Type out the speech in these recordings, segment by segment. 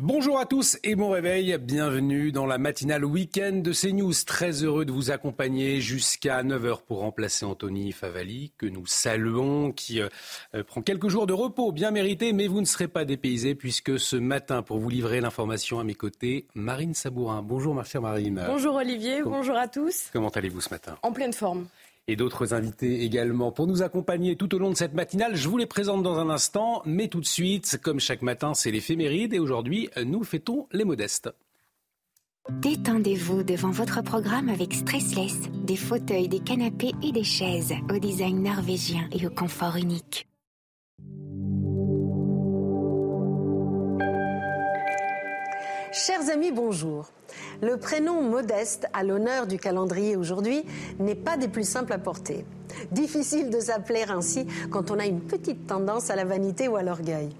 Bonjour à tous et bon réveil. Bienvenue dans la matinale week-end de CNews. Très heureux de vous accompagner jusqu'à 9h pour remplacer Anthony Favali, que nous saluons, qui euh, euh, prend quelques jours de repos bien mérité, mais vous ne serez pas dépaysés puisque ce matin, pour vous livrer l'information à mes côtés, Marine Sabourin. Bonjour ma chère Marine. Bonjour Olivier, bonjour à tous. Comment allez-vous ce matin? En pleine forme et d'autres invités également pour nous accompagner tout au long de cette matinale. Je vous les présente dans un instant, mais tout de suite, comme chaque matin, c'est l'éphéméride et aujourd'hui, nous fêtons les modestes. Détendez-vous devant votre programme avec Stressless, des fauteuils, des canapés et des chaises au design norvégien et au confort unique. Chers amis, bonjour. Le prénom Modeste, à l'honneur du calendrier aujourd'hui, n'est pas des plus simples à porter. Difficile de s'appeler ainsi quand on a une petite tendance à la vanité ou à l'orgueil.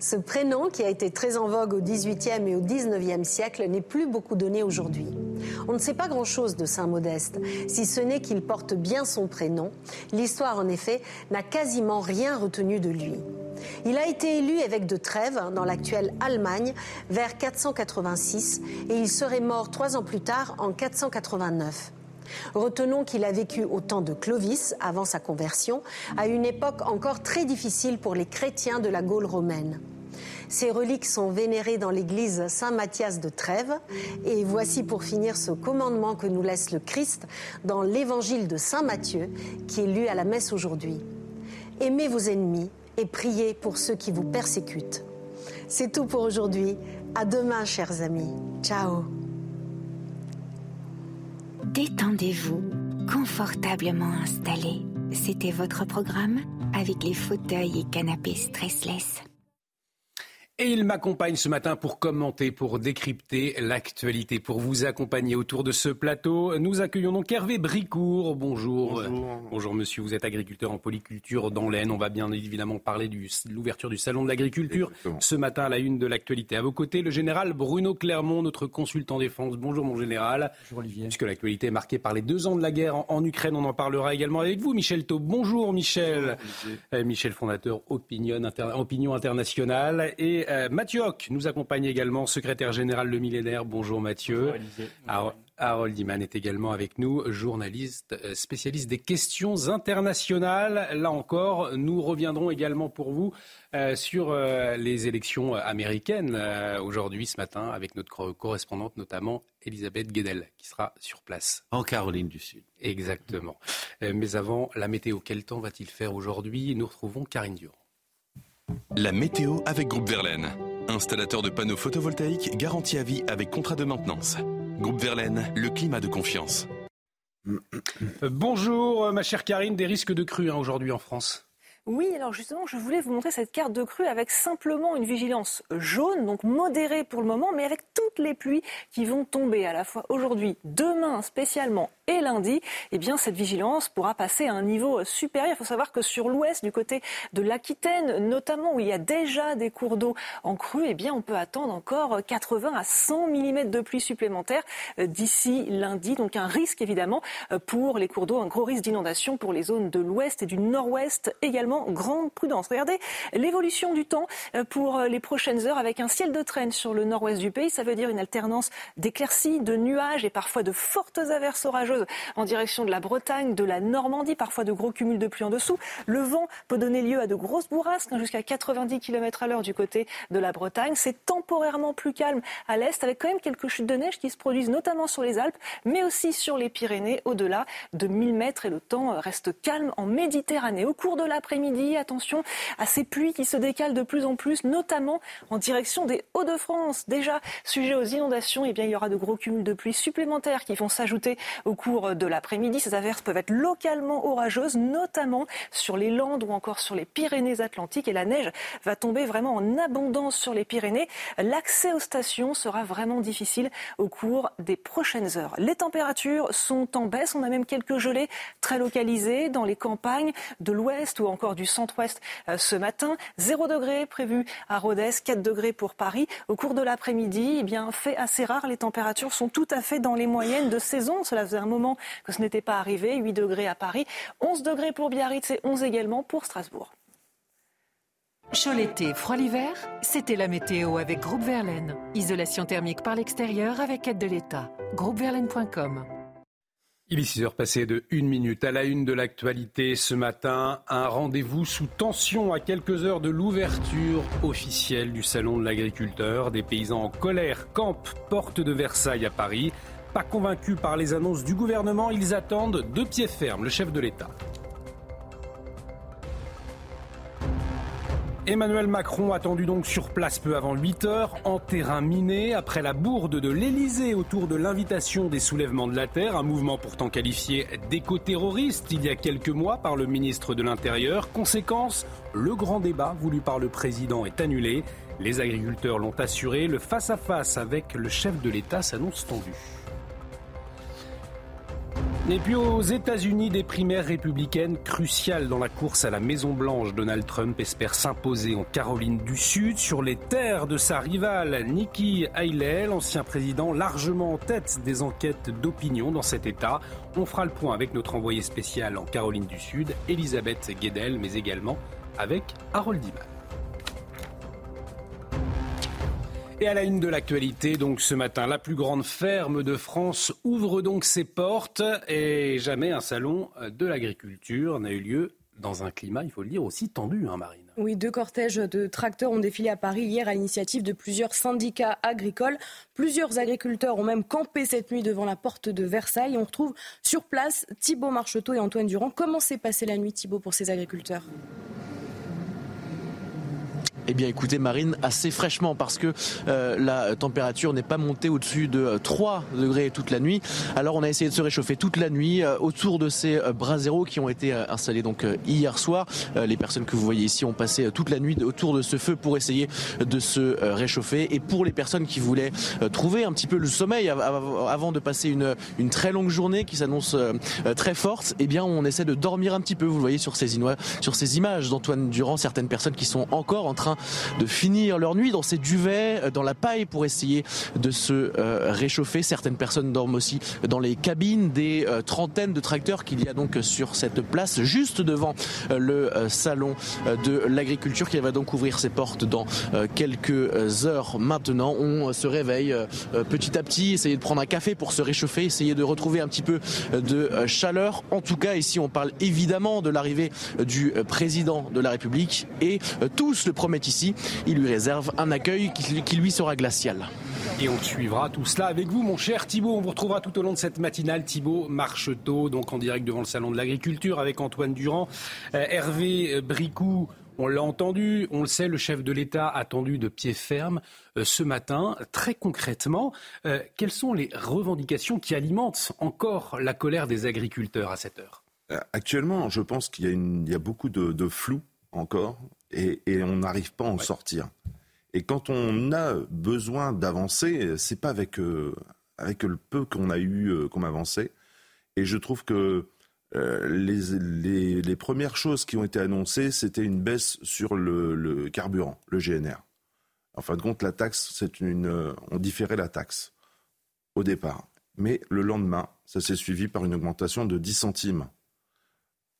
Ce prénom, qui a été très en vogue au XVIIIe et au XIXe siècle, n'est plus beaucoup donné aujourd'hui. On ne sait pas grand-chose de Saint Modeste, si ce n'est qu'il porte bien son prénom. L'histoire, en effet, n'a quasiment rien retenu de lui. Il a été élu évêque de Trèves, dans l'actuelle Allemagne, vers 486, et il serait mort trois ans plus tard, en 489. Retenons qu'il a vécu au temps de Clovis, avant sa conversion, à une époque encore très difficile pour les chrétiens de la Gaule romaine. Ses reliques sont vénérées dans l'église Saint-Mathias de Trèves. Et voici pour finir ce commandement que nous laisse le Christ dans l'évangile de Saint Matthieu, qui est lu à la messe aujourd'hui. Aimez vos ennemis et priez pour ceux qui vous persécutent. C'est tout pour aujourd'hui. À demain, chers amis. Ciao. Détendez-vous, confortablement installé. C'était votre programme avec les fauteuils et canapés stressless. Et il m'accompagne ce matin pour commenter, pour décrypter l'actualité, pour vous accompagner autour de ce plateau. Nous accueillons donc Hervé Bricourt. Bonjour. Bonjour. monsieur, vous êtes agriculteur en polyculture dans l'Aisne. On va bien évidemment parler de l'ouverture du salon de l'agriculture ce matin à la une de l'actualité. À vos côtés, le général Bruno Clermont, notre consultant défense. Bonjour mon général. Bonjour Olivier. Puisque l'actualité est marquée par les deux ans de la guerre en, Ukraine, on en parlera également avec vous. Michel Taub. Bonjour Michel. Euh, Michel, fondateur Opinion, Opinion Internationale. Et euh, Mathieu Hoc nous accompagne également, secrétaire général Le Millénaire. Bonjour Mathieu. Bonjour, Harold Iman est également avec nous, journaliste euh, spécialiste des questions internationales. Là encore, nous reviendrons également pour vous euh, sur les élections américaines aujourd'hui, ce matin, avec notre correspondante, notamment Elisabeth Guedel, qui sera sur place. En Caroline du Sud. Exactement. mais avant, la météo, quel temps va-t-il faire aujourd'hui? Nous retrouvons Karine Durand. La météo avec Groupe Verlaine. Installateur de panneaux photovoltaïques garantie à vie avec contrat de maintenance. Groupe Verlaine, le climat de confiance. Bonjour ma chère Karine, des risques de crue hein, aujourd'hui en France. Oui, alors justement, je voulais vous montrer cette carte de crue avec simplement une vigilance jaune, donc modérée pour le moment, mais avec toutes les pluies qui vont tomber à la fois aujourd'hui, demain spécialement et lundi, eh bien cette vigilance pourra passer à un niveau supérieur. Il faut savoir que sur l'ouest, du côté de l'Aquitaine, notamment où il y a déjà des cours d'eau en crue, eh bien on peut attendre encore 80 à 100 mm de pluie supplémentaires euh, d'ici lundi. Donc un risque évidemment euh, pour les cours d'eau, un gros risque d'inondation pour les zones de l'ouest et du nord-ouest également grande prudence. Regardez l'évolution du temps euh, pour les prochaines heures avec un ciel de traîne sur le nord-ouest du pays. Ça veut dire une alternance d'éclaircies, de nuages et parfois de fortes averses orageuses en direction de la Bretagne, de la Normandie, parfois de gros cumuls de pluie en dessous. Le vent peut donner lieu à de grosses bourrasques hein, jusqu'à 90 km à l'heure du côté de la Bretagne. C'est temporairement plus calme à l'est avec quand même quelques chutes de neige qui se produisent notamment sur les Alpes, mais aussi sur les Pyrénées au-delà de 1000 mètres et le temps reste calme en Méditerranée. Au cours de l'après-midi, midi Attention à ces pluies qui se décalent de plus en plus, notamment en direction des Hauts-de-France. Déjà sujet aux inondations, eh il y aura de gros cumuls de pluie supplémentaires qui vont s'ajouter au cours de l'après-midi. Ces averses peuvent être localement orageuses, notamment sur les Landes ou encore sur les Pyrénées-Atlantiques. Et la neige va tomber vraiment en abondance sur les Pyrénées. L'accès aux stations sera vraiment difficile au cours des prochaines heures. Les températures sont en baisse. On a même quelques gelées très localisées dans les campagnes de l'ouest ou encore du centre-ouest euh, ce matin. 0 degré prévu à Rodez, 4 degrés pour Paris. Au cours de l'après-midi, eh bien, fait assez rare, les températures sont tout à fait dans les moyennes de saison. Cela faisait un moment que ce n'était pas arrivé. 8 degrés à Paris, 11 degrés pour Biarritz et 11 également pour Strasbourg. Chaud l'été, froid l'hiver, c'était la météo avec Groupe Verlaine. Isolation thermique par l'extérieur avec aide de l'État. Groupeverlaine.com il est 6 heures passées de 1 minute. À la une de l'actualité ce matin, un rendez-vous sous tension à quelques heures de l'ouverture officielle du Salon de l'agriculteur. Des paysans en colère campent porte de Versailles à Paris. Pas convaincus par les annonces du gouvernement, ils attendent de pied ferme le chef de l'État. Emmanuel Macron attendu donc sur place peu avant 8 heures, en terrain miné, après la bourde de l'Elysée autour de l'invitation des soulèvements de la Terre, un mouvement pourtant qualifié d'éco-terroriste il y a quelques mois par le ministre de l'Intérieur. Conséquence, le grand débat voulu par le président est annulé. Les agriculteurs l'ont assuré, le face à -face avec le chef de l'État s'annonce tendu. Et puis aux États-Unis, des primaires républicaines cruciales dans la course à la Maison-Blanche. Donald Trump espère s'imposer en Caroline du Sud sur les terres de sa rivale Nikki Haley, l'ancien président largement en tête des enquêtes d'opinion dans cet État. On fera le point avec notre envoyé spécial en Caroline du Sud, Elisabeth Guedel, mais également avec Harold Diman. Et à la une de l'actualité, donc ce matin, la plus grande ferme de France ouvre donc ses portes et jamais un salon de l'agriculture n'a eu lieu dans un climat, il faut le dire, aussi tendu, hein, Marine. Oui, deux cortèges de tracteurs ont défilé à Paris hier à l'initiative de plusieurs syndicats agricoles. Plusieurs agriculteurs ont même campé cette nuit devant la porte de Versailles. On retrouve sur place Thibault Marcheteau et Antoine Durand. Comment s'est passée la nuit, Thibault, pour ces agriculteurs? Eh bien écoutez Marine, assez fraîchement parce que euh, la température n'est pas montée au-dessus de 3 euh, degrés toute la nuit. Alors on a essayé de se réchauffer toute la nuit euh, autour de ces bras zéro qui ont été installés donc hier soir. les personnes que vous voyez ici ont passé toute la nuit autour de ce feu pour essayer de se réchauffer. Et pour les personnes qui voulaient trouver un petit peu le sommeil avant de passer une, une très longue journée qui s'annonce très forte, eh bien on essaie de dormir un petit peu. Vous le voyez sur ces, sur ces images d'Antoine Durand, certaines personnes qui sont encore en train de finir leur nuit dans ces duvets, euh, dans la paille pour essayer de se euh, réchauffer. Certaines personnes dorment aussi dans les cabines des euh, trentaines de tracteurs qu'il y a donc sur cette place juste devant le salon de l'agriculture qui va donc ouvrir ses portes dans quelques heures maintenant. On se réveille petit à petit, essayer de prendre un café pour se réchauffer, essayer de retrouver un petit peu de chaleur. En tout cas, ici, on parle évidemment de l'arrivée du président de la République et tous le promettent ici. Il lui réserve un accueil qui, lui sera glacial. Et on suivra tout cela avec vous, mon cher Thibault. On vous retrouvera tout au long de cette matinale. Thibault Marcheteau, donc en direct devant le Salon de l'Agriculture avec Antoine Durand. Euh, Hervé Bricou, on l'a entendu, on le sait, le chef de l'État attendu de pied ferme euh, ce matin. Très concrètement, euh, quelles sont les revendications qui alimentent encore la colère des agriculteurs à cette heure? Actuellement, je pense qu'il y, a beaucoup de, de flou encore et, on n'arrive pas à en sortir. Et quand on a besoin d'avancer, c'est pas avec, euh, avec le peu qu'on a eu euh, comme avancé. Et je trouve que euh, les, les, premières choses qui ont été annoncées, c'était une baisse sur le, carburant, le GNR. En fin de compte, la taxe, c'est une, on différait la taxe au départ. Mais le lendemain, ça s'est suivi par une augmentation de 10 centimes.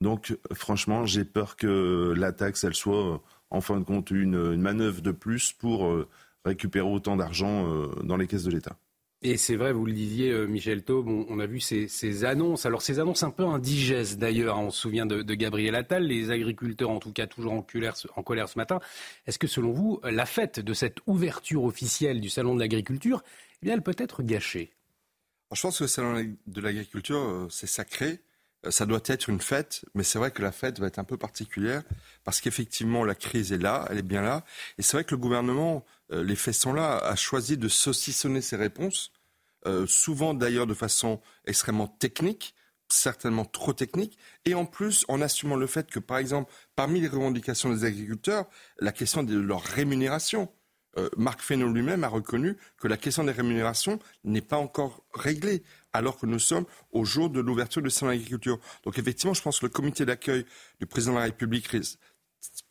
Donc, franchement, j'ai peur que la taxe, elle soit, en fin de compte, une, manœuvre de plus pour euh, récupérer autant d'argent euh, dans les caisses de l'État. Et c'est vrai, vous le disiez, euh, Michel Taube, on, a vu ces, annonces. Alors ces annonces un peu indigestes d'ailleurs. Hein. on se souvient de, Gabriel Attal, les agriculteurs en tout cas toujours en colère, en colère ce matin. Est-ce que selon vous, la fête de cette ouverture officielle du Salon de l'agriculture, eh bien, elle peut être gâchée? Je pense que le Salon de l'agriculture, c'est sacré. Euh, ça doit être une fête, mais c'est vrai que la fête va être un peu particulière parce qu'effectivement la crise est là, elle est bien là, et c'est vrai que le gouvernement, euh, les faits sont là, a choisi de saucissonner ses réponses euh, souvent d'ailleurs de façon extrêmement technique, certainement trop technique, et en plus en assumant le fait que, par exemple, parmi les revendications des agriculteurs, la question de leur rémunération. Marc Fesneau lui-même a reconnu que la question des rémunérations n'est pas encore réglée, alors que nous sommes au jour de l'ouverture du salon de l'agriculture. Donc effectivement, je pense que le comité d'accueil du président de la République risque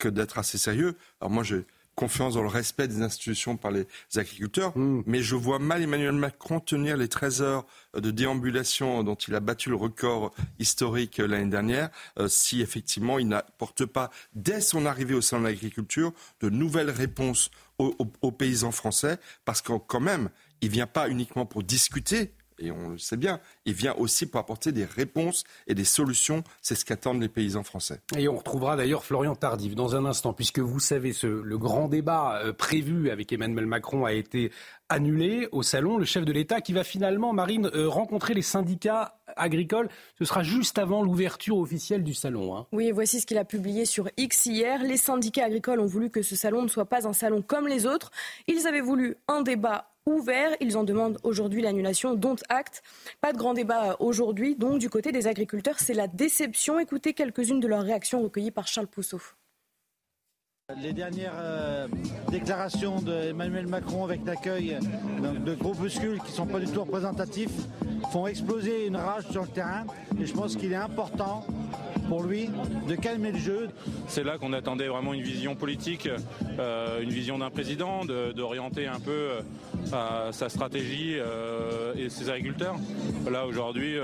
d'être assez sérieux. Alors moi, je confiance dans le respect des institutions par les agriculteurs, mm. mais je vois mal Emmanuel Macron tenir les 13 heures de déambulation dont il a battu le record historique l'année dernière, euh, si effectivement il n'apporte pas, dès son arrivée au sein de l'agriculture, de nouvelles réponses aux, aux paysans français, parce que quand même, il ne vient pas uniquement pour discuter, et on le sait bien, il vient aussi pour apporter des réponses et des solutions. C'est ce qu'attendent les paysans français. Et on retrouvera d'ailleurs Florian Tardif dans un instant, puisque vous savez, ce, le grand débat euh, prévu avec Emmanuel Macron a été annulé au salon. Le chef de l'État qui va finalement, Marine, euh, rencontrer les syndicats agricoles. Ce sera juste avant l'ouverture officielle du salon. Hein. Oui, voici ce qu'il a publié sur X hier. Les syndicats agricoles ont voulu que ce salon ne soit pas un salon comme les autres. Ils avaient voulu un débat ouvert. Ils en demandent aujourd'hui l'annulation, dont acte. Pas de grand débat aujourd'hui. Donc, du côté des agriculteurs, c'est la déception. Écoutez quelques-unes de leurs réactions recueillies par Charles Pousseau. Les dernières euh, déclarations d'Emmanuel Macron avec l'accueil de groupuscules qui ne sont pas du tout représentatifs font exploser une rage sur le terrain. Et je pense qu'il est important pour lui de calmer le jeu. C'est là qu'on attendait vraiment une vision politique, euh, une vision d'un président, d'orienter un peu euh, sa stratégie euh, et ses agriculteurs. Là aujourd'hui,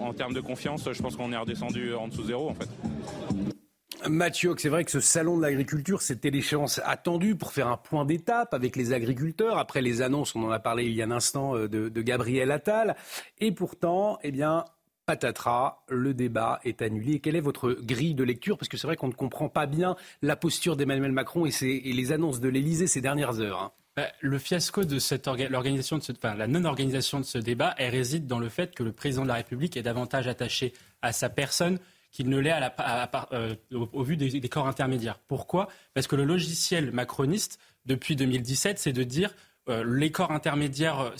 en termes de confiance, je pense qu'on est redescendu en dessous zéro en fait. Mathieu, c'est vrai que ce salon de l'agriculture, c'était l'échéance attendue pour faire un point d'étape avec les agriculteurs. Après les annonces, on en a parlé il y a un instant de, de Gabriel Attal. Et pourtant, eh bien, patatras, le débat est annulé. Quelle est votre grille de lecture? Parce que c'est vrai qu'on ne comprend pas bien la posture d'Emmanuel Macron et, les annonces de l'Élysée ces dernières heures. Hein. Bah, le fiasco de cette l'organisation de la non-organisation de ce débat, elle réside dans le fait que le président de la République est davantage attaché à sa personne qu'il ne l'est euh, au, vu des, corps intermédiaires. Pourquoi? Parce que le logiciel macroniste, depuis 2017, c'est de dire euh, les corps intermédiaires, euh,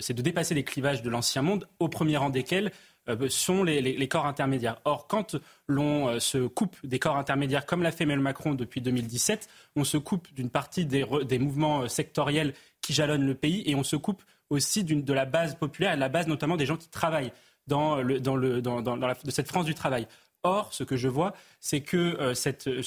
c'est de dépasser les clivages de l'ancien monde, au premier rang desquels euh, sont les, corps intermédiaires. Or, quand l'on se coupe des corps intermédiaires, comme l'a fait Emmanuel Macron depuis 2017, on se coupe d'une partie des, mouvements sectoriels qui jalonnent le pays et on se coupe aussi de la base populaire de la base notamment des gens qui travaillent dans, de cette France du travail. Or, ce que je vois, c'est que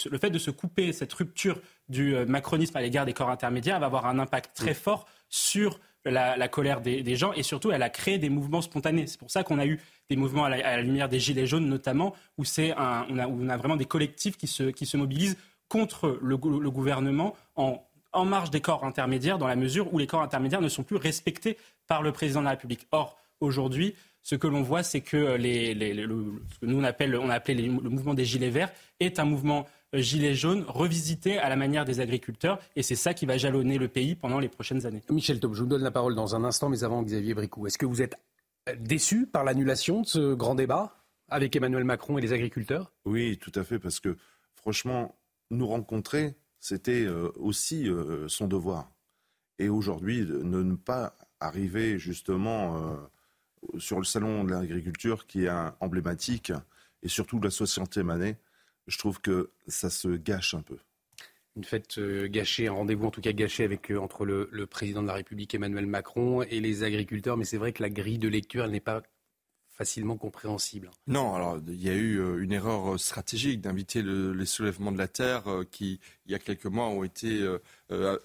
le fait de se couper, cette rupture du euh, macronisme à l'égard des corps intermédiaires va avoir un impact très fort sur la, colère des, gens et surtout elle a créé des mouvements spontanés. C'est pour ça qu'on a eu des mouvements à la, lumière des Gilets jaunes notamment, où, un, on, a, on a vraiment des collectifs qui se, qui se mobilisent contre le, gouvernement en, en marge des corps intermédiaires, dans la mesure où les corps intermédiaires ne sont plus respectés par le président de la République. Or, aujourd'hui, ce que l'on voit, c'est que les, ce que nous on appelle, on a appelé le mouvement des Gilets verts est un mouvement Gilets jaunes revisité à la manière des agriculteurs. Et c'est ça qui va jalonner le pays pendant les prochaines années. Michel Taub, je vous donne la parole dans un instant, mais avant Xavier Bricou, est-ce que vous êtes déçu par l'annulation de ce grand débat avec Emmanuel Macron et les agriculteurs? Oui, tout à fait, parce que franchement, nous rencontrer, c'était euh, aussi euh, son devoir. Et aujourd'hui, ne, ne pas arriver justement euh, sur le salon de l'agriculture qui est emblématique, et surtout de la 60e année, je trouve que ça se gâche un peu. Une fête euh, gâchée, un rendez-vous en tout cas gâché avec, euh, entre le, président de la République Emmanuel Macron et les agriculteurs, mais c'est vrai que la grille de lecture, elle n'est pas facilement compréhensible. Non, alors il y a eu euh, une erreur stratégique d'inviter les soulèvements de la terre qui, il y a quelques mois, ont été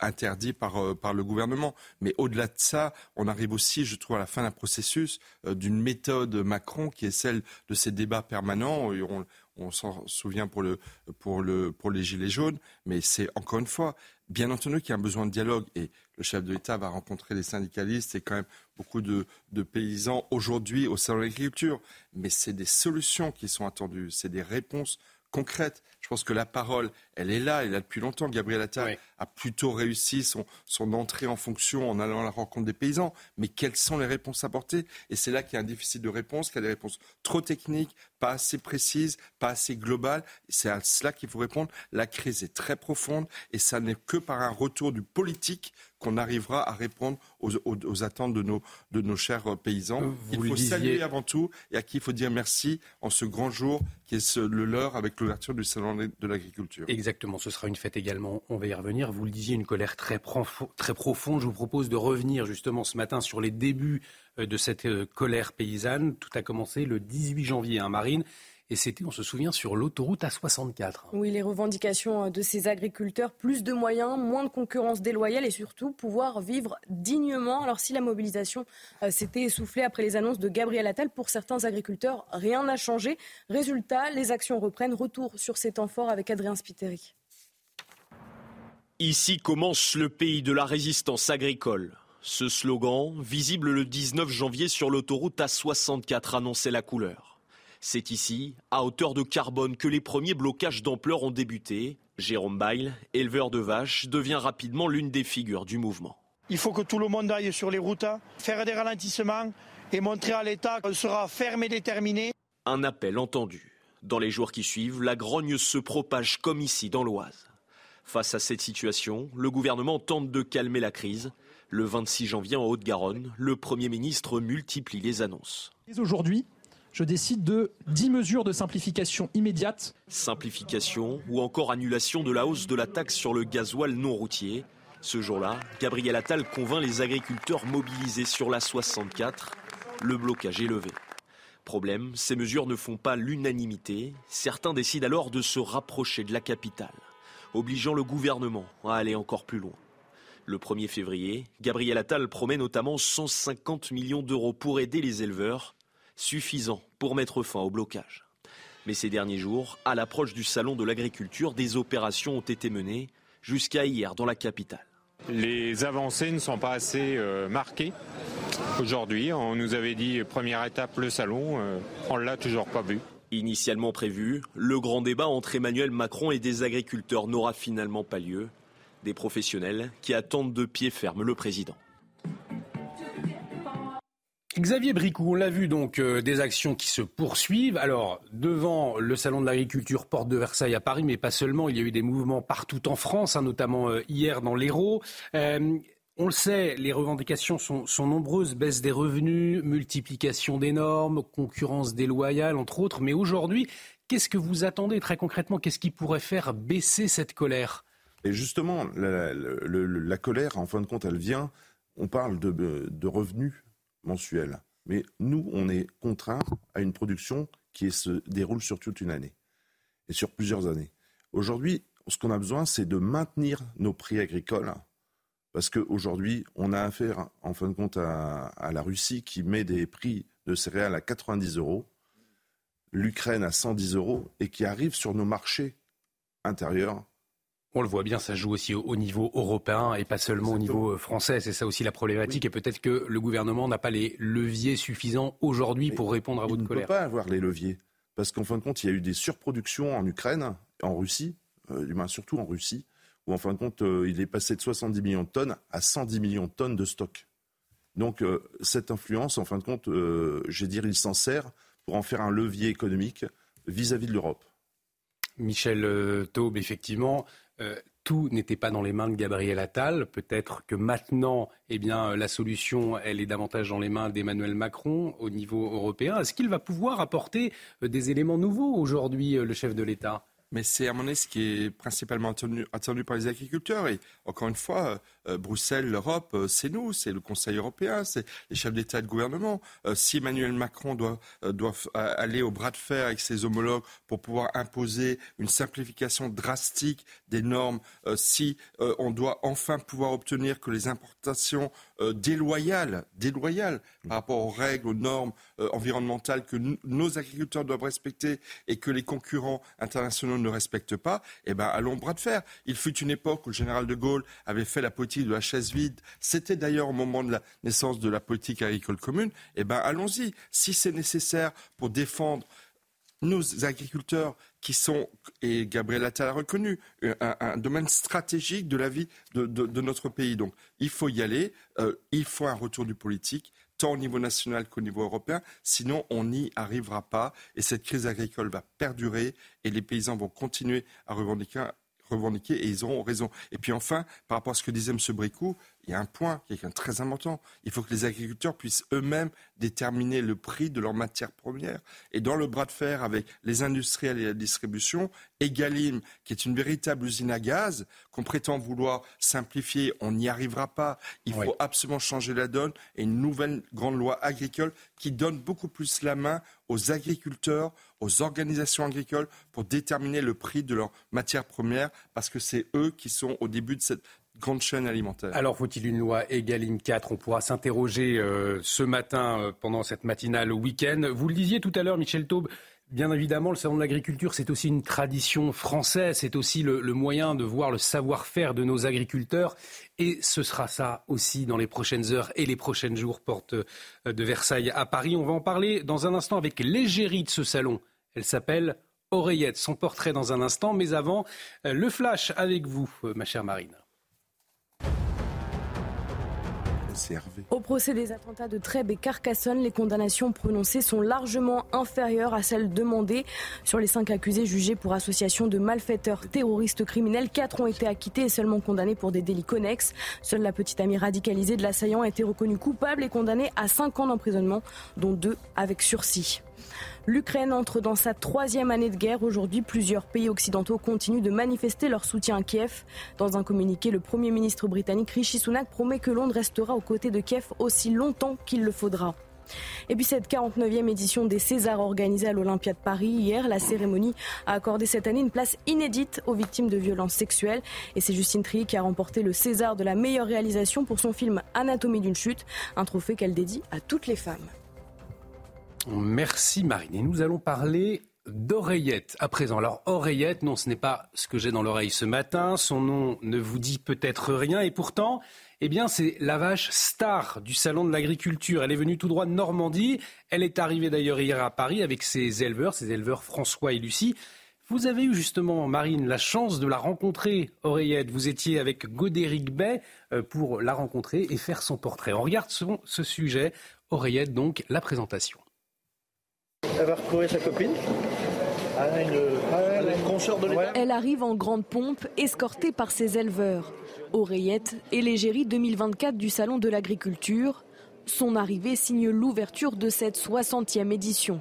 interdits par, par le gouvernement. Mais au-delà de ça, on arrive aussi, je trouve, à la fin d'un processus d'une méthode Macron qui est celle de ces débats permanents. On, on s'en souvient pour, le, pour, le, pour les Gilets jaunes, mais c'est encore une fois, bien entendu qu'il y a un besoin de dialogue et le chef de l'État va rencontrer les syndicalistes et quand même beaucoup de, de paysans aujourd'hui au salon de l'agriculture. Mais c'est des solutions qui sont attendues, c'est des réponses concrètes. Je pense que la parole, elle est là, elle est là depuis longtemps. Gabriel Attal a plutôt réussi son, son entrée en fonction en allant à la rencontre des paysans. Mais quelles sont les réponses apportées? Et c'est là qu'il y a un déficit de réponse, qu'il y a des réponses trop techniques, pas assez précises, pas assez globales. C'est à cela qu'il faut répondre. La crise est très profonde et ça n'est que par un retour du politique qu'on arrivera à répondre aux, attentes de nos, de nos chers paysans. Euh, il faut saluer avant tout et à qui il faut dire merci en ce grand jour qui est le leur avec l'ouverture du salon de l'agriculture. Exactement, ce sera une fête également, on va y revenir. Vous le disiez, une colère très, profonde. Je vous propose de revenir justement ce matin sur les débuts euh, de cette colère paysanne. Tout a commencé le 18 janvier, hein, Marine. Et c'était, on se souvient, sur l'autoroute A64. Oui, les revendications euh, de ces agriculteurs, plus de moyens, moins de concurrence déloyale et surtout pouvoir vivre dignement. Alors si la mobilisation euh, s'était essoufflée après les annonces de Gabriel Attal, pour certains agriculteurs, rien n'a changé. Résultat, les actions reprennent. Retour sur ces temps forts avec Adrien Spiteri. Ici commence le pays de la résistance agricole. Ce slogan, visible le 19 janvier sur l'autoroute A64, annonçait la couleur. C'est ici, à hauteur de carbone, que les premiers blocages d'ampleur ont débuté. Jérôme Bail, éleveur de vaches, devient rapidement l'une des figures du mouvement. Il faut que tout le monde aille sur les routes, faire des ralentissements et montrer à l'État qu'on sera ferme et déterminé. Un appel entendu. Dans les jours qui suivent, la grogne se propage comme ici dans l'Oise. Face à cette situation, le gouvernement tente de calmer la crise. Le 26 janvier en Haute-Garonne, le Premier ministre multiplie les annonces. Aujourd'hui, je décide de 10 mesures de simplification immédiate. Simplification ou encore annulation de la hausse de la taxe sur le gasoil non routier. Ce jour-là, Gabriel Attal convainc les agriculteurs mobilisés sur la 64. Le blocage est levé. Problème, ces mesures ne font pas l'unanimité. Certains décident alors de se rapprocher de la capitale, obligeant le gouvernement à aller encore plus loin. Le 1er février, Gabriel Attal promet notamment 150 millions d'euros pour aider les éleveurs suffisant pour mettre fin au blocage. Mais ces derniers jours, à l'approche du salon de l'agriculture, des opérations ont été menées jusqu'à hier dans la capitale. Les avancées ne sont pas assez euh, marquées. Aujourd'hui, on nous avait dit première étape le salon, euh, on ne l'a toujours pas vu. Initialement prévu, le grand débat entre Emmanuel Macron et des agriculteurs n'aura finalement pas lieu. Des professionnels qui attendent de pied ferme le président. Xavier Bricou, on l'a vu donc euh, des actions qui se poursuivent. Alors devant le salon de l'agriculture porte de Versailles à Paris, mais pas seulement. Il y a eu des mouvements partout en France, hein, notamment euh, hier dans l'Hérault. Euh, on le sait, les revendications sont, nombreuses baisse des revenus, multiplication des normes, concurrence déloyale, entre autres. Mais aujourd'hui, qu'est-ce que vous attendez très concrètement? Qu'est-ce qui pourrait faire baisser cette colère? Et justement, la, colère, en fin de compte, elle vient. On parle de, de revenus mensuel. Mais nous, on est contraint à une production qui se déroule sur toute une année et sur plusieurs années. Aujourd'hui, ce qu'on a besoin, c'est de maintenir nos prix agricoles parce qu'aujourd'hui, on a affaire, en fin de compte, à, à, la Russie qui met des prix de céréales à 90 euros, l'Ukraine à 110 euros et qui arrive sur nos marchés intérieurs on le voit bien, ça joue aussi au, niveau européen et pas seulement au niveau euh, français. C'est ça aussi la problématique. Et peut-être que le gouvernement n'a pas les leviers suffisants aujourd'hui pour répondre à votre colère. On ne peut pas avoir les leviers. Parce qu'en fin de compte, il y a eu des surproductions en Ukraine, en Russie, euh, surtout en Russie, où en fin de compte, euh, il est passé de 70 millions de tonnes à 110 millions de tonnes de stock. Donc cette influence, en fin de compte, je vais dire, il s'en sert pour en faire un levier économique vis-à-vis de l'Europe. Michel Taube, effectivement, euh, tout n'était pas dans les mains de Gabriel Attal. Peut-être que maintenant, eh bien, la solution, elle est davantage dans les mains d'Emmanuel Macron au niveau européen. Est-ce qu'il va pouvoir apporter euh, des éléments nouveaux aujourd'hui, euh, le chef de l'État? Mais c'est à mon avis ce qui est principalement attendu, par les agriculteurs. Et encore une fois, euh, Bruxelles, l'Europe, euh, c'est nous, c'est le Conseil européen, c'est les chefs d'État et de gouvernement. Euh, si Emmanuel Macron doit, aller au bras de fer avec ses homologues pour pouvoir imposer une simplification drastique des normes, si on doit enfin pouvoir obtenir que les importations déloyales, déloyales par rapport aux règles, aux normes environnementales que nos agriculteurs doivent respecter et que les concurrents internationaux ne respecte pas, eh ben, allons bras de fer. Il fut une époque où le général de Gaulle avait fait la politique de la chaise vide. C'était d'ailleurs au moment de la naissance de la politique agricole commune. Eh ben, allons-y. Si c'est nécessaire pour défendre nos agriculteurs qui sont, et Gabriel Attal a reconnu, un, domaine stratégique de la vie de, notre pays. Donc il faut y aller, euh, il faut un retour du politique, tant au niveau national qu'au niveau européen. Sinon, on n'y arrivera pas. Et cette crise agricole va perdurer et les paysans vont continuer à revendiquer revendiquer et ils auront raison. Et puis enfin, par rapport à ce que disait M. Bricou, il y a un point qui est très important. Il faut que les agriculteurs puissent eux-mêmes déterminer le prix de leurs matières premières. Et dans le bras de fer avec les industriels et la distribution, Egalim, qui est une véritable usine à gaz, qu'on prétend vouloir simplifier, on n'y arrivera pas. Il faut absolument changer la donne et une nouvelle grande loi agricole qui donne beaucoup plus la main aux agriculteurs, aux organisations agricoles pour déterminer le prix de leurs matières premières, parce que c'est eux qui sont au début de cette grande chaîne alimentaire. Alors faut-il une loi Egalim 4 On pourra s'interroger euh, ce matin euh, pendant cette matinale week-end. Vous le disiez tout à l'heure, Michel Taube. Bien évidemment, le salon de l'agriculture, c'est aussi une tradition française, c'est aussi le, moyen de voir le savoir-faire de nos agriculteurs. Et ce sera ça aussi dans les prochaines heures et les prochains jours, porte euh, de Versailles à Paris. On va en parler dans un instant avec l'égérie de ce salon. Elle s'appelle Oreillette. Son portrait dans un instant, mais avant, le flash avec vous, ma chère Marine. Au procès des attentats de Trèbes et Carcassonne, les condamnations prononcées sont largement inférieures à celles demandées. Sur les cinq accusés jugés pour association de malfaiteurs terroristes criminels, quatre ont été acquittés et seulement condamnés pour des délits connexes. Seule la petite amie radicalisée de l'assaillant a été reconnue coupable et condamnée à cinq ans d'emprisonnement, dont deux avec sursis. L'Ukraine entre dans sa troisième année de guerre. Aujourd'hui, plusieurs pays occidentaux continuent de manifester leur soutien à Kiev. Dans un communiqué, le Premier ministre britannique Rishi Sunak promet que Londres restera aux côtés de Kiev aussi longtemps qu'il le faudra. Et puis cette 49e édition des Césars organisée à l'Olympia de Paris hier, la cérémonie a accordé cette année une place inédite aux victimes de violences sexuelles. Et c'est Justine Trier qui a remporté le César de la meilleure réalisation pour son film Anatomie d'une chute, un trophée qu'elle dédie à toutes les femmes. Merci Marine. Et nous allons parler d'oreillette à présent. Alors oreillette, non, ce n'est pas ce que j'ai dans l'oreille ce matin. Son nom ne vous dit peut-être rien et pourtant, eh bien, c'est la vache star du salon de l'agriculture. Elle est venue tout droit de Normandie. Elle est arrivée d'ailleurs hier à Paris avec ses éleveurs, ses éleveurs François et Lucie. Vous avez eu justement, Marine, la chance de la rencontrer, Oreillette. Vous étiez avec Godéric Bay euh, pour la rencontrer et faire son portrait. On regarde ce sujet. Oreillette, donc, la présentation. Elle va retrouver sa copine. Elle arrive en grande pompe, escortée par ses éleveurs. Oreillette et l'égérie 2024 du Salon de l'Agriculture. Son arrivée signe l'ouverture de cette 60e édition.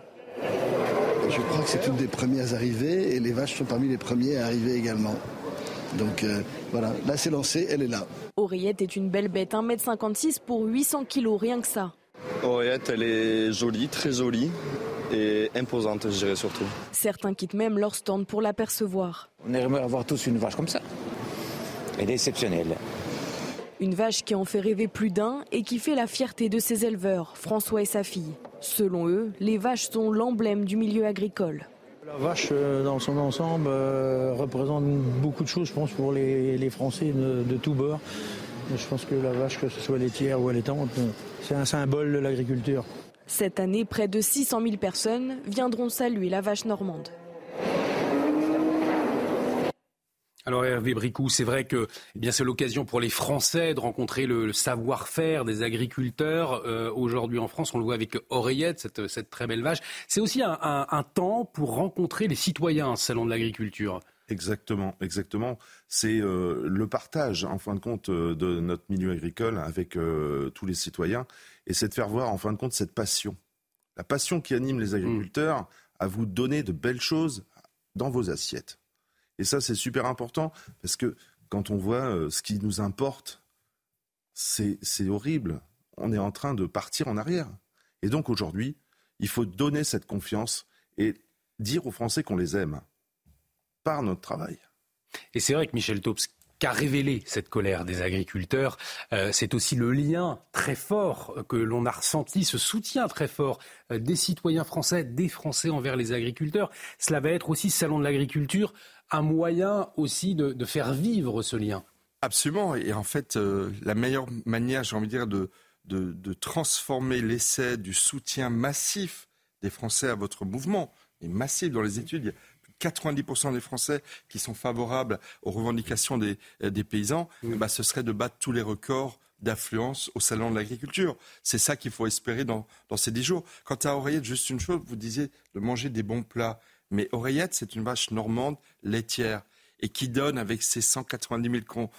Je crois que c'est une des premières arrivées et les vaches sont parmi les premiers à arriver également. Donc euh, voilà, là c'est lancé, elle est là. Oreillette est une belle bête, 1m56 pour 800 kg, rien que ça. Oreillette, elle est jolie, très jolie et imposante, je dirais surtout. Certains quittent même leur stand pour l'apercevoir. On aimerait avoir tous une vache comme ça. Elle est exceptionnelle. Une vache qui en fait rêver plus d'un et qui fait la fierté de ses éleveurs, François et sa fille. Selon eux, les vaches sont l'emblème du milieu agricole. La vache, euh, dans son ensemble, euh, représente beaucoup de choses, je pense, pour les, Français de, de tout bord. Je pense que la vache, que ce soit laitière ou allaitante, c'est un symbole de l'agriculture. Cette année, près de 600 000 personnes viendront saluer la vache normande. Alors Hervé Bricou, c'est vrai que eh bien c'est l'occasion pour les Français de rencontrer le, savoir-faire des agriculteurs. Euh, aujourd'hui en France, on le voit avec Oreillette, cette, très belle vache. C'est aussi un, temps pour rencontrer les citoyens, un salon de l'agriculture. Exactement, exactement. C'est euh, le partage, en fin de compte, euh, de notre milieu agricole avec tous les citoyens et c'est de faire voir en fin de compte cette passion. La passion qui anime les agriculteurs à vous donner de belles choses dans vos assiettes. Et ça, c'est super important parce que quand on voit euh, ce qui nous importe, c'est horrible. On est en train de partir en arrière. Et donc aujourd'hui, il faut donner cette confiance et dire aux Français qu'on les aime par notre travail. Et c'est vrai que Michel Taubes, qu'a révélé cette colère des agriculteurs. Euh, c'est aussi le lien très fort que l'on a ressenti, ce soutien très fort euh, des citoyens français, des Français envers les agriculteurs. Cela va être aussi, salon de l'agriculture, un moyen aussi de, faire vivre ce lien. Absolument. Et en fait, euh, la meilleure manière, j'ai envie de dire, de, de, transformer l'essai du soutien massif des Français à votre mouvement, et massif dans les études, 90% des Français qui sont favorables aux revendications des, des paysans, bah, ce serait de battre tous les records d'affluence au salon de l'agriculture. C'est ça qu'il faut espérer dans, dans ces dix jours. Quant à Oreillette, juste une chose, vous disiez de manger des bons plats. Mais Oreillette, c'est une vache normande laitière et qui donne avec ses 190 000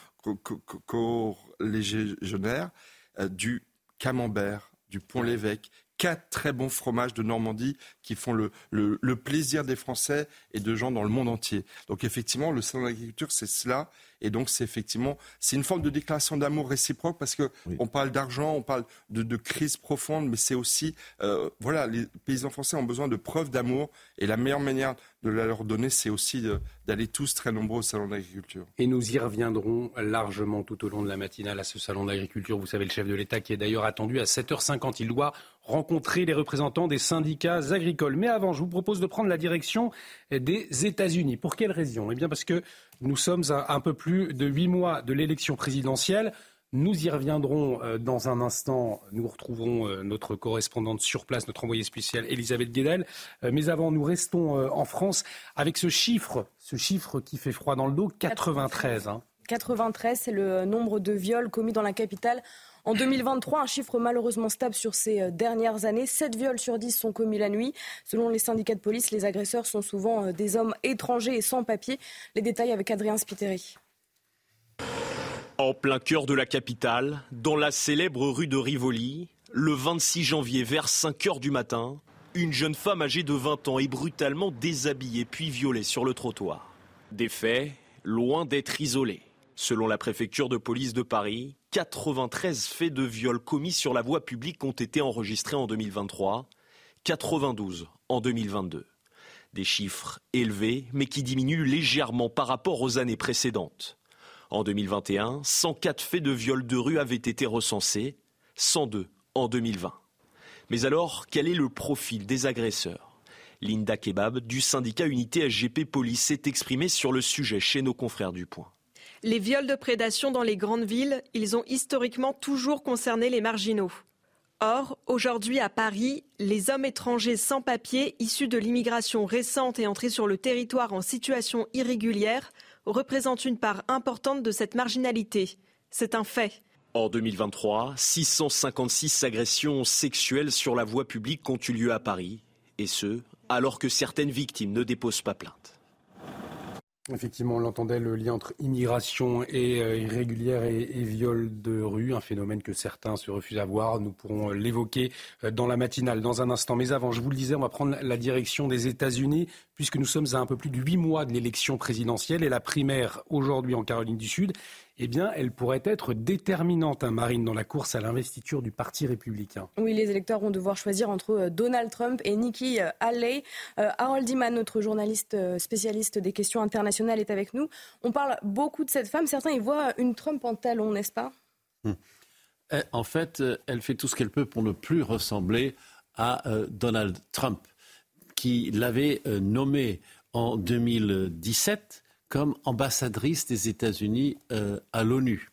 corps légionnaires euh, du camembert, du pont-l'évêque, quatre très bons fromages de Normandie qui font le, le, plaisir des Français et de gens dans le monde entier. Donc effectivement, le salon de l'agriculture, c'est cela. Et donc, c'est effectivement, c'est une forme de déclaration d'amour réciproque parce que on parle d'argent, on parle de, de, crise profonde, mais c'est aussi, euh, voilà, les paysans français ont besoin de preuves d'amour et la meilleure manière de la leur donner, c'est aussi d'aller tous très nombreux au salon d'agriculture. Et nous y reviendrons largement tout au long de la matinale à ce salon d'agriculture. Vous savez, le chef de l'État qui est d'ailleurs attendu à 7h50, il doit rencontrer les représentants des syndicats agricoles. Mais avant, je vous propose de prendre la direction des États-Unis. Pour quelle raison? Eh bien parce que nous sommes un peu plus de huit mois de l'élection présidentielle. Nous y reviendrons euh, dans un instant. Nous retrouverons euh, notre correspondante sur place, notre envoyée spéciale Elisabeth Guedel. Euh, mais avant, nous restons en France avec ce chiffre, ce chiffre qui fait froid dans le dos, 93. 93, hein. c'est le nombre de viols commis dans la capitale en 2023, un chiffre malheureusement stable sur ces dernières années. 7 viols sur 10 sont commis la nuit. Selon les syndicats de police, les agresseurs sont souvent des hommes étrangers et sans papier. Les détails avec Adrien Spiteri. En plein cœur de la capitale, dans la célèbre rue de Rivoli, le 26 janvier vers 5 heures du matin, une jeune femme âgée de 20 ans est brutalement déshabillée puis violée sur le trottoir. Des faits loin d'être isolés. Selon la préfecture de police de Paris, 93 faits de viol commis sur la voie publique ont été enregistrés en 2023, 92 en 2022. Des chiffres élevés, mais qui diminuent légèrement par rapport aux années précédentes. En 2021, 104 faits de viol de rue avaient été recensés, 102 en 2020. Mais alors, quel est le profil des agresseurs? Linda Kebab du syndicat Unité SGP Police s'est exprimée sur le sujet chez nos confrères du Point. Les viols de prédation dans les grandes villes, ils ont historiquement toujours concerné les marginaux. Or, aujourd'hui à Paris, les hommes étrangers sans papier issus de l'immigration récente et entrés sur le territoire en situation irrégulière représente une part importante de cette marginalité. C'est un fait. En 2023, 656 agressions sexuelles sur la voie publique ont eu lieu à Paris, et ce, alors que certaines victimes ne déposent pas plainte. Effectivement, on l'entendait, le lien entre immigration et euh, irrégulière et, viol de rue, un phénomène que certains se refusent à voir. Nous pourrons euh, l'évoquer euh, dans la matinale dans un instant. Mais avant, je vous le disais, on va prendre la direction des États-Unis, puisque nous sommes à un peu plus de huit mois de l'élection présidentielle et la primaire aujourd'hui en Caroline du Sud eh bien, elle pourrait être déterminante, hein, Marine, dans la course à l'investiture du Parti républicain. Oui, les électeurs vont devoir choisir entre euh, Donald Trump et Nikki euh, Haley. Euh, Harold Iman, notre journaliste spécialiste des questions internationales, est avec nous. On parle beaucoup de cette femme. Certains y voient une Trump en talon, n'est-ce pas? Hmm. eh, En fait, elle fait tout ce qu'elle peut pour ne plus ressembler à Donald Trump, qui l'avait nommé en 2017 comme ambassadrice des États-Unis euh, à l'ONU,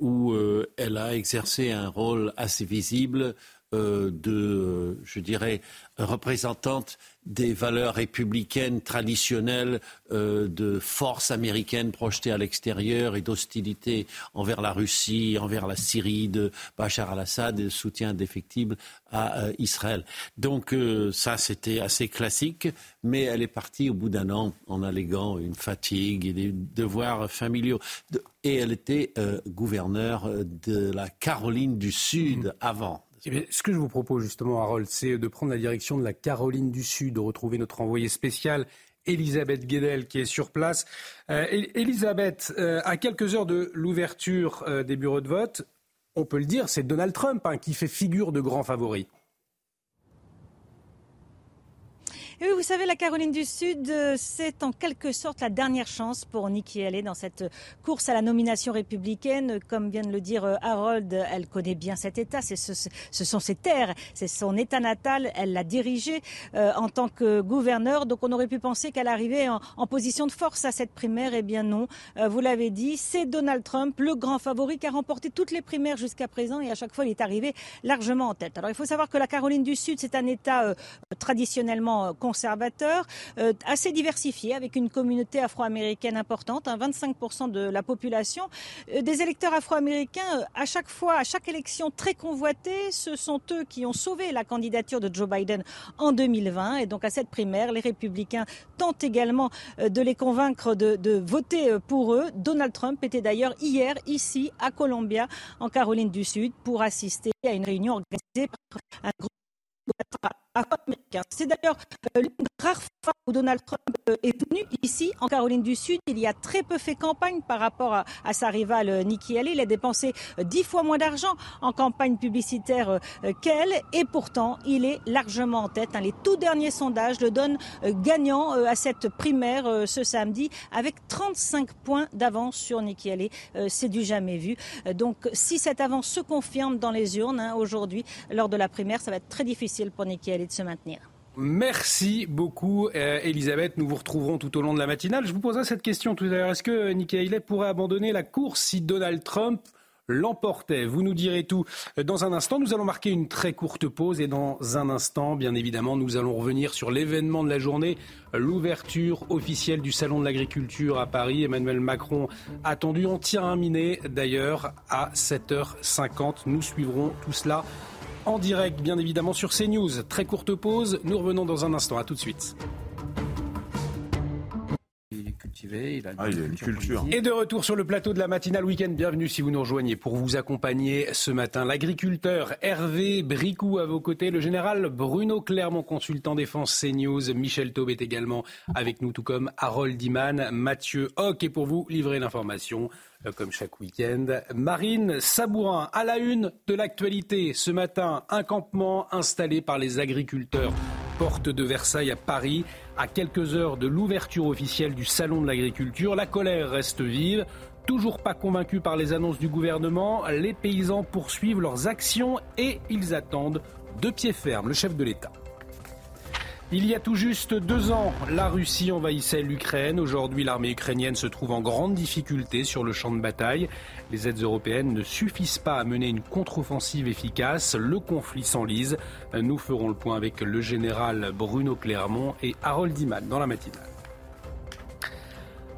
où euh, elle a exercé un rôle assez visible euh, de, je dirais, représentante des valeurs républicaines traditionnelles euh, de force américaine projetée à l'extérieur et d'hostilité envers la Russie, envers la Syrie de Bachar al-Assad et de soutien indéfectible à euh, Israël. Donc euh, ça, c'était assez classique, mais elle est partie au bout d'un an en alléguant une fatigue et des devoirs familiaux. Et elle était gouverneure de la Caroline du Sud mmh. avant. Eh ce que je vous propose justement, Harold, c'est de prendre la direction de la Caroline du Sud, de retrouver notre envoyée spéciale, Elisabeth Guedel, qui est sur place. Euh, Elisabeth, euh, à quelques heures de l'ouverture euh, des bureaux de vote, on peut le dire, c'est Donald Trump hein, qui fait figure de grand favori. Oui, vous savez, la Caroline du Sud, euh, c'est en quelque sorte la dernière chance pour Nikki Haley dans cette course à la nomination républicaine. Comme vient de le dire euh, Harold, elle connaît bien cet État, ce, sont ses terres, c'est son État natal, elle l'a dirigé euh, en tant que gouverneur. Donc on aurait pu penser qu'elle arrivait en, en, position de force à cette primaire. Eh bien non, vous l'avez dit, c'est Donald Trump, le grand favori qui a remporté toutes les primaires jusqu'à présent et à chaque fois il est arrivé largement en tête. Alors il faut savoir que la Caroline du Sud, c'est un État traditionnellement conservateur, assez diversifié, avec une communauté afro-américaine importante, 25% hein, de la population. Des électeurs afro-américains, à chaque fois, à chaque élection très convoitée, ce sont eux qui ont sauvé la candidature de Joe Biden en 2020. Et donc à cette primaire, les républicains tentent également de les convaincre de, de voter pour eux. Donald Trump était d'ailleurs hier ici à Columbia, en Caroline du Sud, pour assister à une réunion organisée par un groupe c'est d'ailleurs euh, l'une des rares fois où Donald Trump euh, est venu ici, en Caroline du Sud. Il y a très peu fait campagne par rapport à, sa rivale euh, Nikki Haley. Il a dépensé dix fois moins d'argent en campagne publicitaire qu'elle. Et pourtant, il est largement en tête. Hein. Les tout derniers sondages le donnent gagnant à cette primaire ce samedi avec 35 points d'avance sur Nikki Haley. C'est du jamais vu. Donc, si cette avance se confirme dans les urnes hein, aujourd'hui, lors de la primaire, ça va être très difficile pour Nikki Haley de se maintenir. Merci beaucoup, euh, Elisabeth. Nous vous retrouverons tout au long de la matinale. Je vous poserai cette question tout à l'heure. Est-ce que Nikki Haley pourrait abandonner la course si Donald Trump l'emportait? Vous nous direz tout dans un instant. Nous allons marquer une très courte pause et dans un instant, bien évidemment, nous allons revenir sur l'événement de la journée, l'ouverture officielle du Salon de l'agriculture à Paris. Emmanuel Macron attendu en miné d'ailleurs à 7h50. Nous suivrons tout cela en direct, bien évidemment, sur CNews. Très courte pause. Nous revenons dans un instant. À tout de suite. Il est cultivé, il a, ah, une culture. Et de retour sur le plateau de la matinale week-end. Bienvenue si vous nous rejoignez pour vous accompagner ce matin. L'agriculteur Hervé Bricou à vos côtés, le général Bruno Clermont, consultant défense CNews, Michel Taube est également avec nous, tout comme Harold Iman, Mathieu Hoc. Et pour vous livrer l'information, comme chaque week-end. Marine Sabourin, à la une de l'actualité. Ce matin, un campement installé par les agriculteurs, porte de Versailles à Paris, à quelques heures de l'ouverture officielle du Salon de l'agriculture. La colère reste vive. Toujours pas convaincus par les annonces du gouvernement, les paysans poursuivent leurs actions et ils attendent de pied ferme le chef de l'État. Il y a tout juste deux ans, la Russie envahissait l'Ukraine. Aujourd'hui, l'armée ukrainienne se trouve en grande difficulté sur le champ de bataille. Les aides européennes ne suffisent pas à mener une contre-offensive efficace. Le conflit s'enlise. Nous ferons le point avec le général Bruno Clermont et Harold Iman dans la matinale.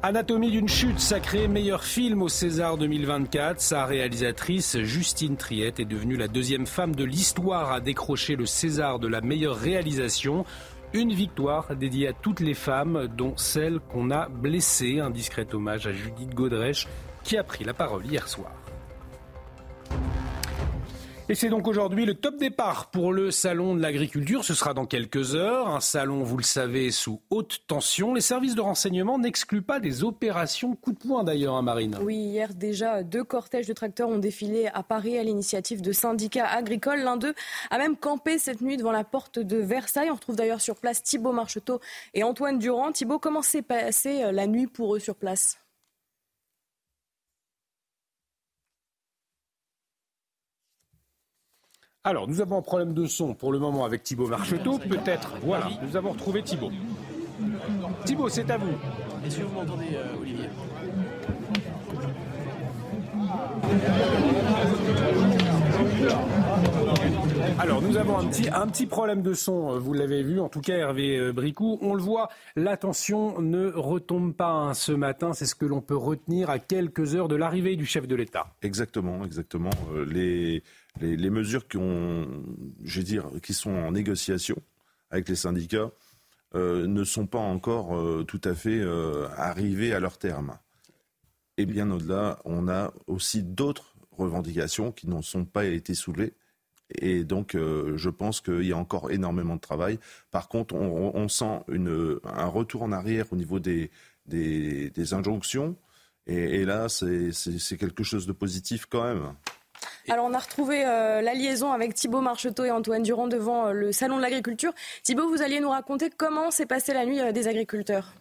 Anatomie d'une chute sacrée meilleur film au César 2024. Sa réalisatrice Justine Triette est devenue la deuxième femme de l'histoire à décrocher le César de la meilleure réalisation. Une victoire dédiée à toutes les femmes, dont celles qu'on a blessées. Un discret hommage à Judith Godrèche qui a pris la parole hier soir. Et c'est donc aujourd'hui le top départ pour le salon de l'agriculture. Ce sera dans quelques heures. Un salon, vous le savez, sous haute tension. Les services de renseignement n'excluent pas des opérations coup de poing d'ailleurs, hein, Marine. Oui, hier déjà, deux cortèges de tracteurs ont défilé à Paris à l'initiative de syndicats agricoles. L'un d'eux a même campé cette nuit devant la porte de Versailles. On retrouve d'ailleurs sur place Thibault Marcheteau et Antoine Durand. Thibault, comment s'est passée euh, la nuit pour eux sur place? Alors, nous avons un problème de son pour le moment avec Thibaut Marcheteau. Peut-être, voilà, nous avons retrouvé Thibaut. Thibaut, c'est à vous. Est-ce que vous m'entendez, euh, Olivier alors, nous avons un petit, un petit problème de son, euh, vous l'avez vu, en tout cas Hervé euh, Bricou. On le voit, l'attention ne retombe pas hein, ce matin, c'est ce que l'on peut retenir à quelques heures de l'arrivée du chef de l'État. Exactement, exactement. les, les, mesures qui, je qui sont en négociation avec les syndicats euh, ne sont pas encore euh, tout à fait euh, arrivées à leur terme. Et bien au-delà, on a aussi d'autres revendications qui n'ont sont pas été soulevées. Et donc, je pense qu'il y a encore énormément de travail. Par contre, on, sent un retour en arrière au niveau des, des, injonctions. et là, c'est quelque chose de positif quand même. Alors on a retrouvé euh, la liaison avec Thibault Marcheteau et Antoine Durand devant euh, le Salon de l'Agriculture. Thibault, vous alliez nous raconter comment s'est passée la nuit euh, des agriculteurs?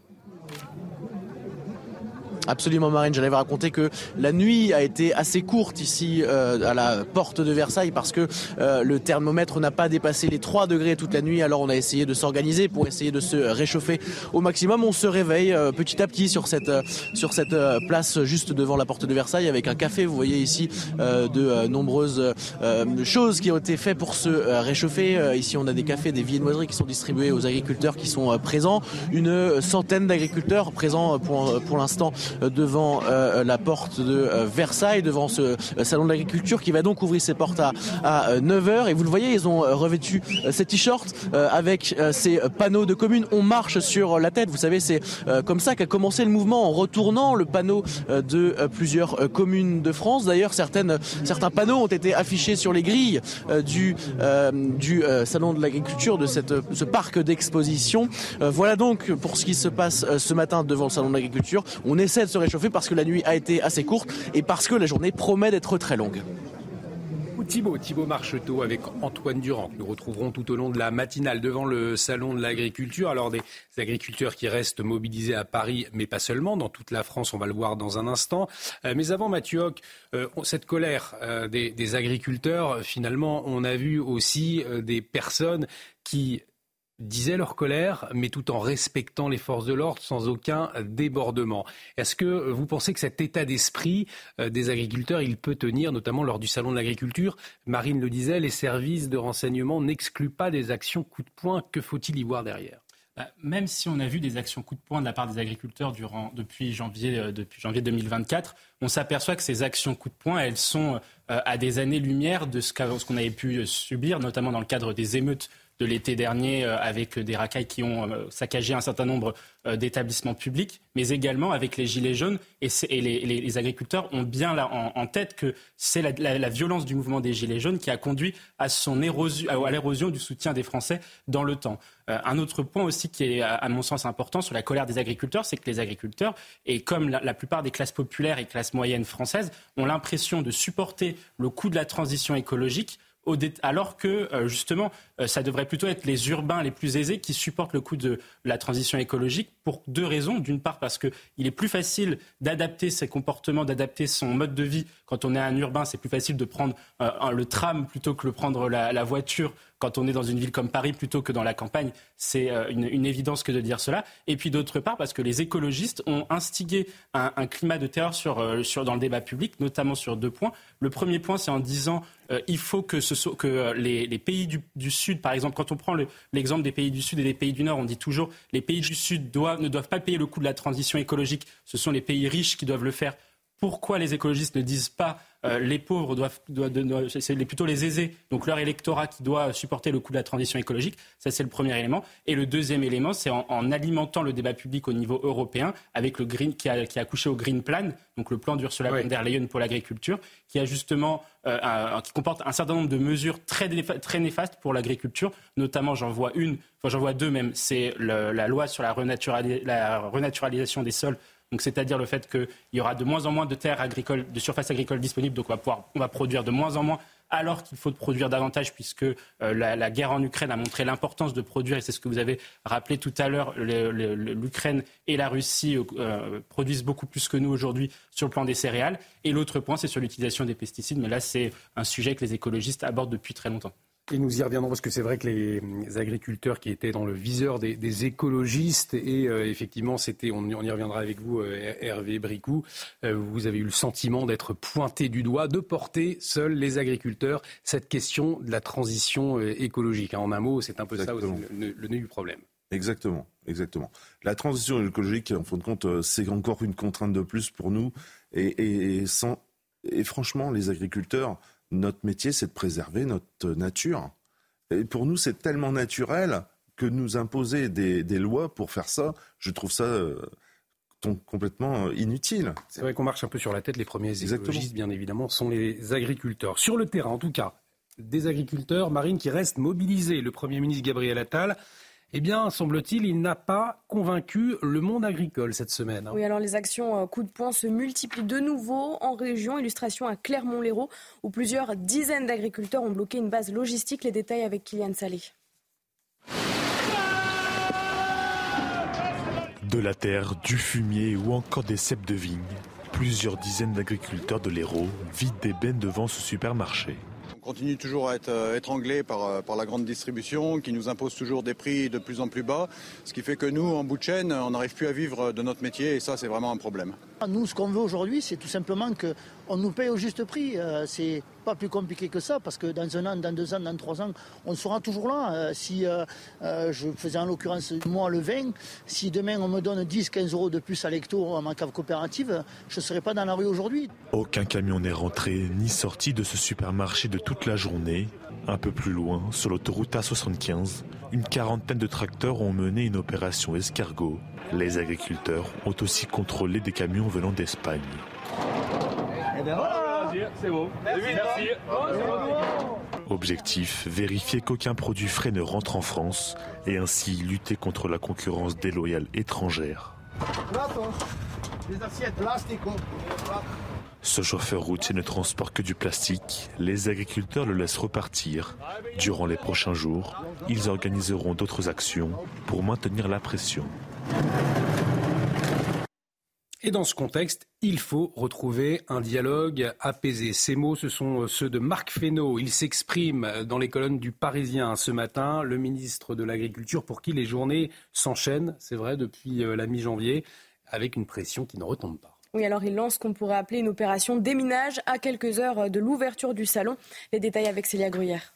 Absolument, Marine. J'allais vous raconter que la nuit a été assez courte ici euh, à la porte de Versailles parce que euh, le thermomètre n'a pas dépassé les 3 degrés toute la nuit. Alors on a essayé de s'organiser pour essayer de se réchauffer au maximum. On se réveille euh, petit à petit sur cette sur cette place juste devant la porte de Versailles avec un café. Vous voyez ici de nombreuses choses qui ont été faites pour se réchauffer. Ici on a des cafés, des viennoiseries qui sont distribuées aux agriculteurs qui sont présents. Une centaine d'agriculteurs présents pour pour l'instant devant euh, la porte de euh, Versailles, devant ce euh, salon de l'agriculture qui va donc ouvrir ses portes à, à 9h. Et vous le voyez, ils ont revêtu ces t-shirts avec ces panneaux de communes. On marche sur la tête. Vous savez, c'est comme ça qu'a commencé le mouvement en retournant le panneau de plusieurs communes de France. D'ailleurs, certaines, certains panneaux ont été affichés sur les grilles du, du salon de l'agriculture, de cette, ce parc d'exposition. Voilà donc pour ce qui se passe ce matin devant le salon de l'agriculture. On essaie de se réchauffer parce que la nuit a été assez courte et parce que la journée promet d'être très longue. Thibault, Thibault Marcheteau avec Antoine Durand, nous retrouverons tout au long de la matinale devant le salon de l'agriculture. Alors des agriculteurs qui restent mobilisés à Paris, mais pas seulement, dans toute la France, on va le voir dans un instant. Euh, mais avant, Mathieu Hoc, euh, cette colère euh, des, agriculteurs, finalement, on a vu aussi des personnes qui disaient leur colère, mais tout en respectant les forces de l'ordre sans aucun débordement. Est-ce que vous pensez que cet état d'esprit euh, des agriculteurs, il peut tenir, notamment lors du salon de l'agriculture? Marine le disait, les services de renseignement n'excluent pas des actions coup de poing. Que faut-il y voir derrière? Bah, même si on a vu des actions coup de poing de la part des agriculteurs durant, depuis, janvier, euh, depuis janvier 2024, on s'aperçoit que ces actions coup de poing, elles sont euh, à des années-lumière de ce qu'on avait pu subir, notamment dans le cadre des émeutes de l'été dernier euh, avec des racailles qui ont euh, saccagé un certain nombre euh, d'établissements publics, mais également avec les gilets jaunes. Et, les, agriculteurs ont bien en, tête que c'est la, violence du mouvement des gilets jaunes qui a conduit à, à l'érosion du soutien des Français dans le temps. un autre point aussi qui est, à, mon sens, important sur la colère des agriculteurs, c'est que les agriculteurs, et comme la, la plupart des classes populaires et classes moyennes françaises, ont l'impression de supporter le coût de la transition écologique alors que euh, justement, euh, ça devrait plutôt être les urbains les plus aisés qui supportent le coût de la transition écologique pour deux raisons. D'une part, parce qu'il est plus facile d'adapter ses comportements, d'adapter son mode de vie quand on est un urbain. C'est plus facile de prendre euh, le tram plutôt que de prendre la voiture quand on est dans une ville comme Paris plutôt que dans la campagne. C'est euh, une, évidence que de dire cela. Et puis d'autre part, parce que les écologistes ont instigé un, climat de terreur sur, euh, sur, dans le débat public, notamment sur deux points. Le premier point, c'est en disant il faut que, que les, pays du, Sud, par exemple, quand on prend l'exemple des pays du Sud et des pays du Nord, on dit toujours les pays du Sud doivent, ne doivent pas payer le coût de la transition écologique. Ce sont les pays riches qui doivent le faire. Pourquoi les écologistes ne disent pas euh, les pauvres doivent, c'est plutôt les aisés, donc leur électorat qui doit supporter le coût de la transition écologique. Ça, c'est le premier élément. Et le deuxième élément, c'est en, alimentant le débat public au niveau européen avec le green qui a, qui a accouché au Green Plan, donc le plan d'Ursula von der Leyen pour l'agriculture, qui a justement euh, qui comporte un certain nombre de mesures très, très néfastes pour l'agriculture. Notamment, j'en vois une, enfin j'en vois deux même. C'est la loi sur la, la renaturalisation des sols donc c'est-à-dire le fait qu'il y aura de moins en moins de terres agricoles, de surfaces agricoles disponibles, donc on va pouvoir, on va produire de moins en moins alors qu'il faut produire davantage puisque euh, la, guerre en Ukraine a montré l'importance de produire, et c'est ce que vous avez rappelé tout à l'heure, l'Ukraine et la Russie euh, produisent beaucoup plus que nous aujourd'hui sur le plan des céréales. Et l'autre point, c'est sur l'utilisation des pesticides, mais là c'est un sujet que les écologistes abordent depuis très longtemps. Et nous y reviendrons parce que c'est vrai que les agriculteurs qui étaient dans le viseur des, écologistes et euh, effectivement c'était, on, y reviendra avec vous euh, Hervé Bricou, euh, vous avez eu le sentiment d'être pointé du doigt, de porter seuls les agriculteurs cette question de la transition écologique. Hein, en un mot, c'est un peu ça aussi, le, nœud du problème. Exactement, exactement. La transition écologique, en fin de compte, c'est encore une contrainte de plus pour nous et, sans, et franchement, les agriculteurs notre métier, c'est de préserver notre nature. Et pour nous, c'est tellement naturel que nous imposer des, lois pour faire ça, je trouve ça euh, complètement euh, inutile. C'est vrai qu'on marche un peu sur la tête. Les premiers écologistes, bien évidemment, sont les agriculteurs. Sur le terrain, en tout cas, des agriculteurs marines qui restent mobilisés. Le Premier ministre Gabriel Attal eh bien, semble-t-il, il n'a pas convaincu le monde agricole cette semaine. Hein. Oui, alors les actions euh, coup de poing se multiplient de nouveau en région. Illustration à Clermont-Lérault, où plusieurs dizaines d'agriculteurs ont bloqué une base logistique. Les détails avec Kylian Salé. De la terre, du fumier ou encore des cèpes de vigne, plusieurs dizaines d'agriculteurs de l'Hérault vident des bennes devant ce supermarché. On continue toujours à être euh, étranglé par, euh, par la grande distribution qui nous impose toujours des prix de plus en plus bas, ce qui fait que nous, en bout de chaîne, on n'arrive plus à vivre de notre métier et ça, c'est vraiment un problème. Nous, ce qu'on veut aujourd'hui, c'est tout simplement qu'on nous paye au juste prix. Euh, c'est pas plus compliqué que ça, parce que dans un an, dans deux ans, dans trois ans, on sera toujours là. Si je faisais en l'occurrence moi le vin, si demain on me donne 10, 15 euros de plus à l'hecto à ma cave coopérative, je ne serais pas dans la rue aujourd'hui. Aucun camion n'est rentré ni sorti de ce supermarché de toute la journée. Un peu plus loin, sur l'autoroute A75, une quarantaine de tracteurs ont mené une opération escargot les agriculteurs ont aussi contrôlé des camions venant d'Espagne. Objectif, vérifier qu'aucun produit frais ne rentre en France et ainsi lutter contre la concurrence déloyale étrangère. Ce chauffeur routier ne transporte que du plastique. Les agriculteurs le laissent repartir. Durant les prochains jours, ils organiseront d'autres actions pour maintenir la pression. Et dans ce contexte, il faut retrouver un dialogue apaisé. Ces mots, ce sont ceux de Marc Fesneau. Il s'exprime dans les colonnes du Parisien ce matin, le ministre de l'Agriculture, pour qui les journées s'enchaînent, c'est vrai, depuis euh, la mi-janvier, avec une pression qui ne retombe pas. Oui, alors il lance ce qu'on pourrait appeler une opération déminage à quelques heures de l'ouverture du salon. Les détails avec Célia Gruyère.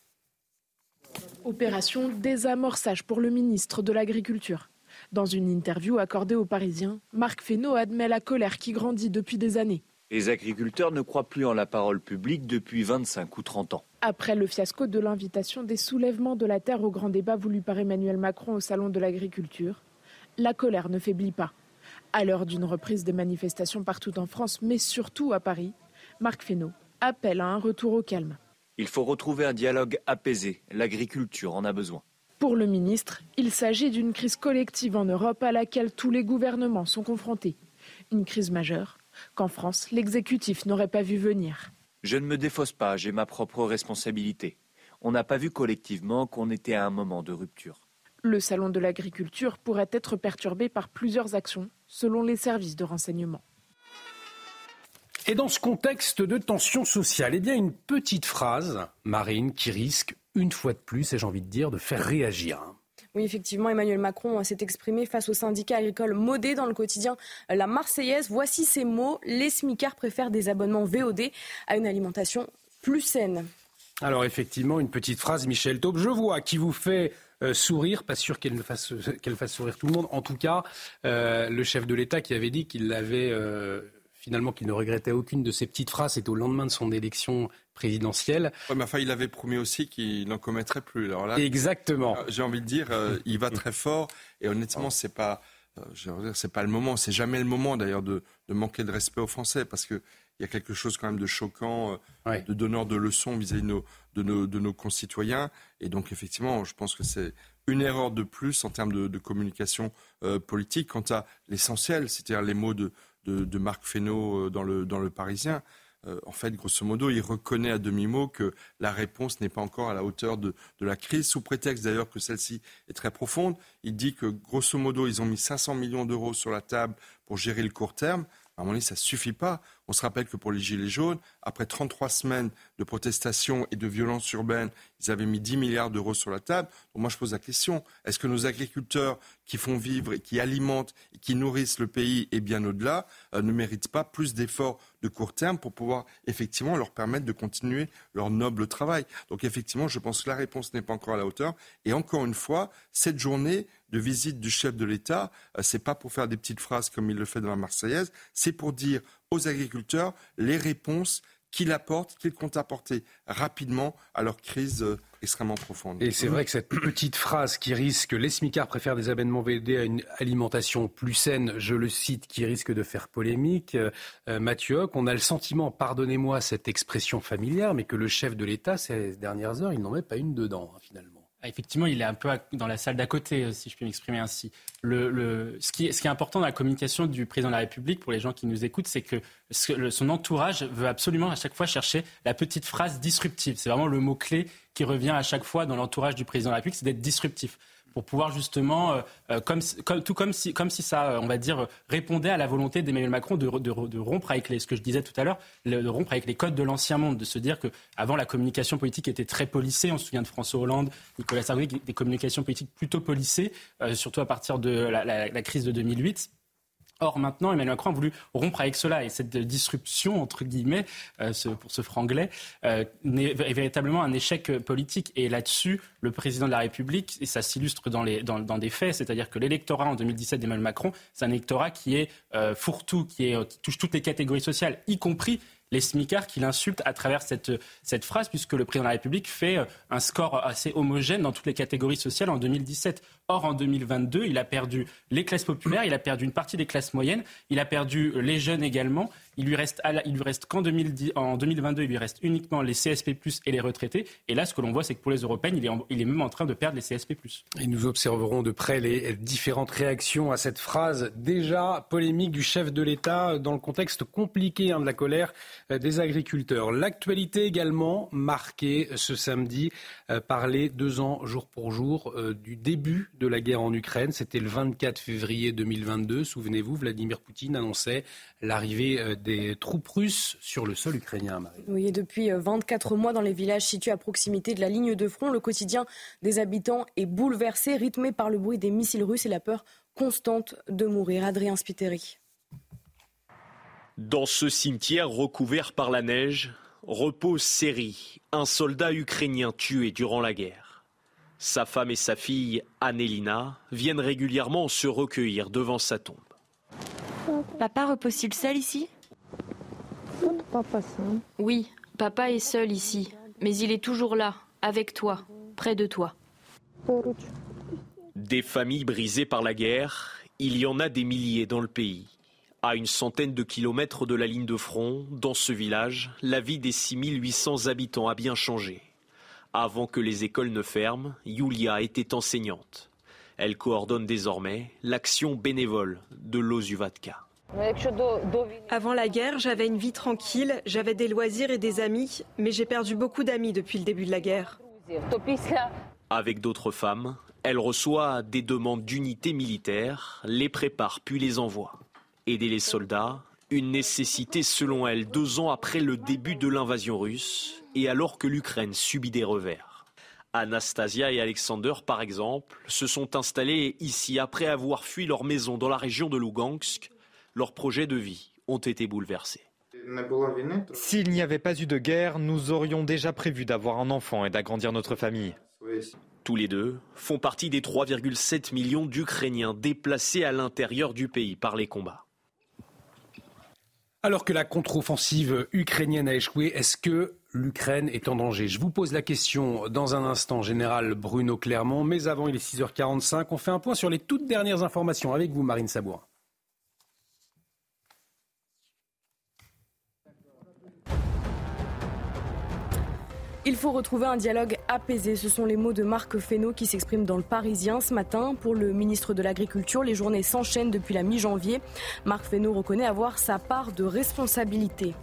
Opération désamorçage pour le ministre de l'Agriculture. Dans une interview accordée aux Parisiens, Marc Fesneau admet la colère qui grandit depuis des années. Les agriculteurs ne croient plus en la parole publique depuis 25 ou 30 ans. Après le fiasco de l'invitation des soulèvements de la terre au grand débat voulu par Emmanuel Macron au Salon de l'agriculture, la colère ne faiblit pas. À l'heure d'une reprise des manifestations partout en France, mais surtout à Paris, Marc Fesneau appelle à un retour au calme. Il faut retrouver un dialogue apaisé. L'agriculture en a besoin. Pour le ministre, il s'agit d'une crise collective en Europe à laquelle tous les gouvernements sont confrontés. Une crise majeure qu'en France, l'exécutif n'aurait pas vu venir. Je ne me défausse pas, j'ai ma propre responsabilité. On n'a pas vu collectivement qu'on était à un moment de rupture. Le salon de l'agriculture pourrait être perturbé par plusieurs actions, selon les services de renseignement. Et dans ce contexte de tension sociale, eh bien une petite phrase, Marine, qui risque une fois de plus, et j'ai envie de dire, de faire réagir. Oui, effectivement, Emmanuel Macron s'est exprimé face au syndicat agricole modé dans le quotidien La Marseillaise. Voici ces mots. Les smicards préfèrent des abonnements VOD à une alimentation plus saine. Alors effectivement, une petite phrase, Michel Taube, je vois, qui vous fait euh, sourire, pas sûr qu'elle fasse, qu'elle fasse sourire tout le monde. En tout cas, euh, le chef de l'État qui avait dit qu'il avait... Euh, finalement qu'il ne regrettait aucune de ses petites phrases. C'est au lendemain de son élection présidentielle. Ouais, mais enfin, il avait promis aussi qu'il n'en commettrait plus. Alors là, Exactement. Euh, j'ai envie de dire, euh, il va très fort. Et honnêtement, c'est pas, euh, c'est pas le moment. C'est jamais le moment d'ailleurs de, de, manquer de respect aux Français parce que il y a quelque chose quand même de choquant, de donneur de leçons vis-à-vis de nos, de, nos, de nos concitoyens. Et donc effectivement, je pense que c'est une erreur de plus en termes de, de communication politique quant à l'essentiel, c'est-à-dire les mots de, de, Marc Fesneau euh, dans le, dans le Parisien. Euh, en fait, grosso modo, il reconnaît à demi-mot que la réponse n'est pas encore à la hauteur de, de la crise, sous prétexte d'ailleurs que celle-ci est très profonde. Il dit que, grosso modo, ils ont mis 500 millions d'euros sur la table pour gérer le court terme. À un moment donné, ça ne suffit pas. On se rappelle que pour les Gilets jaunes, après 33 semaines de protestations et de violences urbaines, ils avaient mis 10 milliards d'euros sur la table. Donc moi, je pose la question, est-ce que nos agriculteurs qui font vivre et qui alimentent et qui nourrissent le pays et bien au-delà euh, ne méritent pas plus d'efforts de court terme pour pouvoir effectivement leur permettre de continuer leur noble travail? Donc effectivement, je pense que la réponse n'est pas encore à la hauteur. Et encore une fois, cette journée de visite du chef de l'État, euh, c'est pas pour faire des petites phrases comme il le fait dans la Marseillaise, c'est pour dire aux agriculteurs les réponses qu'il apporte, qu'il compte apporter rapidement à leur crise euh, extrêmement profonde. Et c'est vrai que cette petite phrase qui risque, les smicards préfèrent des abonnements VD à une alimentation plus saine, je le cite, qui risque de faire polémique, euh, Mathieu on a le sentiment, pardonnez-moi cette expression familière, mais que le chef de l'État, ces dernières heures, il n'en met pas une dedans, hein, finalement. Ah, effectivement, il est un peu dans la salle d'à côté, euh, si je puis m'exprimer ainsi. Le, ce, qui, ce, qui, est important dans la communication du président de la République, pour les gens qui nous écoutent, c'est que son entourage veut absolument à chaque fois chercher la petite phrase disruptive. C'est vraiment le mot-clé qui revient à chaque fois dans l'entourage du président de la République, c'est d'être disruptif. Pour pouvoir justement, comme, tout comme si, comme si ça, on va dire, répondait à la volonté d'Emmanuel Macron de, rompre avec les, ce que je disais tout à l'heure, de rompre avec les codes de l'ancien monde, de se dire que avant la communication politique était très policée. On se souvient de François Hollande, Nicolas Sarkozy, des communications politiques plutôt policées, surtout à partir de la, la crise de 2008. Or, maintenant, Emmanuel Macron a voulu rompre avec cela. Et cette disruption, entre guillemets, euh, pour ce franglais, euh, est véritablement un échec politique. Et là-dessus, le président de la République, et ça s'illustre dans, des faits, c'est-à-dire que l'électorat en 2017 d'Emmanuel Macron, c'est un électorat qui est euh, fourre-tout, qui, touche toutes les catégories sociales, y compris les smicards qu'il insulte à travers cette, cette phrase, puisque le président de la République fait un score assez homogène dans toutes les catégories sociales en 2017. Or, en 2022, il a perdu les classes populaires, il a perdu une partie des classes moyennes, il a perdu les jeunes également. Il lui reste, reste qu'en 2022, il lui reste uniquement les CSP+, et les retraités. Et là, ce que l'on voit, c'est que pour les européennes, il est, il est même en train de perdre les CSP+. Et nous observerons de près les différentes réactions à cette phrase déjà polémique du chef de l'État dans le contexte compliqué hein, de la colère euh, des agriculteurs. L'actualité également marquée ce samedi euh, par les deux ans jour pour jour euh, du début de la guerre en Ukraine. C'était le 24 février 2022. Souvenez-vous, Vladimir Poutine annonçait l'arrivée euh, des troupes russes sur le sol ukrainien. Oui, et depuis 24 euh, mois dans les villages situés à proximité de la ligne de front, le quotidien des habitants est bouleversé, rythmé par le bruit des missiles russes et la peur constante de mourir. Adrien Spiteri. Dans ce cimetière recouvert par la neige, repose Seri, un soldat ukrainien tué durant la guerre. Sa femme et sa fille, Annelina, viennent régulièrement se recueillir devant sa tombe. Papa repose-t-il seul ici? Oui, papa est seul ici, mais il est toujours là, avec toi, près de toi. Des familles brisées par la guerre, il y en a des milliers dans le pays. À une centaine de kilomètres de la ligne de front, dans ce village, la vie des 6800 habitants a bien changé. Avant que les écoles ne ferment, Yulia était enseignante. Elle coordonne désormais l'action bénévole de l'Ozuvatka. Avant la guerre, j'avais une vie tranquille, j'avais des loisirs et des amis, mais j'ai perdu beaucoup d'amis depuis le début de la guerre. Avec d'autres femmes, elle reçoit des demandes d'unités militaires, les prépare puis les envoie. Aider les soldats, une nécessité selon elle deux ans après le début de l'invasion russe et alors que l'Ukraine subit des revers. Anastasia et Alexander, par exemple, se sont installés ici après avoir fui leur maison dans la région de Lugansk. Leurs projets de vie ont été bouleversés. S'il n'y avait pas eu de guerre, nous aurions déjà prévu d'avoir un enfant et d'agrandir notre famille. Tous les deux font partie des 3,7 millions d'Ukrainiens déplacés à l'intérieur du pays par les combats. Alors que la contre-offensive ukrainienne a échoué, est-ce que l'Ukraine est en danger? Je vous pose la question dans un instant, général Bruno Clermont, mais avant, il est 6h45. On fait un point sur les toutes dernières informations avec vous, Marine Sabourin. Il faut retrouver un dialogue apaisé. Ce sont les mots de Marc Fesneau qui s'expriment dans le Parisien ce matin. Pour le ministre de l'Agriculture, les journées s'enchaînent depuis la mi-janvier. Marc Fesneau reconnaît avoir sa part de responsabilité.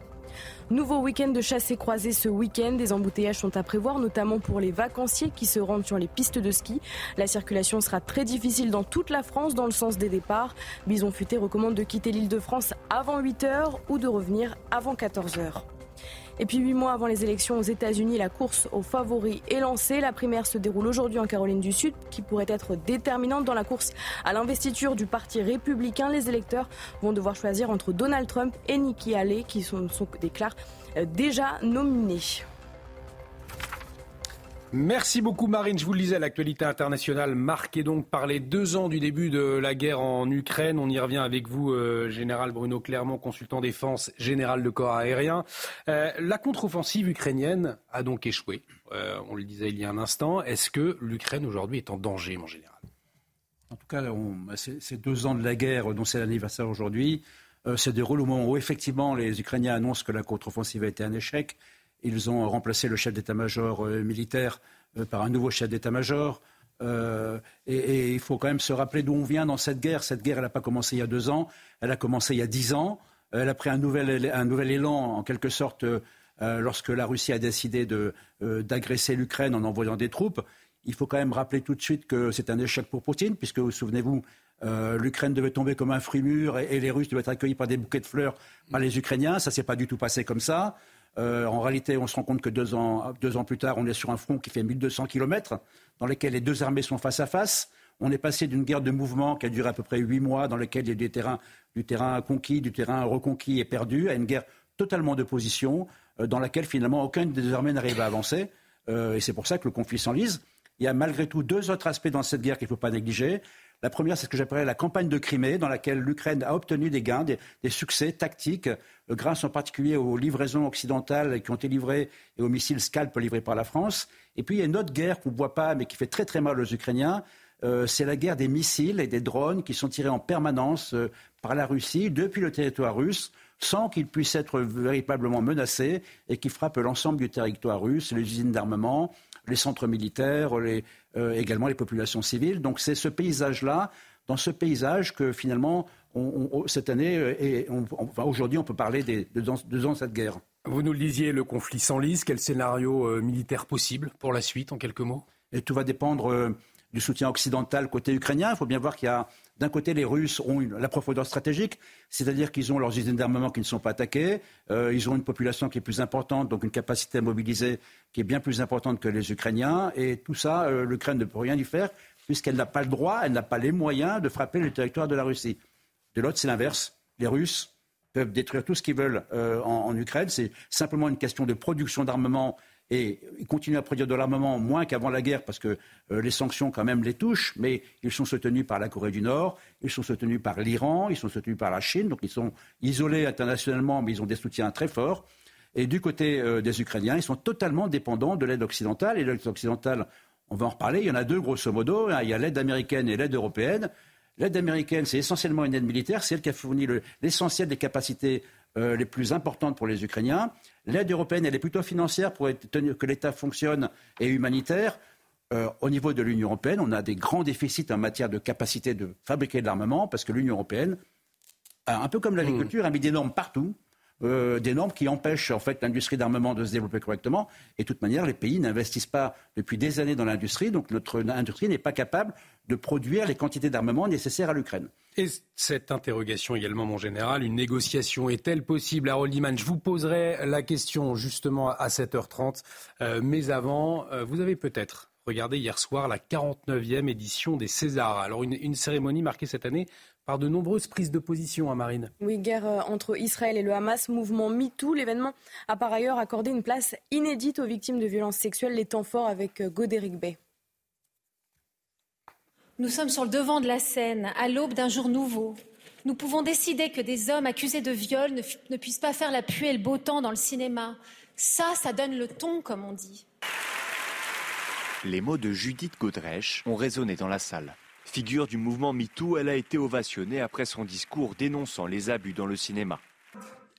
Nouveau week-end de chasse et croisée ce week-end. Des embouteillages sont à prévoir, notamment pour les vacanciers qui se rendent sur les pistes de ski. La circulation sera très difficile dans toute la France dans le sens des départs. Bison Futé recommande de quitter l'île de France avant 8 h ou de revenir avant 14 h et puis huit mois avant les élections aux États-Unis, la course aux favoris est lancée. La primaire se déroule aujourd'hui en Caroline du Sud, qui pourrait être déterminante dans la course à l'investiture du Parti républicain. Les électeurs vont devoir choisir entre Donald Trump et Nikki Haley, qui sont, sont déclarés euh, déjà nominés. Merci beaucoup Marine. Je vous le disais, l'actualité internationale marquée donc par les deux ans du début de la guerre en Ukraine. On y revient avec vous, euh, général Bruno Clermont, consultant défense général de corps aérien. Euh, la contre-offensive ukrainienne a donc échoué. Euh, on le disait il y a un instant. Est-ce que l'Ukraine aujourd'hui est en danger, mon général? En tout cas, ces deux ans de la guerre, dont c'est l'anniversaire aujourd'hui, se déroulent au moment où effectivement les Ukrainiens annoncent que la contre-offensive a été un échec ils ont remplacé le chef d'état-major euh, militaire euh, par un nouveau chef d'état-major. Euh, et, il faut quand même se rappeler d'où on vient dans cette guerre. Cette guerre, elle n'a pas commencé il y a deux ans, elle a commencé il y a dix ans. Elle a pris un nouvel, élan, en quelque sorte, lorsque la Russie a décidé d'agresser l'Ukraine en envoyant des troupes. Il faut quand même rappeler tout de suite que c'est un échec pour Poutine, puisque vous souvenez-vous, l'Ukraine devait tomber comme un fruit mûr et, les Russes devaient être accueillis par des bouquets de fleurs par les Ukrainiens. Ça s'est pas du tout passé comme ça. Euh, en réalité, on se rend compte que deux ans, plus tard, on est sur un front qui fait 1200 kilomètres, dans lequel les deux armées sont face à face. On est passé d'une guerre de mouvement qui a duré à peu près huit mois, dans laquelle il y a du terrain conquis, du terrain reconquis et perdu, à une guerre totalement de position, euh, dans laquelle finalement aucune des armées n'arrive à avancer. et c'est pour ça que le conflit s'enlise. Il y a malgré tout deux autres aspects dans cette guerre qu'il ne faut pas négliger. La première, c'est ce que j'appellerais la campagne de Crimée, dans laquelle l'Ukraine a obtenu des gains, des, succès tactiques, euh, grâce en particulier aux livraisons occidentales qui ont été livrées et aux missiles Scalp livrés par la France. Et puis il y a une autre guerre qu'on ne voit pas, mais qui fait très très mal aux Ukrainiens. Euh, c'est la guerre des missiles et des drones qui sont tirés en permanence euh, par la Russie depuis le territoire russe sans qu'ils puissent être véritablement menacés et qui frappent l'ensemble du territoire russe, les usines d'armement, les centres militaires, euh, également les populations civiles. Donc c'est ce paysage-là, dans ce paysage que finalement, cette année, euh, et aujourd'hui, on peut parler des, de, deux ans de cette guerre. Vous nous le disiez, le conflit s'enlise. Quel scénario euh, militaire possible pour la suite, en quelques mots? Et tout va dépendre du soutien occidental côté ukrainien. Il faut bien voir qu'il y a d'un côté, les Russes ont la profondeur stratégique, c'est-à-dire qu'ils ont leurs usines d'armement qui ne sont pas attaquées, euh, ils ont une population qui est plus importante, donc une capacité à mobiliser qui est bien plus importante que les Ukrainiens, et tout ça, euh, l'Ukraine ne peut rien y faire, puisqu'elle n'a pas le droit, elle n'a pas les moyens de frapper le territoire de la Russie. De l'autre, c'est l'inverse. Les Russes peuvent détruire tout ce qu'ils veulent euh, en Ukraine, c'est simplement une question de production d'armement et ils continuent à produire de l'armement moins qu'avant la guerre parce que euh, les sanctions quand même les touchent, mais ils sont soutenus par la Corée du Nord, ils sont soutenus par l'Iran, ils sont soutenus par la Chine, donc ils sont isolés internationalement, mais ils ont des soutiens très forts. Et du côté euh, des Ukrainiens, ils sont totalement dépendants de l'aide occidentale. Et l'aide occidentale, on va en reparler, il y en a deux grosso modo. Il y a l'aide américaine et l'aide européenne. L'aide américaine, c'est essentiellement une aide militaire, c'est elle qui a fourni l'essentiel des capacités euh, les plus importantes pour les Ukrainiens. L'aide européenne, elle est plutôt financière pour que l'État fonctionne et humanitaire. Euh, au niveau de l'Union européenne, on a des grands déficits en matière de capacité de fabriquer de l'armement parce que l'Union européenne, un peu comme l'agriculture, a mis des normes partout. Euh, des normes qui empêchent en fait l'industrie d'armement de se développer correctement. Et de toute manière, les pays n'investissent pas depuis des années dans l'industrie, donc notre industrie n'est pas capable de produire les quantités d'armement nécessaires à l'Ukraine. Et cette interrogation également, mon général, une négociation est-elle possible? Harold Iman, je vous poserai la question justement à 7h30. Euh, mais avant, euh, vous avez peut-être regardé hier soir la 49e édition des Césars. Alors une, cérémonie marquée cette année par de nombreuses prises de position à hein, Marine. Oui, guerre euh, entre Israël et le Hamas, mouvement MeToo. L'événement a par ailleurs accordé une place inédite aux victimes de violences sexuelles, les temps forts avec Godéric Bay. Nous sommes sur le devant de la scène, à l'aube d'un jour nouveau. Nous pouvons décider que des hommes accusés de viol ne, puissent pas faire la pluie et le beau temps dans le cinéma. Ça, ça donne le ton, comme on dit. Les mots de Judith Godrèche ont résonné dans la salle. Figure du mouvement MeToo, elle a été ovationnée après son discours dénonçant les abus dans le cinéma.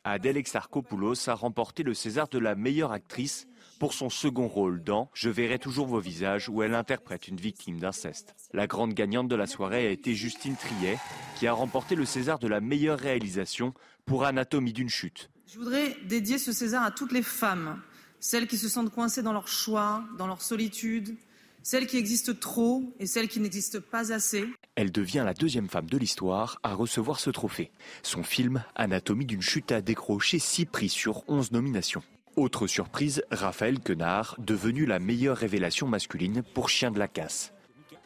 Adèle Exarchopoulos a remporté le César de la meilleure actrice pour son second rôle dans Je verrai toujours vos visages où elle interprète une victime d'inceste. La grande gagnante de la soirée a été Justine Triet qui a remporté le César de la meilleure réalisation pour Anatomie d'une chute. Je voudrais dédier ce César à toutes les femmes, celles qui se sentent coincées dans leur choix, dans leur solitude, celles qui existent trop et celles qui n'existent pas assez. Elle devient la deuxième femme de l'histoire à recevoir ce trophée. Son film Anatomie d'une chute a décroché 6 prix sur 11 nominations. Autre surprise, Raphaël Quenard, devenu la meilleure révélation masculine pour Chien de la casse.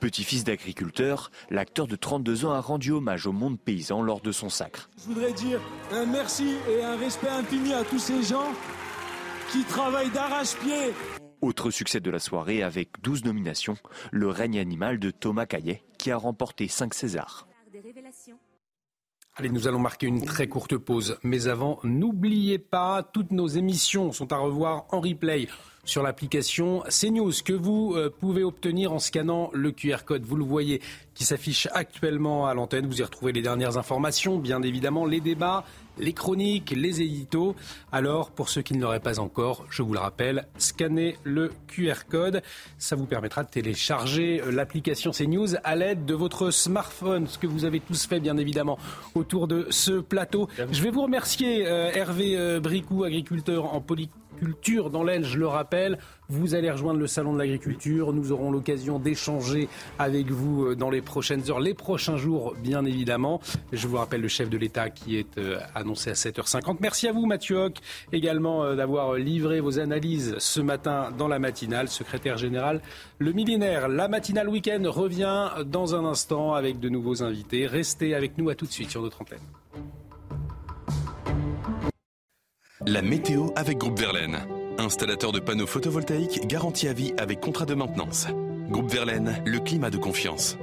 Petit-fils d'agriculteur, l'acteur de 32 ans a rendu hommage au monde paysan lors de son sacre. Je voudrais dire un merci et un respect infini à tous ces gens qui travaillent d'arrache-pied autre succès de la soirée avec 12 nominations, Le règne animal de Thomas Caillet qui a remporté 5 Césars. Allez, nous allons marquer une très courte pause. Mais avant, n'oubliez pas, toutes nos émissions sont à revoir en replay sur l'application CNews que vous euh, pouvez obtenir en scannant le QR code. Vous le voyez qui s'affiche actuellement à l'antenne. Vous y retrouvez les dernières informations, bien évidemment, les débats, les chroniques, les éditos. Alors, pour ceux qui ne l'auraient pas encore, je vous le rappelle, scannez le QR code. Ça vous permettra de télécharger euh, l'application CNews à l'aide de votre smartphone, ce que vous avez tous fait, bien évidemment, autour de ce plateau. Je vais vous remercier, euh, Hervé Bricou, agriculteur en politique l'agriculture dans l'aile, je le rappelle. Vous allez rejoindre le salon de l'agriculture. Nous aurons l'occasion d'échanger avec vous dans les prochaines heures, les prochains jours, bien évidemment. Je vous rappelle le chef de l'État qui est annoncé à 7h50. Merci à vous, Mathieu Hoc, également d'avoir livré vos analyses ce matin dans la matinale. Secrétaire général, le millénaire, la matinale week-end revient dans un instant avec de nouveaux invités. Restez avec nous à tout de suite sur notre antenne. La météo avec Groupe Verlaine. Installateur de panneaux photovoltaïques garantie à vie avec contrat de maintenance. Groupe Verlaine, le climat de confiance.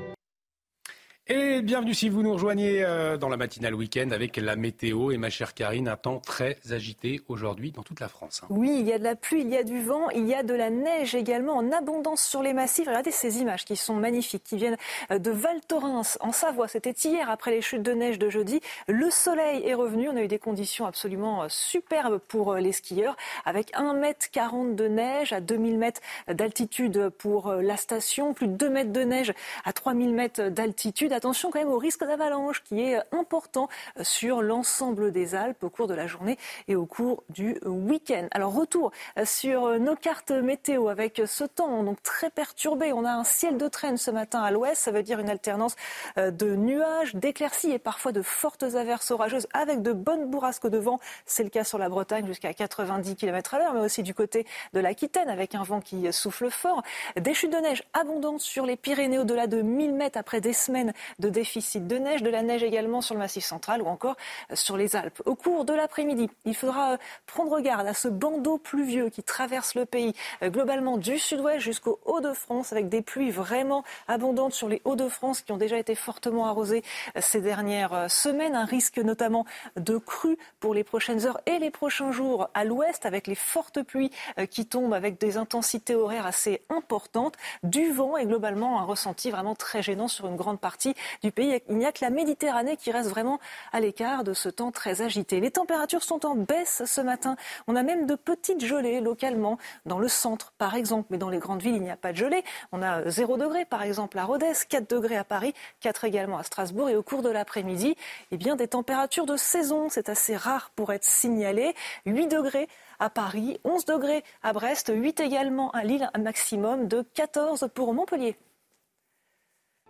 Et bienvenue si vous nous rejoignez euh, dans la matinale week-end avec la météo et ma chère Karine, un temps très agité aujourd'hui dans toute la France. Hein. Oui, il y a de la pluie, il y a du vent, il y a de la neige également en abondance sur les massifs. Regardez ces images qui sont magnifiques, qui viennent euh, de Val Thorens en Savoie. C'était hier après les chutes de neige de jeudi. Le soleil est revenu, on a eu des conditions absolument euh, superbes pour les skieurs avec 1,40 m de neige à 2000 m d'altitude pour la station, plus de 2 mètres de neige à 3000 m d'altitude attention quand même au risque d'avalanche qui est important sur l'ensemble des Alpes au cours de la journée et au cours du week-end. Alors retour sur nos cartes météo avec ce temps donc très perturbé. On a un ciel de traîne ce matin à l'ouest, ça veut dire une alternance de nuages, d'éclaircies et parfois de fortes averses orageuses avec de bonnes bourrasques de vent. C'est le cas sur la Bretagne jusqu'à 90 km à l'heure, mais aussi du côté de l'Aquitaine avec un vent qui souffle fort. Des chutes de neige abondantes sur les Pyrénées au-delà de 1000 mètres après des semaines de déficit de neige, de la neige également sur le massif central ou encore euh, sur les Alpes. Au cours de l'après-midi, il faudra euh, prendre garde à ce bandeau pluvieux qui traverse le pays, euh, globalement du sud-ouest jusqu'au Hauts-de-France, avec des pluies vraiment abondantes sur les Hauts-de-France qui ont déjà été fortement arrosés ces dernières semaines. Un risque notamment de crue pour les prochaines heures et les prochains jours à l'ouest, avec les fortes pluies qui tombent avec des intensités horaires assez importantes, du vent et globalement un ressenti vraiment très gênant sur une grande partie du pays. Il n'y a que la Méditerranée qui reste vraiment à l'écart de ce temps très agité. Les températures sont en baisse ce matin. On a même de petites gelées localement dans le centre, par exemple. Mais dans les grandes villes, il n'y a pas de gelée. On a 0 degré, par exemple, à Rodez, 4 degrés à Paris, 4 également à Strasbourg. Et au cours de l'après-midi, eh bien, des températures de saison. C'est assez rare pour être signalé. 8 degrés à Paris, 11 degrés à Brest, 8 également à Lille, un maximum de 14 pour Montpellier.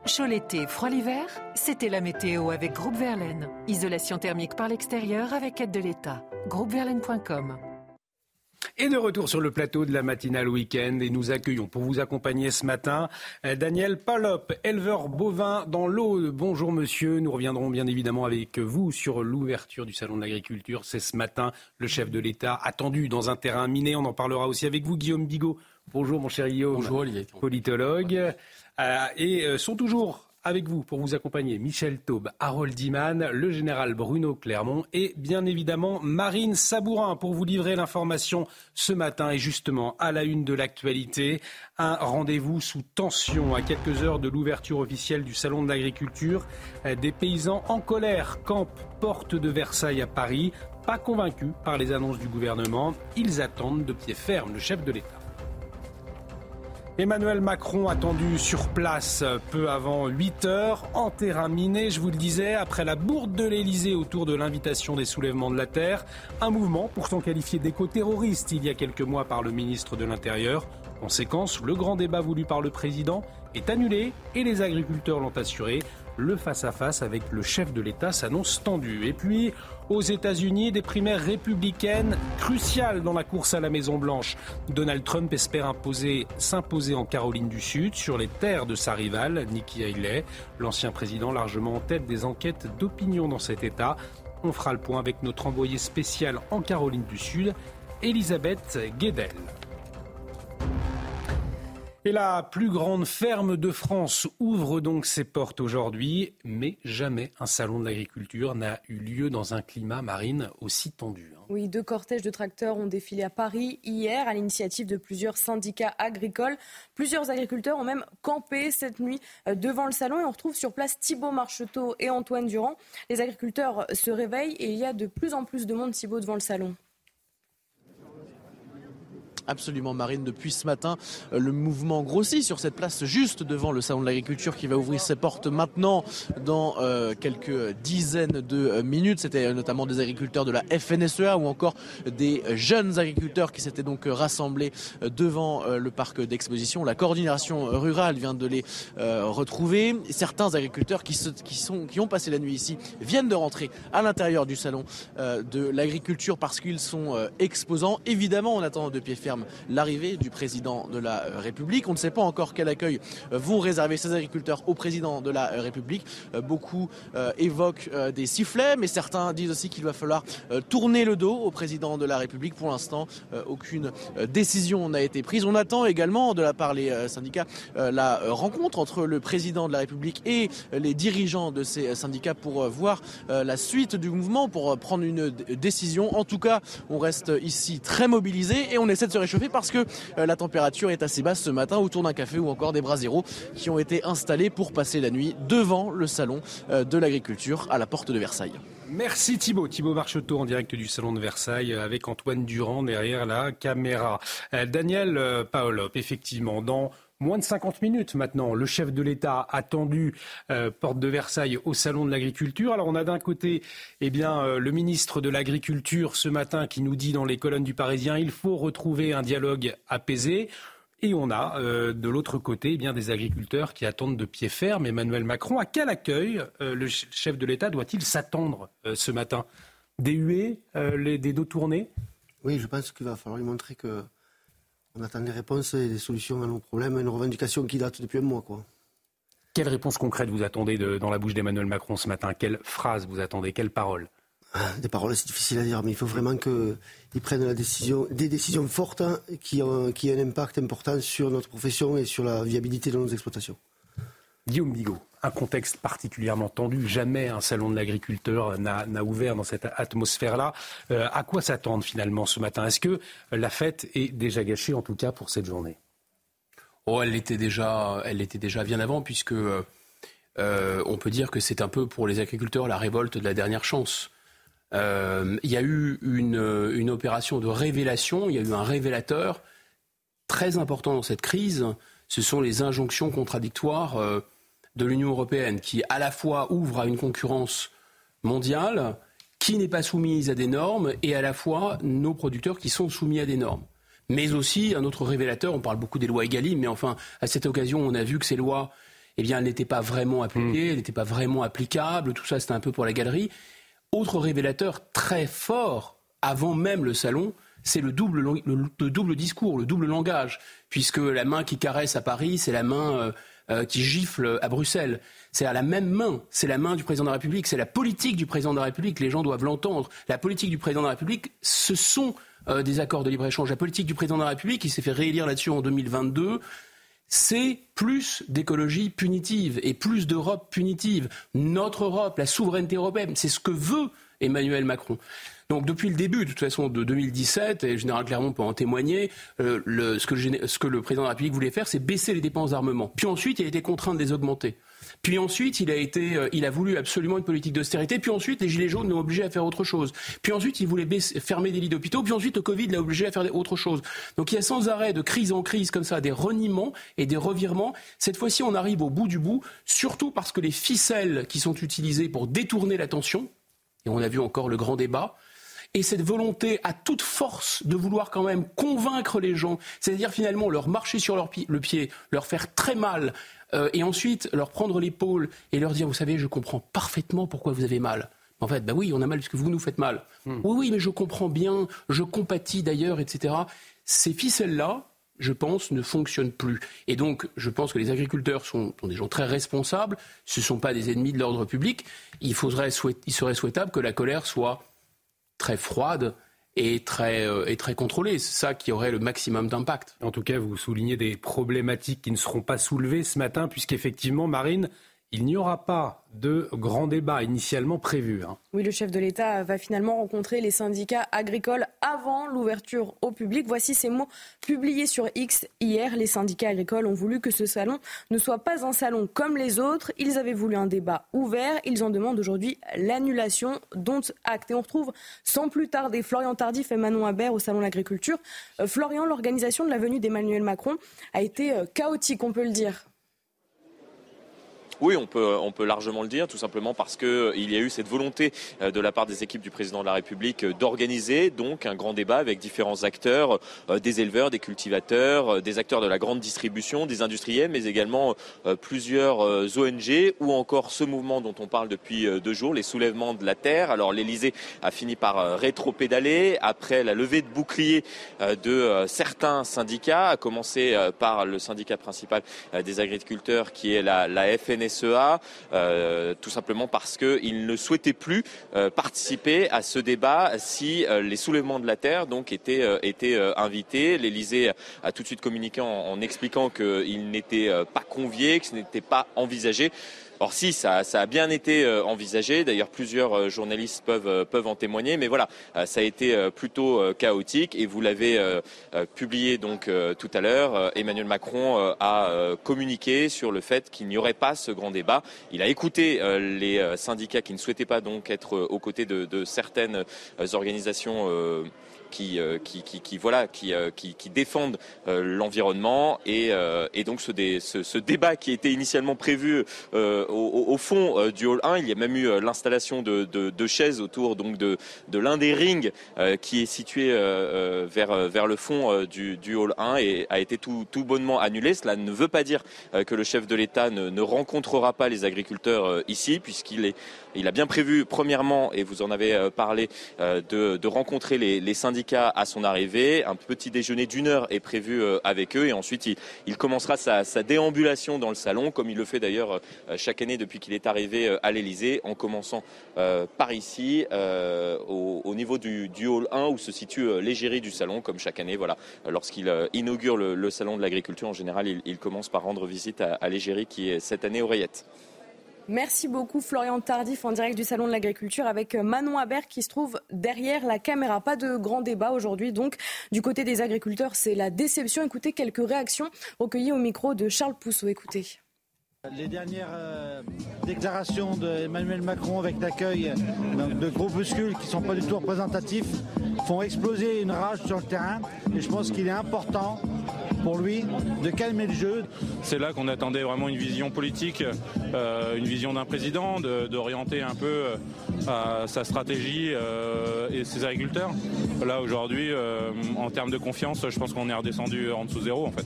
Chaud l'été, froid l'hiver, c'était la météo avec Groupe Verlaine. Isolation thermique par l'extérieur avec aide de l'État. Groupeverlaine.com et de retour sur le plateau de la matinale week-end et nous accueillons pour vous accompagner ce matin euh, Daniel Palop, éleveur bovin dans l'eau. Bonjour monsieur, nous reviendrons bien évidemment avec vous sur l'ouverture du salon de l'agriculture. C'est ce matin le chef de l'État attendu dans un terrain miné. On en parlera aussi avec vous Guillaume Bigot. Bonjour mon cher Guillaume. Bonjour Olivier. Politologue. Euh, et euh, sont toujours avec vous pour vous accompagner Michel Taube, Harold Diman, le général Bruno Clermont et bien évidemment Marine Sabourin pour vous livrer l'information ce matin et justement à la une de l'actualité. Un rendez-vous sous tension à quelques heures de l'ouverture officielle du Salon de l'agriculture. Euh, des paysans en colère campent porte de Versailles à Paris. Pas convaincus par les annonces du gouvernement, ils attendent de pied ferme le chef de l'État. Emmanuel Macron attendu sur place peu avant 8 heures, en terrain miné, je vous le disais, après la bourde de l'Elysée autour de l'invitation des soulèvements de la Terre, un mouvement pourtant qualifié d'éco-terroriste il y a quelques mois par le ministre de l'Intérieur. Conséquence, le grand débat voulu par le président est annulé et les agriculteurs l'ont assuré. Le face-à-face avec le chef de l'État s'annonce tendu. Et puis, aux États-Unis, des primaires républicaines cruciales dans la course à la Maison-Blanche. Donald Trump espère imposer, s'imposer en Caroline du Sud sur les terres de sa rivale, Nikki Haley. L'ancien président largement en tête des enquêtes d'opinion dans cet État. On fera le point avec notre envoyé spécial en Caroline du Sud, Elisabeth Guedel. Et la plus grande ferme de France ouvre donc ses portes aujourd'hui, mais jamais un salon de l'agriculture n'a eu lieu dans un climat marine aussi tendu. Hein. Oui, deux cortèges de tracteurs ont défilé à Paris hier à l'initiative de plusieurs syndicats agricoles. Plusieurs agriculteurs ont même campé cette nuit euh, devant le salon et on retrouve sur place Thibault Marcheteau et Antoine Durand. Les agriculteurs se réveillent et il y a de plus en plus de monde Thibault devant le salon. Absolument, Marine. Depuis ce matin, euh, le mouvement grossit sur cette place juste devant le salon de l'agriculture qui va ouvrir ses portes maintenant dans euh, quelques dizaines de euh, minutes. C'était notamment des agriculteurs de la FNSEA ou encore des jeunes agriculteurs qui s'étaient donc rassemblés devant le parc d'exposition. La coordination rurale vient de les retrouver. Certains agriculteurs qui, qui, sont, qui ont passé la nuit ici viennent de rentrer à l'intérieur du salon de l'agriculture parce qu'ils sont exposants. Évidemment, on attend de pied ferme l'arrivée du président de la République. On ne sait pas encore quel accueil euh, vont réserver ces agriculteurs au président de la République. Euh, beaucoup euh, évoquent des sifflets, mais certains disent aussi qu'il va falloir tourner le dos au président de la République. Pour l'instant, aucune décision n'a été prise. On attend également de la part des syndicats la rencontre entre le président de la République et les dirigeants de ces syndicats pour voir la suite du mouvement, pour prendre une décision. En tout cas, on reste ici très mobilisé et on essaie de se réchauffer parce que euh, la température est assez basse ce matin autour d'un café ou encore des bras zéro qui ont été installés pour passer la nuit devant le salon euh, de l'agriculture à la porte de Versailles. Merci Thibault. Thibault Marcheteau en direct du Salon de Versailles avec Antoine Durand derrière la caméra. Euh, Daniel Paolop, effectivement, dans moins de 50 minutes maintenant. Le chef de l'État attendu euh, porte de Versailles au salon de l'agriculture. Alors on a d'un côté eh bien, euh, le ministre de l'Agriculture ce matin qui nous dit dans les colonnes du Parisien il faut retrouver un dialogue apaisé. Et on a euh, de l'autre côté eh bien, des agriculteurs qui attendent de pied ferme Emmanuel Macron. À quel accueil le chef de l'État doit-il s'attendre ce matin? Des huées, des dos tournés? Oui, je pense qu'il va falloir lui montrer que on attend des réponses et des solutions à nos problèmes, une revendication qui date depuis un mois. Quoi. Quelle réponse concrète vous attendez dans la bouche d'Emmanuel Macron ce matin? Quelle phrase vous attendez? Quelles paroles ah, Des paroles, c'est difficile à dire, mais il faut vraiment qu'ils prennent la décision, des décisions fortes hein, qui, ont, qui ont un impact important sur notre profession et sur la viabilité de nos exploitations. Guillaume Bigot, un contexte particulièrement tendu. Jamais un salon de l'agriculteur n'a ouvert dans cette atmosphère-là. Euh, à quoi s'attendre finalement ce matin? Est-ce que la fête est déjà gâchée, en tout cas pour cette journée? Oh, elle était déjà, elle était déjà bien avant, puisque euh, on peut dire que c'est un peu pour les agriculteurs la révolte de la dernière chance. Euh, il y a eu une, opération de révélation, il y a eu un révélateur très important dans cette crise. Ce sont les injonctions contradictoires de l'Union européenne qui à la fois ouvre à une concurrence mondiale qui n'est pas soumise à des normes et à la fois nos producteurs qui sont soumis à des normes. Mais aussi un autre révélateur, on parle beaucoup des lois Egalim, mais enfin à cette occasion on a vu que ces lois eh bien, n'étaient pas vraiment appliquées, mm. elles n'étaient pas vraiment applicables, tout ça c'était un peu pour la galerie. Autre révélateur très fort, avant même le salon, c'est le double, le, double discours, le double langage, puisque la main qui caresse à Paris, c'est la main euh, euh, qui gifle à Bruxelles. C'est à la même main, c'est la main du président de la République, c'est la politique du président de la République, les gens doivent l'entendre. La politique du président de la République, ce sont euh, des accords de libre-échange. La politique du président de la République, qui s'est fait réélire là-dessus en 2022, c'est plus d'écologie punitive et plus d'Europe punitive. Notre Europe, la souveraineté européenne, c'est ce que veut Emmanuel Macron. Donc depuis le début, de toute façon, de 2017, et le général Clermont peut en témoigner, euh, ce, que le, président de la République voulait faire, c'est baisser les dépenses d'armement. Puis ensuite, il a été contraint de les augmenter. Puis ensuite, il a, été, euh, il a voulu absolument une politique d'austérité. Puis ensuite, les Gilets jaunes l'ont obligé à faire autre chose. Puis ensuite, il voulait fermer des lits d'hôpitaux. Puis ensuite, le Covid l'a obligé à faire autre chose. Donc il y a sans arrêt de crise en crise comme ça, des reniements et des revirements. Cette fois-ci, on arrive au bout du bout, surtout parce que les ficelles qui sont utilisées pour détourner l'attention, et on a vu encore le grand débat, et cette volonté à toute force de vouloir quand même convaincre les gens, c'est-à-dire finalement leur marcher sur leur le pied, leur faire très mal, euh, et ensuite leur prendre l'épaule et leur dire, vous savez, je comprends parfaitement pourquoi vous avez mal. En fait, bah oui, on a mal parce que vous nous faites mal. Hmm. Oui, oui, mais je comprends bien, je compatis d'ailleurs, etc. Ces ficelles-là, je pense, ne fonctionnent plus. Et donc, je pense que les agriculteurs sont, sont des gens très responsables, ce ne sont pas des ennemis de l'ordre public. Il, faudrait, il serait souhaitable que la colère soit très froide et très, euh, et très contrôlée. C'est ça qui aurait le maximum d'impact. En tout cas, vous soulignez des problématiques qui ne seront pas soulevées ce matin, puisqu'effectivement, Marine, il n'y aura pas de grand débat initialement prévu. Hein. Oui, le chef de l'État va finalement rencontrer les syndicats agricoles avant l'ouverture au public. Voici ces mots publiés sur X hier. Les syndicats agricoles ont voulu que ce salon ne soit pas un salon comme les autres. Ils avaient voulu un débat ouvert. Ils en demandent aujourd'hui l'annulation, dont acte. Et on retrouve sans plus tarder Florian Tardif et Manon Habert au Salon de l'Agriculture. Euh, Florian, l'organisation de la venue d'Emmanuel Macron a été euh, chaotique, on peut le dire. Oui, on peut, largement le dire, tout simplement parce qu'il euh, y a eu cette volonté euh, de la part des équipes du président de la République euh, d'organiser donc un grand débat avec différents acteurs, des éleveurs, des cultivateurs, des acteurs de la grande distribution, des industriels, mais également plusieurs ONG ou encore ce mouvement dont on parle depuis deux jours, les soulèvements de la terre. Alors l'Elysée a fini par rétro-pédaler après la levée de boucliers de certains syndicats, à commencer par le syndicat principal des agriculteurs qui est la, la FNS SEA, euh, tout simplement parce qu'il ne souhaitait plus euh, participer à ce débat si euh, les soulèvements de la terre étaient, étaient invités. L'Elysée a tout de suite communiqué en, en expliquant qu'il n'était pas convié, que ce n'était pas envisagé. Or si, ça, a bien été euh, envisagé. D'ailleurs, plusieurs euh, journalistes peuvent, euh, peuvent en témoigner. Mais voilà, ça a été plutôt chaotique. Et vous l'avez publié donc tout à l'heure. Emmanuel Macron a communiqué sur le fait qu'il n'y aurait pas ce grand débat. Il a écouté les syndicats qui ne souhaitaient pas donc être aux côtés de, de certaines organisations euh, qui, voilà, qui, euh, défendent euh, l'environnement et, donc ce, débat qui était initialement prévu au, fond du hall 1, il y a même eu l'installation de, chaises autour donc de, l'un des rings qui est situé vers, le fond du, hall 1 et a été tout, bonnement annulé. Cela ne veut pas dire que le chef de l'État ne rencontrera pas les agriculteurs ici puisqu'il est il a bien prévu, premièrement, et vous en avez euh, parlé, euh, de, rencontrer les, syndicats à son arrivée. Un petit déjeuner d'une heure est prévu euh, avec eux et ensuite il, commencera sa, déambulation dans le salon, comme il le fait d'ailleurs chaque année depuis qu'il est arrivé à l'Elysée, en commençant par ici, au, niveau du, hall 1 où se situe l'égérie du salon, comme chaque année. Voilà, lorsqu'il inaugure le, salon de l'agriculture, en général, il, commence par rendre visite à, à l'égérie qui est cette année oreillette. Merci beaucoup Florian Tardif en direct du Salon de l'Agriculture avec Manon Habert qui se trouve derrière la caméra. Pas de grand débat aujourd'hui donc du côté des agriculteurs c'est la déception. Écoutez quelques réactions recueillies au micro de Charles Pousseau. Les dernières euh, déclarations d'Emmanuel Macron avec l'accueil de groupuscules qui ne sont pas du tout représentatifs font exploser une rage sur le terrain et je pense qu'il est important pour lui de calmer le jeu. C'est là qu'on attendait vraiment une vision politique, euh, une vision d'un président, d'orienter un peu euh, sa stratégie et ses agriculteurs. Là aujourd'hui, en termes de confiance, je pense qu'on est redescendu en dessous zéro en fait.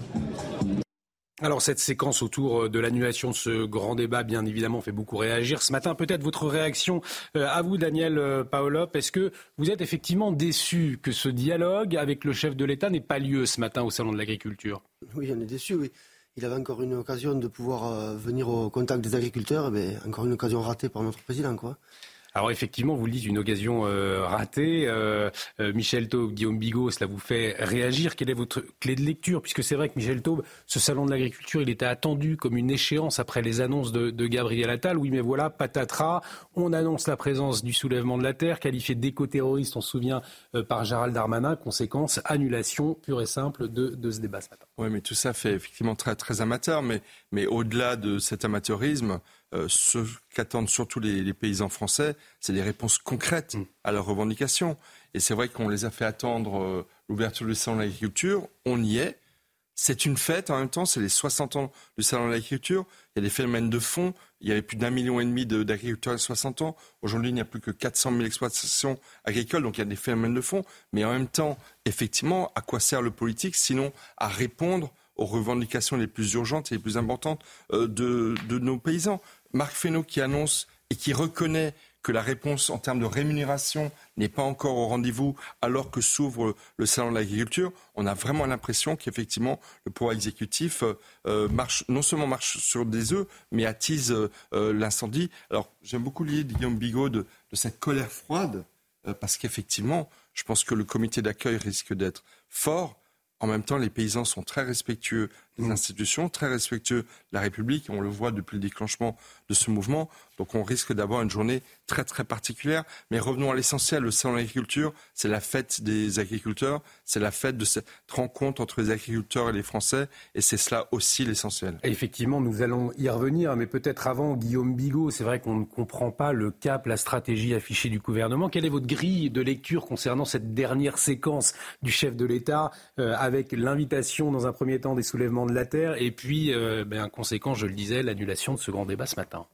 Alors cette séquence autour euh, de l'annulation de ce grand débat, bien évidemment, fait beaucoup réagir. Ce matin, peut-être votre réaction euh, à vous, Daniel euh, Paolop. Est-ce que vous êtes effectivement déçu que ce dialogue avec le chef de l'État n'ait pas lieu ce matin au Salon de l'Agriculture? Oui, on est déçu, oui. Il avait encore une occasion de pouvoir venir au contact des agriculteurs, mais encore une occasion ratée par notre président, quoi. Alors effectivement, vous le dites, une occasion euh, ratée. Euh, euh, Michel Taube, Guillaume Bigot, cela vous fait réagir. Quelle est votre clé de lecture? Puisque c'est vrai que Michel Taube, ce salon de l'agriculture, il était attendu comme une échéance après les annonces de, Gabriel Attal. Oui, mais voilà, patatras, on annonce la présence du soulèvement de la terre, qualifié d'éco-terroriste, on se souvient, par Gérald Darmanin. Conséquence, annulation pure et simple de, ce débat. Oui, mais tout ça fait effectivement très, très amateur. Mais, au-delà de cet amateurisme, ce qu'attendent surtout les, paysans français, c'est des réponses concrètes mm. à leurs revendications. Et c'est vrai qu'on les a fait attendre euh, l'ouverture du salon de l'agriculture. On y est. C'est une fête en même temps, c'est les 60 ans du salon de l'agriculture. Il y a des phénomènes de fond. Il y avait plus d'un million et demi d'agriculteurs à 60 ans. Aujourd'hui, il n'y a plus que 400 000 exploitations agricoles, donc il y a des phénomènes de fond. Mais en même temps, effectivement, à quoi sert le politique sinon à répondre aux revendications les plus urgentes et les plus importantes euh, de, de nos paysans? Marc Fesneau qui annonce et qui reconnaît que la réponse en termes de rémunération n'est pas encore au rendez-vous alors que s'ouvre le salon de l'agriculture, on a vraiment l'impression qu'effectivement le pouvoir exécutif euh, marche, non seulement marche sur des œufs, mais attise euh, l'incendie. Alors j'aime beaucoup l'idée de Guillaume Bigot de, cette colère froide, euh, parce qu'effectivement, je pense que le comité d'accueil risque d'être fort. En même temps, les paysans sont très respectueux des mmh. institutions, très respectueux de la République. On le voit depuis le déclenchement de ce mouvement. Donc on risque d'avoir une journée très très particulière. Mais revenons à l'essentiel. Le salon de l'agriculture, c'est la fête des agriculteurs. C'est la fête de cette rencontre entre les agriculteurs et les Français. Et c'est cela aussi l'essentiel. Effectivement, nous allons y revenir. Mais peut-être avant, Guillaume Bigot, c'est vrai qu'on ne comprend pas le cap, la stratégie affichée du gouvernement. Quelle est votre grille de lecture concernant cette dernière séquence du chef de l'État euh, avec l'invitation dans un premier temps des soulèvements de la terre et puis, euh, ben, conséquent, je le disais, l'annulation de ce grand débat ce matin?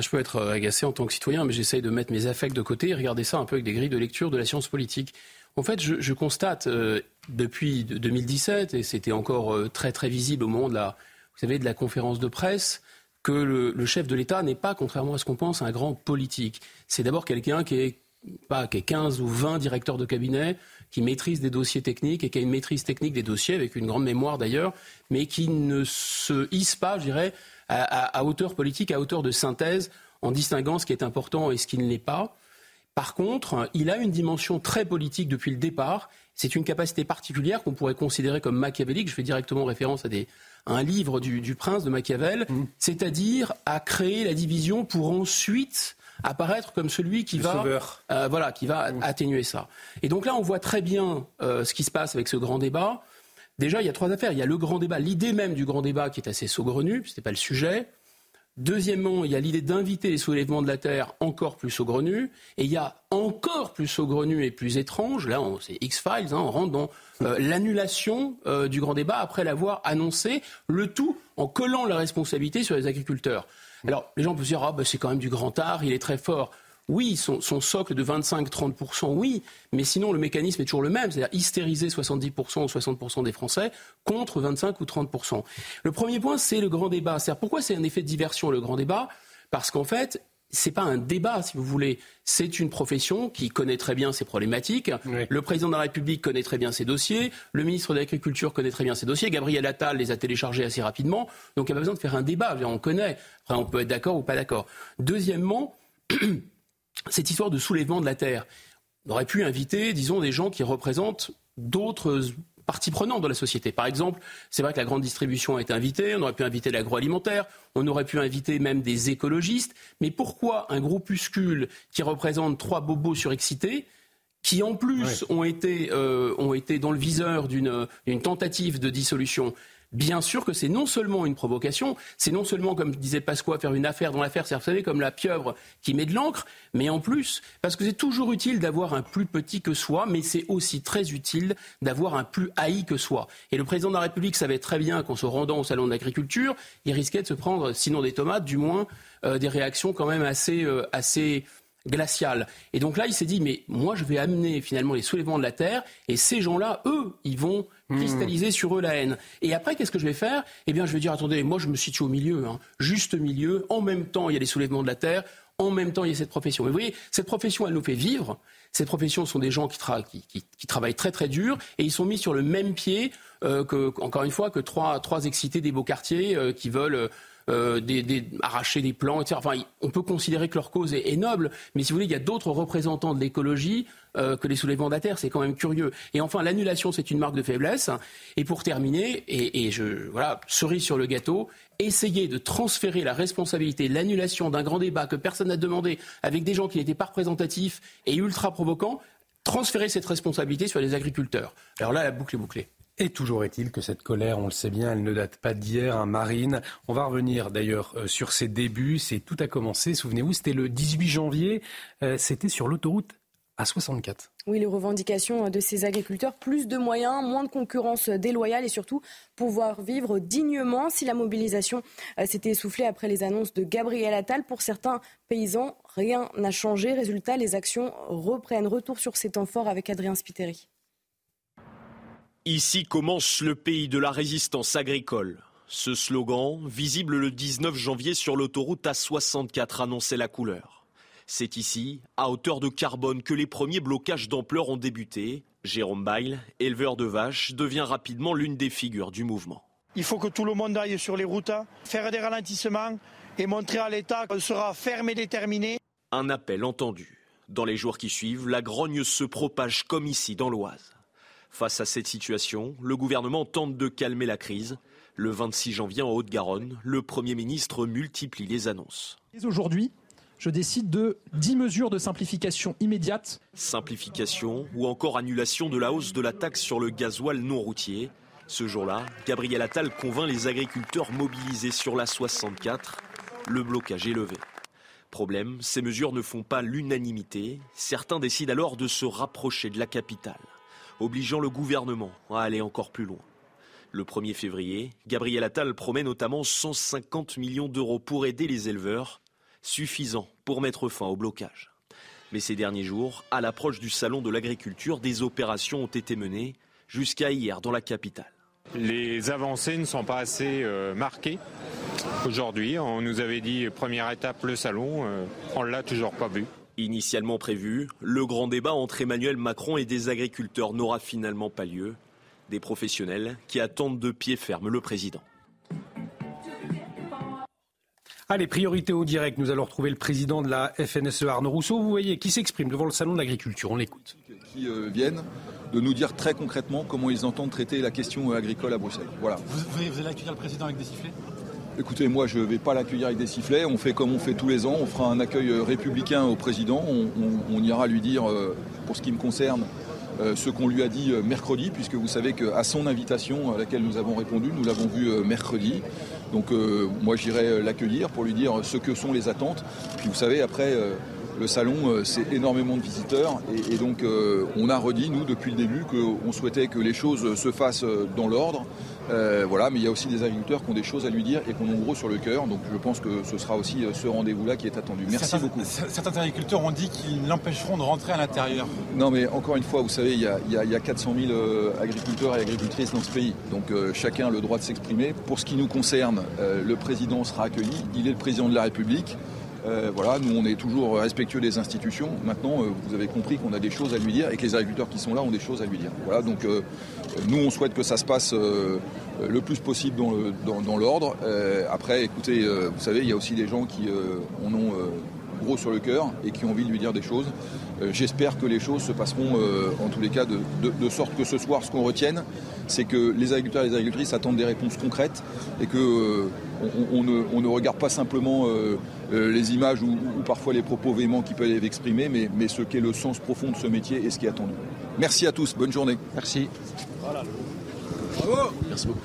Je peux être agacé en tant que citoyen, mais j'essaye de mettre mes affects de côté et regarder ça un peu avec des grilles de lecture de la science politique. En fait, je, constate euh, depuis 2017, et c'était encore euh, très très visible au moment de la, vous savez, de la conférence de presse, que le, chef de l'État n'est pas, contrairement à ce qu'on pense, un grand politique. C'est d'abord quelqu'un qui est pas qui est 15 ou 20 directeurs de cabinet, qui maîtrise des dossiers techniques et qui a une maîtrise technique des dossiers, avec une grande mémoire d'ailleurs, mais qui ne se hisse pas, je dirais, à, hauteur politique, à hauteur de synthèse, en distinguant ce qui est important et ce qui ne l'est pas. Par contre, il a une dimension très politique depuis le départ. C'est une capacité particulière qu'on pourrait considérer comme machiavélique. Je fais directement référence à, un livre du, prince de Machiavel, mmh. c'est-à-dire à créer la division pour ensuite apparaître comme celui qui va, euh, voilà, qui va mmh. atténuer ça. Et donc là, on voit très bien euh, ce qui se passe avec ce grand débat. Déjà, il y a trois affaires. Il y a le grand débat, l'idée même du grand débat qui est assez saugrenue, ce n'était pas le sujet. Deuxièmement, il y a l'idée d'inviter les soulèvements de la Terre encore plus saugrenus. Et il y a encore plus saugrenu et plus étrange, là c'est X-Files, hein, on rentre dans euh, l'annulation du grand débat après l'avoir annoncé, le tout en collant la responsabilité sur les agriculteurs. Alors, les gens peuvent se dire, ah, bah, c'est quand même du grand art, il est très fort. Oui, son, socle de 25-30%, oui, mais sinon le mécanisme est toujours le même, c'est-à-dire hystériser 70% ou 60% des Français contre 25 ou 30%. Le premier point, c'est le grand débat. C'est-à-dire pourquoi c'est un effet de diversion le grand débat? Parce qu'en fait, c'est pas un débat, si vous voulez. C'est une profession qui connaît très bien ses problématiques. Le président de la République connaît très bien ses dossiers. Le ministre de l'Agriculture connaît très bien ses dossiers. Gabriel Attal les a téléchargés assez rapidement. Donc il n'y a pas besoin de faire un débat. On connaît. Après, on peut être d'accord ou pas d'accord. Deuxièmement, cette histoire de soulèvement de la terre. On aurait pu inviter, disons, des gens qui représentent d'autres parties prenantes de la société. Par exemple, c'est vrai que la grande distribution a été invitée, on aurait pu inviter l'agroalimentaire, on aurait pu inviter même des écologistes, mais pourquoi un groupuscule qui représente trois bobos surexcités qui en plus ont, été, euh, ont été dans le viseur d'une tentative de dissolution bien sûr que c'est non seulement une provocation, c'est non seulement, comme disait Pasqua, faire une affaire dans l'affaire, c'est, vous savez, comme la pieuvre qui met de l'encre, mais en plus, parce que c'est toujours utile d'avoir un plus petit que soi, mais c'est aussi très utile d'avoir un plus haï que soi. Et le président de la République savait très bien qu'en se rendant au salon de l'agriculture, il risquait de se prendre, sinon des tomates, du moins euh, des réactions quand même assez, euh, assez glaciale. Et donc là, il s'est dit, mais moi, je vais amener finalement les soulèvements de la Terre, et ces gens-là, eux, ils vont. Cristalliser sur eux la haine. Et après, qu'est-ce que je vais faire? Eh bien, je vais dire, attendez, moi, je me situe au milieu, hein, juste milieu. En même temps, il y a les soulèvements de la Terre. En même temps, il y a cette profession. Et vous voyez, cette profession, elle nous fait vivre. Cette profession sont des gens qui, qui, travaillent très très dur et ils sont mis sur le même pied euh, que, encore une fois, que trois, trois excités des beaux quartiers euh, qui veulent euh, des, arracher des plans, etc. Enfin, on peut considérer que leur cause est, noble, mais si vous voulez, il y a d'autres représentants de l'écologie euh, que les soulèvements de terre. C'est quand même curieux. Et enfin, l'annulation, c'est une marque de faiblesse. Et pour terminer, et, je voilà, cerise sur le gâteau, essayer de transférer la responsabilité, l'annulation d'un grand débat que personne n'a demandé, avec des gens qui n'étaient pas représentatifs et ultra provocants, transférer cette responsabilité sur les agriculteurs. Alors là, la boucle est bouclée. Et toujours est-il que cette colère, on le sait bien, elle ne date pas d'hier, hein, Marine. On va revenir d'ailleurs euh, sur ses débuts. C'est tout a commencé. Souvenez-vous, c'était le 18 janvier. Euh, c'était sur l'autoroute à 64. Oui, les revendications de ces agriculteurs, plus de moyens, moins de concurrence déloyale et surtout pouvoir vivre dignement. Si la mobilisation euh, s'était essoufflée après les annonces de Gabriel Attal, pour certains paysans, rien n'a changé. Résultat, les actions reprennent. Retour sur ces temps forts avec Adrien Spiteri. Ici commence le pays de la résistance agricole. Ce slogan, visible le 19 janvier sur l'autoroute A64, annonçait la couleur. C'est ici, à hauteur de carbone, que les premiers blocages d'ampleur ont débuté. Jérôme Bail, éleveur de vaches, devient rapidement l'une des figures du mouvement. Il faut que tout le monde aille sur les routes, faire des ralentissements et montrer à l'État qu'on sera ferme et déterminé. Un appel entendu. Dans les jours qui suivent, la grogne se propage comme ici dans l'Oise. Face à cette situation, le gouvernement tente de calmer la crise. Le 26 janvier en Haute-Garonne, le Premier ministre multiplie les annonces. Aujourd'hui, je décide de 10 mesures de simplification immédiate. Simplification ou encore annulation de la hausse de la taxe sur le gasoil non routier. Ce jour-là, Gabriel Attal convainc les agriculteurs mobilisés sur la 64. Le blocage est levé. Problème, ces mesures ne font pas l'unanimité. Certains décident alors de se rapprocher de la capitale, obligeant le gouvernement à aller encore plus loin. Le 1er février, Gabriel Attal promet notamment 150 millions d'euros pour aider les éleveurs, suffisant pour mettre fin au blocage. Mais ces derniers jours, à l'approche du salon de l'agriculture, des opérations ont été menées jusqu'à hier dans la capitale. Les avancées ne sont pas assez euh, marquées. Aujourd'hui, on nous avait dit première étape le salon, euh, on l'a toujours pas vu. Initialement prévu, le grand débat entre Emmanuel Macron et des agriculteurs n'aura finalement pas lieu. Des professionnels qui attendent de pied ferme le président. Allez, priorité au direct. Nous allons retrouver le président de la FNSE, Arnaud Rousseau. Vous voyez, qui s'exprime devant le salon de l'agriculture. On l'écoute. Qui euh, viennent de nous dire très concrètement comment ils entendent traiter la question euh, agricole à Bruxelles. Voilà. Vous, vous allez accueillir le président avec des sifflets? Écoutez, moi je ne vais pas l'accueillir avec des sifflets, on fait comme on fait tous les ans, on fera un accueil euh, républicain au président, on, on- on ira lui dire, euh, pour ce qui me concerne, euh, ce qu'on lui a dit euh, mercredi, puisque vous savez qu'à son invitation à laquelle nous avons répondu, nous l'avons vu euh, mercredi. Donc euh, moi j'irai euh, l'accueillir pour lui dire ce que sont les attentes. Puis vous savez, après, euh, le salon, euh, c'est énormément de visiteurs. Et, donc euh, on a redit, nous, depuis le début, qu'on souhaitait que les choses se fassent euh, dans l'ordre. Euh, voilà, mais il y a aussi des agriculteurs qui ont des choses à lui dire et qui en ont gros sur le cœur. Donc je pense que ce sera aussi euh, ce rendez-vous-là qui est attendu. Merci certains, beaucoup. Certains agriculteurs ont dit qu'ils l'empêcheront de rentrer à l'intérieur. Non, mais encore une fois, vous savez, il y a, il y a- il y a 400 000 euh, agriculteurs et agricultrices dans ce pays. Donc euh, chacun a le droit de s'exprimer. Pour ce qui nous concerne, euh, le président sera accueilli. Il est le président de la République. Euh, voilà, nous on est toujours respectueux des institutions. Maintenant, euh, vous avez compris qu'on a des choses à lui dire et que les agriculteurs qui sont là ont des choses à lui dire. Voilà, donc euh, nous on souhaite que ça se passe le plus possible dans l'ordre. Après, écoutez, vous savez, il y a aussi des gens qui en ont gros sur le cœur et qui ont envie de lui dire des choses. J'espère que les choses se passeront en tous les cas de, de- sorte que ce soir, ce qu'on retienne, c'est que les agriculteurs et les agricultrices attendent des réponses concrètes et que on, on ne, on ne regarde pas simplement euh, euh, les images ou, ou parfois les propos véhéments qui peuvent être exprimés, mais, mais ce qu'est le sens profond de ce métier et ce qui est attendu. Merci à tous, bonne journée. Merci. Merci beaucoup.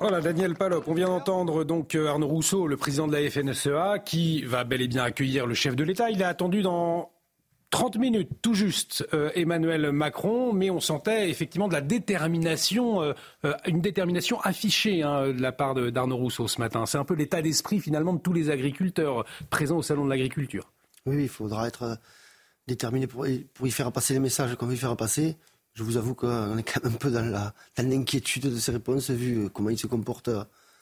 Voilà, Daniel Palop. On vient d'entendre donc euh, Arnaud Rousseau, le président de la FNSEA, qui va bel et bien accueillir le chef de l'État. Il a attendu dans 30 minutes, tout juste, euh, Emmanuel Macron, mais on sentait effectivement de la détermination, euh, euh, une détermination affichée hein, de la part d'Arnaud Rousseau ce matin. C'est un peu l'état d'esprit finalement de tous les agriculteurs présents au salon de l'agriculture. Oui, il faudra être déterminé pour, pour y faire passer les messages qu'on veut y faire passer. Je vous avoue qu'on est quand même un peu dans l'inquiétude de ces réponses, vu comment il se comporte.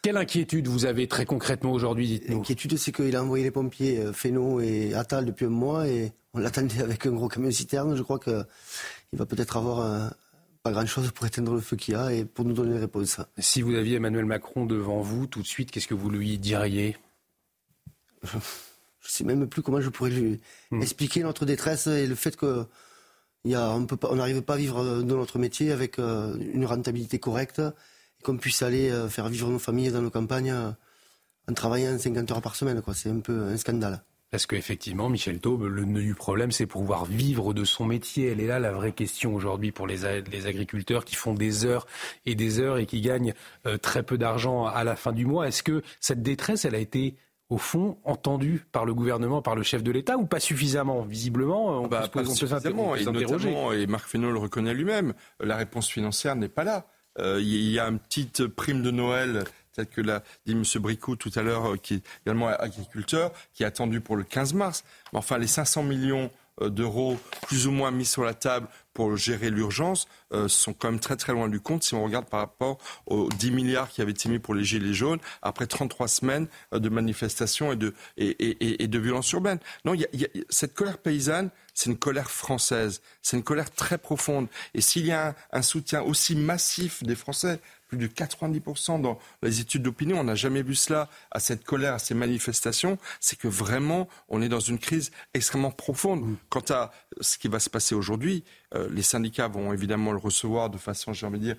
Quelle inquiétude vous avez très concrètement aujourd'hui, dites-nous L'inquiétude, c'est qu'il a envoyé les pompiers euh, Fesneau et Attal depuis un mois et on l'attendait avec un gros camion citerne. Je crois qu'il va peut-être avoir euh, pas grand-chose pour éteindre le feu qu'il y a et pour nous donner des réponses. Si vous aviez Emmanuel Macron devant vous, tout de suite, qu'est-ce que vous lui diriez? Je sais même plus comment je pourrais lui Hmm. expliquer notre détresse et le fait que y a, on n'arrive pas à vivre euh, de notre métier avec une rentabilité correcte et qu'on puisse aller euh, faire vivre nos familles dans nos campagnes euh, en travaillant 50 heures par semaine. Quoi. C'est un peu un scandale. Parce qu'effectivement, Michel Taube, le nœud du problème, c'est pouvoir vivre de son métier. Elle est là la vraie question aujourd'hui pour les, agriculteurs qui font des heures et des heures et qui gagnent euh, très peu d'argent à la fin du mois. Est-ce que cette détresse, elle a été au fond entendue par le gouvernement, par le chef de l'État ou pas suffisamment? Visiblement, on Bah, peut se poser- on peut s'inter- on peut et notamment, et Marc Fesneau le reconnaît lui-même, la réponse financière n'est pas là. Euh, Il y a une petite prime de Noël, telle que l'a dit M. Bricot tout à l'heure, euh, qui est également agriculteur, qui est attendue pour le 15 mars. Mais enfin, les 500 millions euh, d'euros plus ou moins mis sur la table pour gérer l'urgence euh, sont quand même très très loin du compte si on regarde par rapport aux 10 milliards qui avaient été mis pour les gilets jaunes après 33 semaines euh, de manifestations et de, et, et- et- et de violences urbaines. Non, il y a- y a- cette colère paysanne, c'est une colère française, c'est une colère très profonde. Et s'il y a un, un soutien aussi massif des Français, plus de 90% dans les études d'opinion, on n'a jamais vu cela à cette colère, à ces manifestations, c'est que vraiment on est dans une crise extrêmement profonde. Quant à ce qui va se passer aujourd'hui, Euh, les syndicats vont évidemment le recevoir de façon, j'ai envie de dire,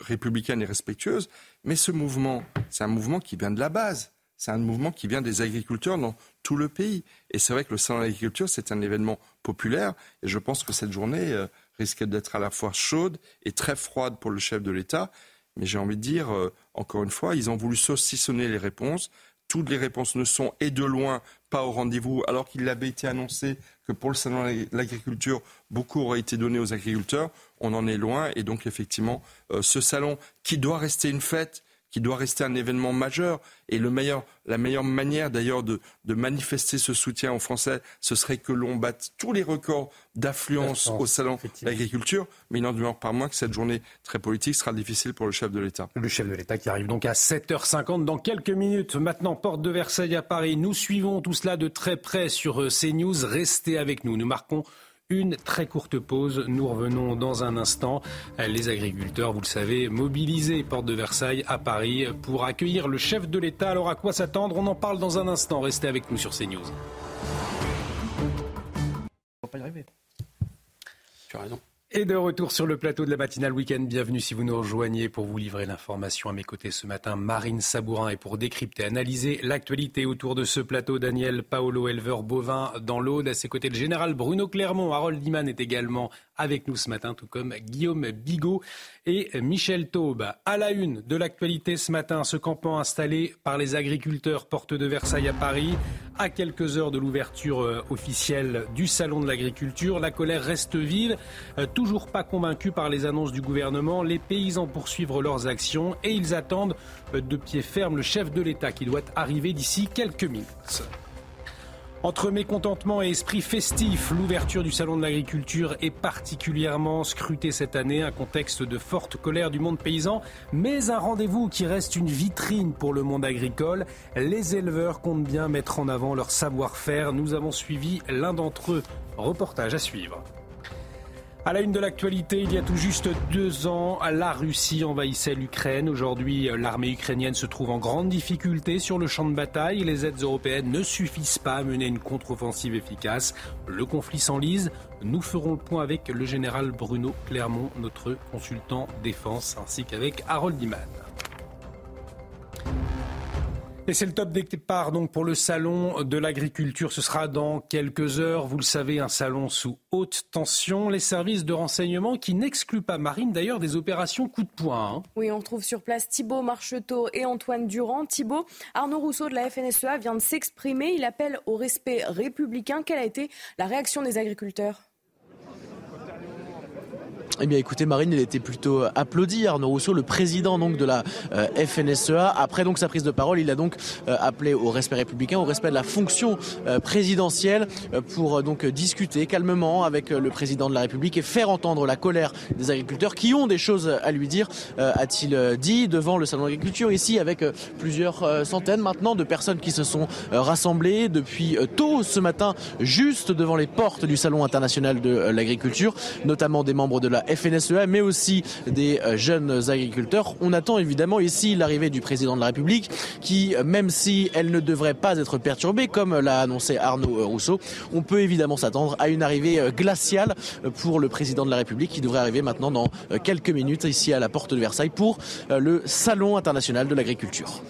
républicaine et respectueuse. Mais ce mouvement, c'est un mouvement qui vient de la base. C'est un mouvement qui vient des agriculteurs dans tout le pays. Et c'est vrai que le salon de l'agriculture, c'est un événement populaire. Et je pense que cette journée euh, risque d'être à la fois chaude et très froide pour le chef de l'État. Mais j'ai envie de dire, euh, encore une fois, ils ont voulu saucissonner les réponses. Toutes les réponses ne sont, et de loin, pas au rendez-vous, alors qu'il avait été annoncé que pour le salon de l'agriculture, beaucoup aurait été donné aux agriculteurs. On en est loin. Et donc, effectivement, euh, ce salon, qui doit rester une fête, qui doit rester un événement majeur. Et le meilleur, la meilleure manière d'ailleurs de, de, manifester ce soutien aux Français, ce serait que l'on batte tous les records d'affluence au salon de l'agriculture. Mais il n'en demeure pas moins que cette journée très politique sera difficile pour le chef de l'État. Le chef de l'État qui arrive donc à 7h50 dans quelques minutes. Maintenant, porte de Versailles à Paris. Nous suivons tout cela de très près sur euh, CNews. Restez avec nous. Nous marquons une très courte pause. Nous revenons dans un instant. Les agriculteurs, vous le savez, mobilisés porte de Versailles à Paris pour accueillir le chef de l'État. Alors à quoi s'attendre? On en parle dans un instant. Restez avec nous sur CNews. On va pas y arriver. Tu as raison. Et de retour sur le plateau de la matinale week-end, bienvenue si vous nous rejoignez pour vous livrer l'information. À mes côtés ce matin, Marine Sabourin, et pour décrypter, analyser l'actualité autour de ce plateau, Daniel Paolo, éleveur bovin dans l'Aude, à ses côtés le général Bruno Clermont, Harold Diman est également avec nous ce matin, tout comme Guillaume Bigot et Michel Taube. À la une de l'actualité ce matin, ce campement installé par les agriculteurs porte de Versailles à Paris, à quelques heures de l'ouverture euh, officielle du Salon de l'agriculture, la colère reste vive. Euh, toujours pas convaincus par les annonces du gouvernement, les paysans poursuivent leurs actions et ils attendent euh, de pied ferme le chef de l'État qui doit arriver d'ici quelques minutes. Entre mécontentement et esprit festif, l'ouverture du Salon de l'agriculture est particulièrement scrutée cette année, un contexte de forte colère du monde paysan, mais un rendez-vous qui reste une vitrine pour le monde agricole. Les éleveurs comptent bien mettre en avant leur savoir-faire. Nous avons suivi l'un d'entre eux. Reportage à suivre. À la une de l'actualité, il y a tout juste deux ans, la Russie envahissait l'Ukraine. Aujourd'hui, l'armée ukrainienne se trouve en grande difficulté sur le champ de bataille. Les aides européennes ne suffisent pas à mener une contre-offensive efficace. Le conflit s'enlise. Nous ferons le point avec le général Bruno Clermont, notre consultant défense, ainsi qu'avec Harold Diman. Et c'est le top départ donc pour le salon de l'agriculture. Ce sera dans quelques heures. Vous le savez, un salon sous haute tension. Les services de renseignement qui n'excluent pas Marine d'ailleurs des opérations coup de poing. Hein. Oui, on trouve sur place Thibault Marcheteau et Antoine Durand. Thibault, Arnaud Rousseau de la FNSEA vient de s'exprimer. Il appelle au respect républicain. Quelle a été la réaction des agriculteurs? Eh bien, écoutez, Marine, il était plutôt applaudi. Arnaud Rousseau, le président donc de la euh, FNSEA, après donc sa prise de parole, il a donc euh, appelé au respect républicain, au respect de la fonction euh, présidentielle, pour donc discuter calmement avec le président de la République et faire entendre la colère des agriculteurs qui ont des choses à lui dire, a-t-il dit devant le salon d'agriculture ici, avec plusieurs centaines maintenant de personnes qui se sont rassemblées depuis tôt ce matin, juste devant les portes du salon international de l'agriculture, notamment des membres de la FNSEA, mais aussi des euh, jeunes agriculteurs. On attend évidemment ici l'arrivée du président de la République, qui, même si elle ne devrait pas être perturbée, comme l'a annoncé Arnaud euh, Rousseau, on peut évidemment s'attendre à une arrivée euh, glaciale pour le président de la République, qui devrait arriver maintenant dans quelques minutes ici à la porte de Versailles pour le Salon international de l'agriculture.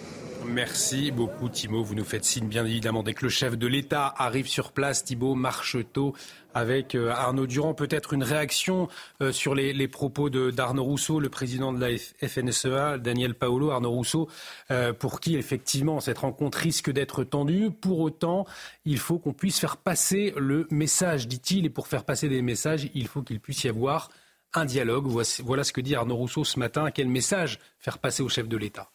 Merci beaucoup Thibault. Vous nous faites signe bien évidemment dès que le chef de l'État arrive sur place. Thibault Marcheteau avec euh, Arnaud Durand. Peut-être une réaction euh, sur les, propos d'Arnaud Rousseau, le président de la FNSEA, Daniel Paolo, Arnaud Rousseau, euh, pour qui effectivement cette rencontre risque d'être tendue. Pour autant, il faut qu'on puisse faire passer le message, dit-il, et pour faire passer des messages, il faut qu'il puisse y avoir un dialogue. Voilà ce que dit Arnaud Rousseau ce matin. Quel message faire passer au chef de l'État?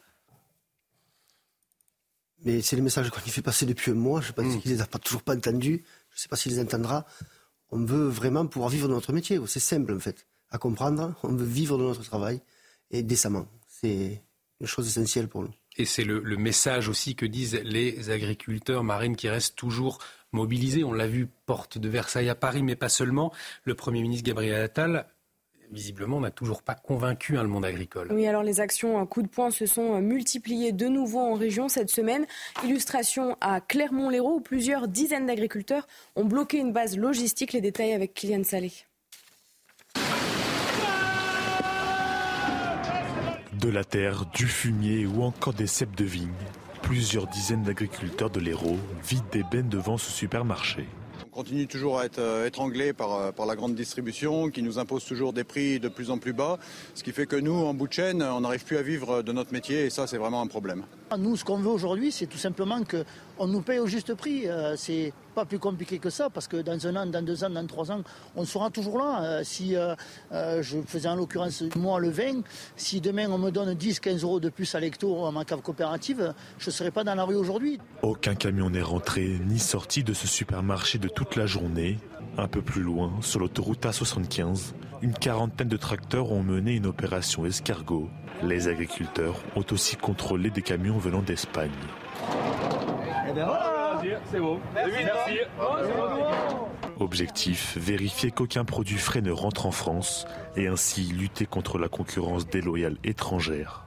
Mais c'est le message qu'on lui fait passer depuis un mois. Je ne sais pas mmh. s'il les a pas, toujours pas entendus. Je ne sais pas s'il les entendra on veut vraiment pouvoir vivre notre métier. C'est simple en fait, à comprendre. On veut vivre de notre travail et décemment. C'est une chose essentielle pour nous. Et c'est le, message aussi que disent les agriculteurs marines qui restent toujours mobilisés. On l'a vu, porte de Versailles à Paris, mais pas seulement. Le Premier ministre Gabriel Attal visiblement, on n'a toujours pas convaincu hein, le monde agricole. Oui, alors les actions à coup de poing se sont euh, multipliées de nouveau en région cette semaine. Illustration à Clermont-Lérault, où plusieurs dizaines d'agriculteurs ont bloqué une base logistique. Les détails avec Kylian Salé. De la terre, du fumier ou encore des cèpes de vigne. Plusieurs dizaines d'agriculteurs de l'Hérault vident des bennes devant ce supermarché. On continue toujours à être euh, étranglé par, euh, par la grande distribution qui nous impose toujours des prix de plus en plus bas, ce qui fait que nous, en bout de chaîne, on n'arrive plus à vivre de notre métier et ça, c'est vraiment un problème. Nous, ce qu'on veut aujourd'hui, c'est tout simplement qu'on nous paye au juste prix. Euh, c'est pas plus compliqué que ça, parce que dans un an, dans deux ans, dans trois ans, on sera toujours là. Euh, si euh, je faisais en l'occurrence moi le vin, si demain on me donne 10, 15 euros de plus à l'hecto à ma cave coopérative, je ne serais pas dans la rue aujourd'hui. Aucun camion n'est rentré ni sorti de ce supermarché de toute la journée. Un peu plus loin, sur l'autoroute A75, une quarantaine de tracteurs ont mené une opération escargot. Les agriculteurs ont aussi contrôlé des camions venant d'Espagne. Objectif, vérifier qu'aucun produit frais ne rentre en France et ainsi lutter contre la concurrence déloyale étrangère.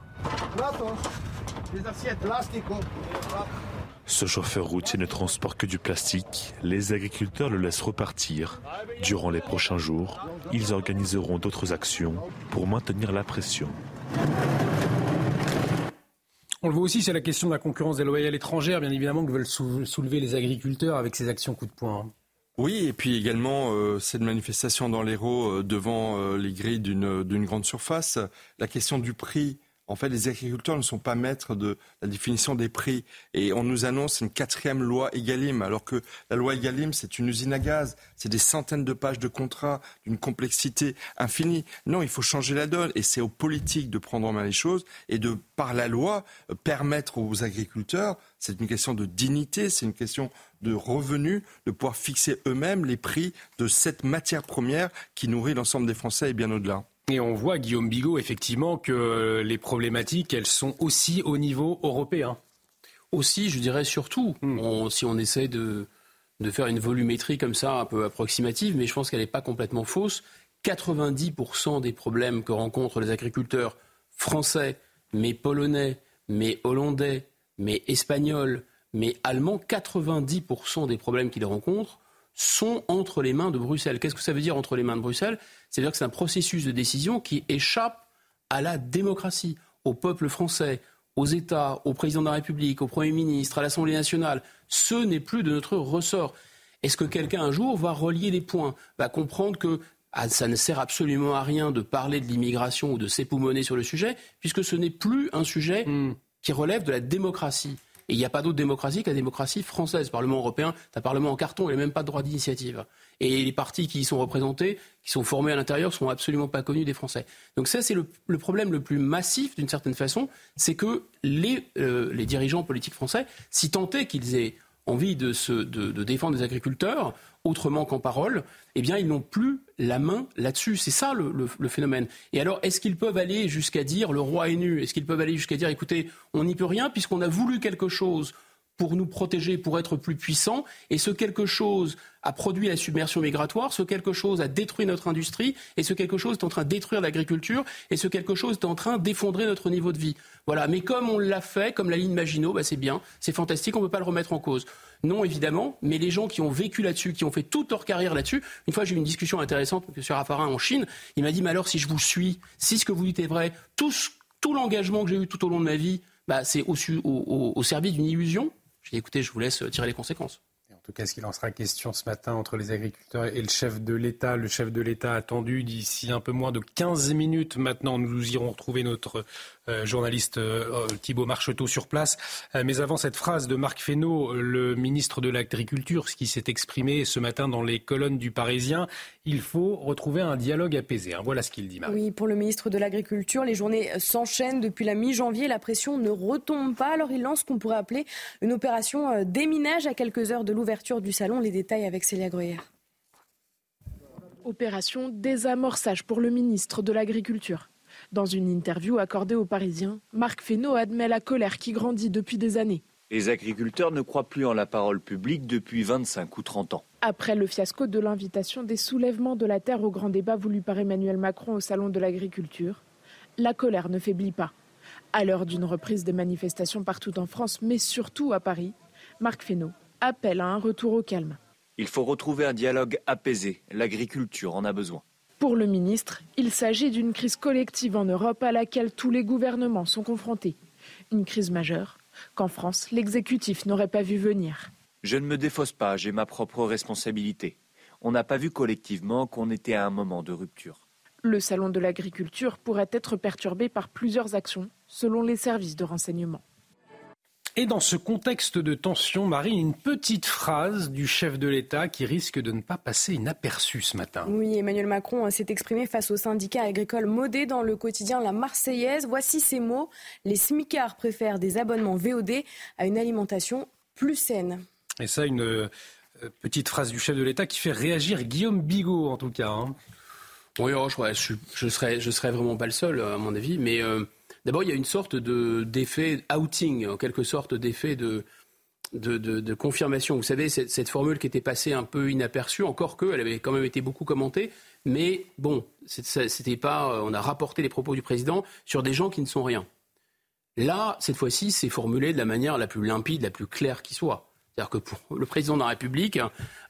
Ce chauffeur routier ne transporte que du plastique. Les agriculteurs le laissent repartir. Durant les prochains jours, ils organiseront d'autres actions pour maintenir la pression. On le voit aussi, c'est la question de la concurrence déloyale étrangère, bien évidemment, que veulent soulever les agriculteurs avec ces actions coup de poing. Oui, et puis également euh, cette manifestation dans l'Hérault euh, devant euh, les grilles d'une grande surface. La question du prix en fait, les agriculteurs ne sont pas maîtres de la définition des prix. Et on nous annonce une quatrième loi Egalim, alors que la loi Egalim, c'est une usine à gaz. C'est des centaines de pages de contrats, d'une complexité infinie. Non, il faut changer la donne. Et c'est aux politiques de prendre en main les choses et de, par la loi, permettre aux agriculteurs, c'est une question de dignité, c'est une question de revenus, de pouvoir fixer eux-mêmes les prix de cette matière première qui nourrit l'ensemble des Français et bien au-delà. Et on voit, Guillaume Bigot, effectivement, que les problématiques, elles sont aussi au niveau européen. Aussi, je dirais surtout, hmm. si on essaie de, de faire une volumétrie comme ça, un peu approximative, mais je pense qu'elle n'est pas complètement fausse. 90% des problèmes que rencontrent les agriculteurs français, mais polonais, mais hollandais, mais espagnols, mais allemands, 90% des problèmes qu'ils rencontrent sont entre les mains de Bruxelles. Qu'est-ce que ça veut dire entre les mains de Bruxelles? C'est-à-dire que c'est un processus de décision qui échappe à la démocratie, au peuple français, aux États, au président de la République, au Premier ministre, à l'Assemblée nationale. Ce n'est plus de notre ressort. Est-ce que quelqu'un un jour va relier les points, va comprendre que ah, ça ne sert absolument à rien de parler de l'immigration ou de s'époumoner sur le sujet, puisque ce n'est plus un sujet hmm. qui relève de la démocratie? Et il n'y a pas d'autre démocratie que la démocratie française. Le Parlement européen, c'est un Parlement en carton, il n'a même pas de droit d'initiative. Et les partis qui y sont représentés, qui sont formés à l'intérieur, ne sont absolument pas connus des Français. Donc ça, c'est le, problème le plus massif, d'une certaine façon, c'est que les, euh, dirigeants politiques français, si tant est qu'ils aient envie de, de, défendre les agriculteurs, autrement qu'en parole, eh bien, ils n'ont plus la main là-dessus. C'est ça le, phénomène. Et alors, est-ce qu'ils peuvent aller jusqu'à dire le roi est nu Est-ce qu'ils peuvent aller jusqu'à dire, écoutez, on n'y peut rien puisqu'on a voulu quelque chose pour nous protéger, pour être plus puissants, et ce quelque chose a produit la submersion migratoire, ce quelque chose a détruit notre industrie, et ce quelque chose est en train de détruire l'agriculture, et ce quelque chose est en train d'effondrer notre niveau de vie. Voilà. Mais comme on l'a fait, comme la ligne Maginot, bah c'est bien, c'est fantastique, on ne peut pas le remettre en cause. Non, évidemment, mais les gens qui ont vécu là-dessus, qui ont fait toute leur carrière là-dessus, une fois j'ai eu une discussion intéressante avec M. Raffarin en Chine, il m'a dit, mais alors si je vous suis, si ce que vous dites est vrai, tout, tout l'engagement que j'ai eu tout au long de ma vie, bah, c'est au, service d'une illusion. J'ai dit, écoutez, je vous laisse tirer les conséquences. En tout cas, ce qu'il en sera question ce matin entre les agriculteurs et le chef de l'État. Le chef de l'État attendu d'ici un peu moins de 15 minutes maintenant. Nous irons retrouver notre euh, journaliste euh, Thibault Marcheteau sur place. Euh, mais avant cette phrase de Marc Fesneau, le ministre de l'Agriculture, ce qui s'est exprimé ce matin dans les colonnes du Parisien, il faut retrouver un dialogue apaisé. Hein. Voilà ce qu'il dit. Oui, pour le ministre de l'Agriculture, les journées s'enchaînent depuis la mi-janvier. La pression ne retombe pas. Alors il lance ce qu'on pourrait appeler une opération déminage à quelques heures de l'ouverture du salon. Les détails avec Célia Gruyère. Opération désamorçage pour le ministre de l'Agriculture. Dans une interview accordée aux Parisiens, Marc Fesneau admet la colère qui grandit depuis des années. Les agriculteurs ne croient plus en la parole publique depuis 25 ou 30 ans. Après le fiasco de l'invitation des soulèvements de la terre au grand débat voulu par Emmanuel Macron au Salon de l'agriculture, la colère ne faiblit pas. À l'heure d'une reprise des manifestations partout en France, mais surtout à Paris, Marc Fesneau appelle à un retour au calme. Il faut retrouver un dialogue apaisé. L'agriculture en a besoin. Pour le ministre, il s'agit d'une crise collective en Europe à laquelle tous les gouvernements sont confrontés. Une crise majeure qu'en France, l'exécutif n'aurait pas vu venir. Je ne me défausse pas, j'ai ma propre responsabilité. On n'a pas vu collectivement qu'on était à un moment de rupture. Le salon de l'agriculture pourrait être perturbé par plusieurs actions, selon les services de renseignement. Et dans ce contexte de tension, Marie, une petite phrase du chef de l'État qui risque de ne pas passer inaperçue ce matin. Oui, Emmanuel Macron s'est exprimé face au syndicat agricole modé dans le quotidien La Marseillaise. Voici ces mots. Les smicards préfèrent des abonnements VOD à une alimentation plus saine. Et ça, une euh, petite phrase du chef de l'État qui fait réagir Guillaume Bigot, en tout cas. Hein. Oui, oh, je, je, serais, je serais vraiment pas le seul, à mon avis, mais... Euh, D'abord, il y a une sorte d'effet outing, en quelque sorte d'effet de, de, confirmation. Vous savez, cette, formule qui était passée un peu inaperçue, encore que, elle avait quand même été beaucoup commentée, mais bon, c'était pas. On a rapporté les propos du président sur des gens qui ne sont rien. Là, cette fois-ci, c'est formulé de la manière la plus limpide, la plus claire qui soit. C'est-à-dire que pour le président de la République,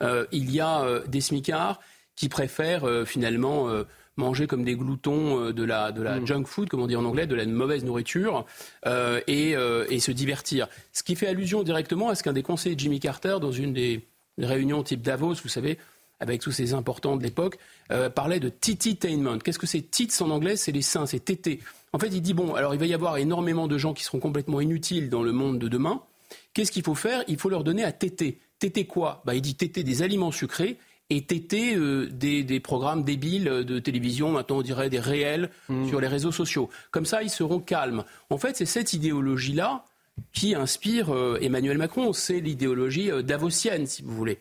euh, il y a euh, des smicards qui préfèrent euh, finalement manger comme des gloutons euh, de la, de la mm. junk food, comme on dit en anglais, de la mauvaise nourriture, euh, et, euh, et, se divertir. Ce qui fait allusion directement à ce qu'un des conseillers de Jimmy Carter, dans une des réunions type Davos, vous savez, avec tous ces importants de l'époque, parlait de tititainment. Qu'est-ce que c'est tits en anglais? C'est les seins, c'est tété. En fait, il dit bon, alors il va y avoir énormément de gens qui seront complètement inutiles dans le monde de demain. Qu'est-ce qu'il faut faire? Il faut leur donner à téter. Téter quoi? Bah, Il dit téter des aliments sucrés et été euh, des, programmes débiles de télévision, maintenant on dirait des réels mmh. sur les réseaux sociaux. Comme ça, ils seront calmes. En fait, c'est cette idéologie-là qui inspire euh, Emmanuel Macron. C'est l'idéologie euh, davosienne, si vous voulez.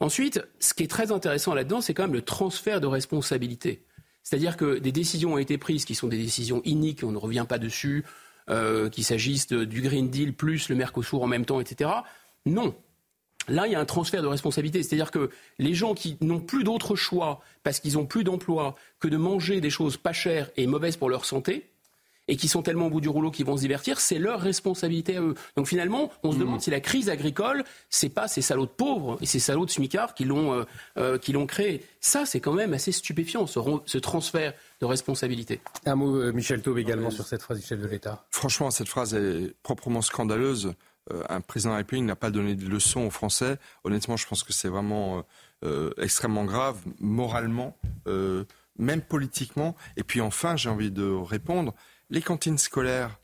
Ensuite, ce qui est très intéressant là-dedans, c'est quand même le transfert de responsabilité. C'est-à-dire que des décisions ont été prises qui sont des décisions iniques, on ne revient pas dessus, qu'il s'agisse du Green Deal plus le Mercosur en même temps, etc. Non, Là, il y a un transfert de responsabilité. C'est-à-dire que les gens qui n'ont plus d'autre choix parce qu'ils n'ont plus d'emploi que de manger des choses pas chères et mauvaises pour leur santé, et qui sont tellement au bout du rouleau qu'ils vont se divertir, c'est leur responsabilité à eux. Donc finalement, on se mmh. demande si la crise agricole, c'est pas ces salauds de pauvres et ces salauds de smicards qui l'ont euh, euh, qui l'ont créé. Ça, c'est quand même assez stupéfiant, ce, ce transfert de responsabilité. Un mot, euh, Michel Taube, également sur cette phrase du chef de l'État. Franchement, cette phrase est proprement scandaleuse. Euh, un président de la République n'a pas donné de leçons aux Français. Honnêtement, je pense que c'est vraiment euh, euh, extrêmement grave, moralement, même politiquement. Et puis enfin, j'ai envie de répondre, les cantines scolaires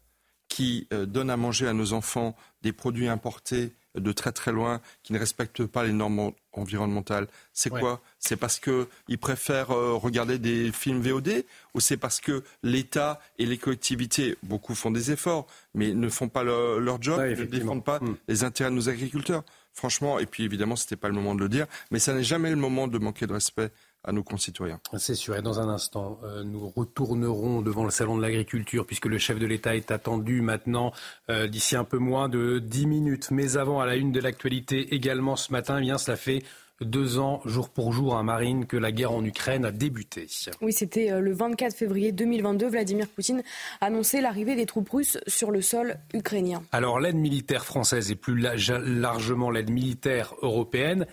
qui donnent à manger à nos enfants des produits importés de très très loin, qui ne respectent pas les normes environnementales, c'est quoi? C'est parce qu'ils préfèrent euh, regarder des films VOD ou c'est parce que l'État et les collectivités, beaucoup font des efforts, mais ne font pas leur job, ne défendent pas hmm. les intérêts de nos agriculteurs? Franchement, et puis évidemment, ce n'était pas le moment de le dire, mais ça n'est jamais le moment de manquer de respect à nos concitoyens. C'est sûr. Et dans un instant, euh, nous retournerons devant le salon de l'agriculture, puisque le chef de l'État est attendu maintenant euh, d'ici un peu moins de dix minutes. Mais avant, à la une de l'actualité également ce matin, eh bien cela fait deux ans, jour pour jour, à hein, Marine, que la guerre en Ukraine a débuté. Oui, c'était euh, le 24 février 2022. Vladimir Poutine a annoncé l'arrivée des troupes russes sur le sol ukrainien. Alors, l'aide militaire française et plus largement l'aide militaire européenne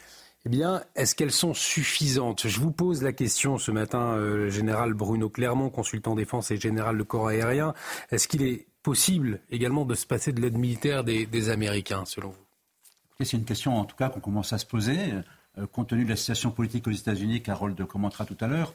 eh bien, est-ce qu'elles sont suffisantes? Je vous pose la question ce matin, euh, général Bruno Clermont, consultant défense et général de corps aérien. Est-ce qu'il est possible également de se passer de l'aide militaire des, Américains, selon vous? C'est une question, en tout cas, qu'on commence à se poser, euh, compte tenu de la situation politique aux États-Unis qu'Harold commentera tout à l'heure.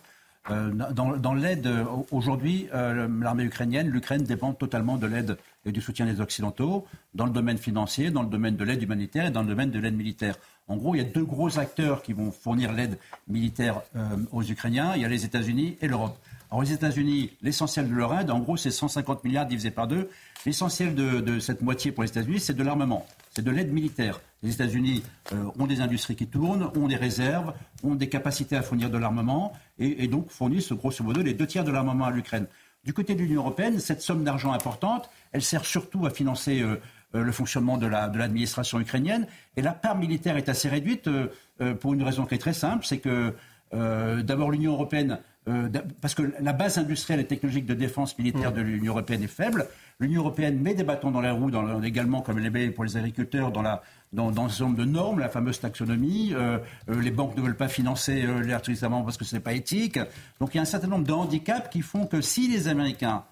Euh, dans, l'aide, aujourd'hui, l'armée ukrainienne, l'Ukraine dépend totalement de l'aide et du soutien des Occidentaux dans le domaine financier, dans le domaine de l'aide humanitaire et dans le domaine de l'aide militaire. En gros, il y a deux gros acteurs qui vont fournir l'aide militaire euh, aux Ukrainiens. Il y a les États-Unis et l'Europe. Alors, les États-Unis, l'essentiel de leur aide, en gros, c'est 150 milliards divisé par deux. L'essentiel de, cette moitié pour les États-Unis, c'est de l'armement, c'est de l'aide militaire. Les États-Unis euh, ont des industries qui tournent, ont des réserves, ont des capacités à fournir de l'armement et, donc fournissent grosso modo les deux tiers de l'armement à l'Ukraine. Du côté de l'Union européenne, cette somme d'argent importante, elle sert surtout à financer euh, le fonctionnement de l'administration ukrainienne. Et la part militaire est assez réduite euh, pour une raison qui est très simple, c'est que d'abord l'Union européenne euh, parce que la base industrielle et technologique de défense militaire de l'Union européenne est faible. L'Union européenne met des bâtons dans les roues, dans, également comme elle met pour les agriculteurs, dans, la, dans, dans un certain nombre de normes, la fameuse taxonomie. Euh, euh, les banques ne veulent pas financer euh, l'électricité parce que ce n'est pas éthique. Donc il y a un certain nombre de handicaps qui font que si les Américains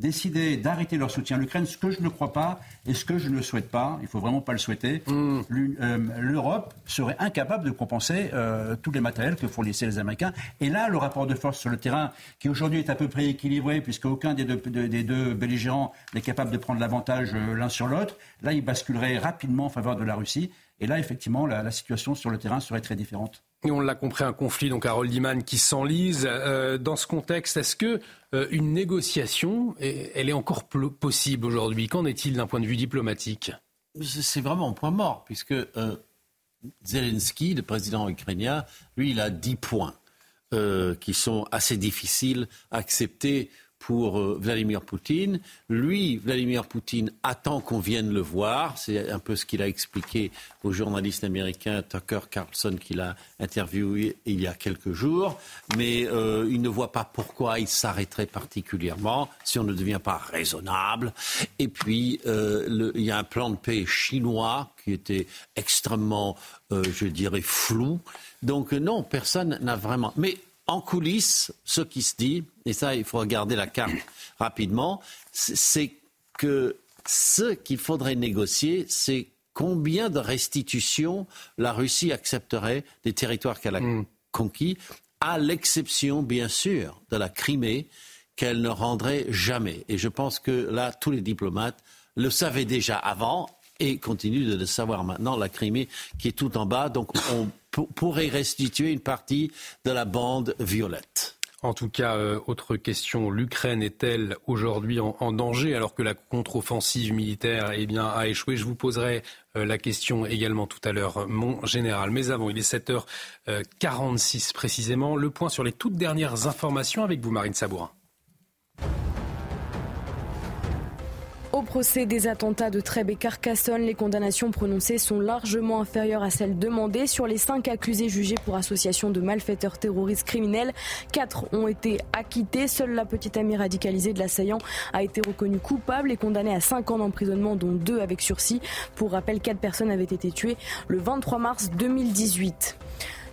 décider d'arrêter leur soutien à l'Ukraine, ce que je ne crois pas et ce que je ne souhaite pas, il faut vraiment pas le souhaiter, Hmm. euh, l'Europe serait incapable de compenser euh, tous les matériels que fournissaient les Américains. Et là, le rapport de force sur le terrain, qui aujourd'hui est à peu près équilibré, puisque aucun des deux, de- des deux belligérants n'est capable de prendre l'avantage euh, l'un sur l'autre, là, il basculerait rapidement en faveur de la Russie. Et là, effectivement, la, la situation sur le terrain serait très différente. On l'a compris, un conflit donc à Roldiman qui s'enlise. Euh, dans ce contexte, est-ce que euh, une négociation, elle est encore possible aujourd'hui? Qu'en est-il d'un point de vue diplomatique? C'est vraiment un point mort, puisque euh, Zelensky, le président ukrainien, lui, il a 10 points qui sont assez difficiles à accepter pour euh, Vladimir Poutine. Lui, Vladimir Poutine, attend qu'on vienne le voir. C'est un peu ce qu'il a expliqué au journaliste américain Tucker Carlson qu'il a interviewé il y a quelques jours. Mais euh, il ne voit pas pourquoi il s'arrêterait particulièrement si on ne devient pas raisonnable. Et puis, euh, il y a un plan de paix chinois qui était extrêmement, euh, je dirais, flou. Donc non, personne n'a vraiment... Mais en coulisses, ce qui se dit, et ça, il faut regarder la carte rapidement, c'est- que ce qu'il faudrait négocier, c'est combien de restitutions la Russie accepterait des territoires qu'elle a conquis, à l'exception, bien sûr, de la Crimée, qu'elle ne rendrait jamais. Et je pense que là, tous les diplomates le savaient déjà avant et continuent de le savoir maintenant. La Crimée qui est tout en bas, donc on pour- pourrait restituer une partie de la bande violette. En tout cas, euh, autre question, l'Ukraine est-elle aujourd'hui en, danger alors que la contre-offensive militaire eh a échoué? Je vous poserai euh, la question également tout à l'heure, mon général. Mais avant, il est 7h46 précisément. Le point sur les toutes dernières informations avec vous, Marine Sabourin. Au procès des attentats de Trèbes et Carcassonne, les condamnations prononcées sont largement inférieures à celles demandées. Sur les cinq accusés jugés pour association de malfaiteurs terroristes criminels, quatre ont été acquittés. Seule la petite amie radicalisée de l'assaillant a été reconnue coupable et condamnée à cinq ans d'emprisonnement, dont deux avec sursis. Pour rappel, quatre personnes avaient été tuées le 23 mars 2018.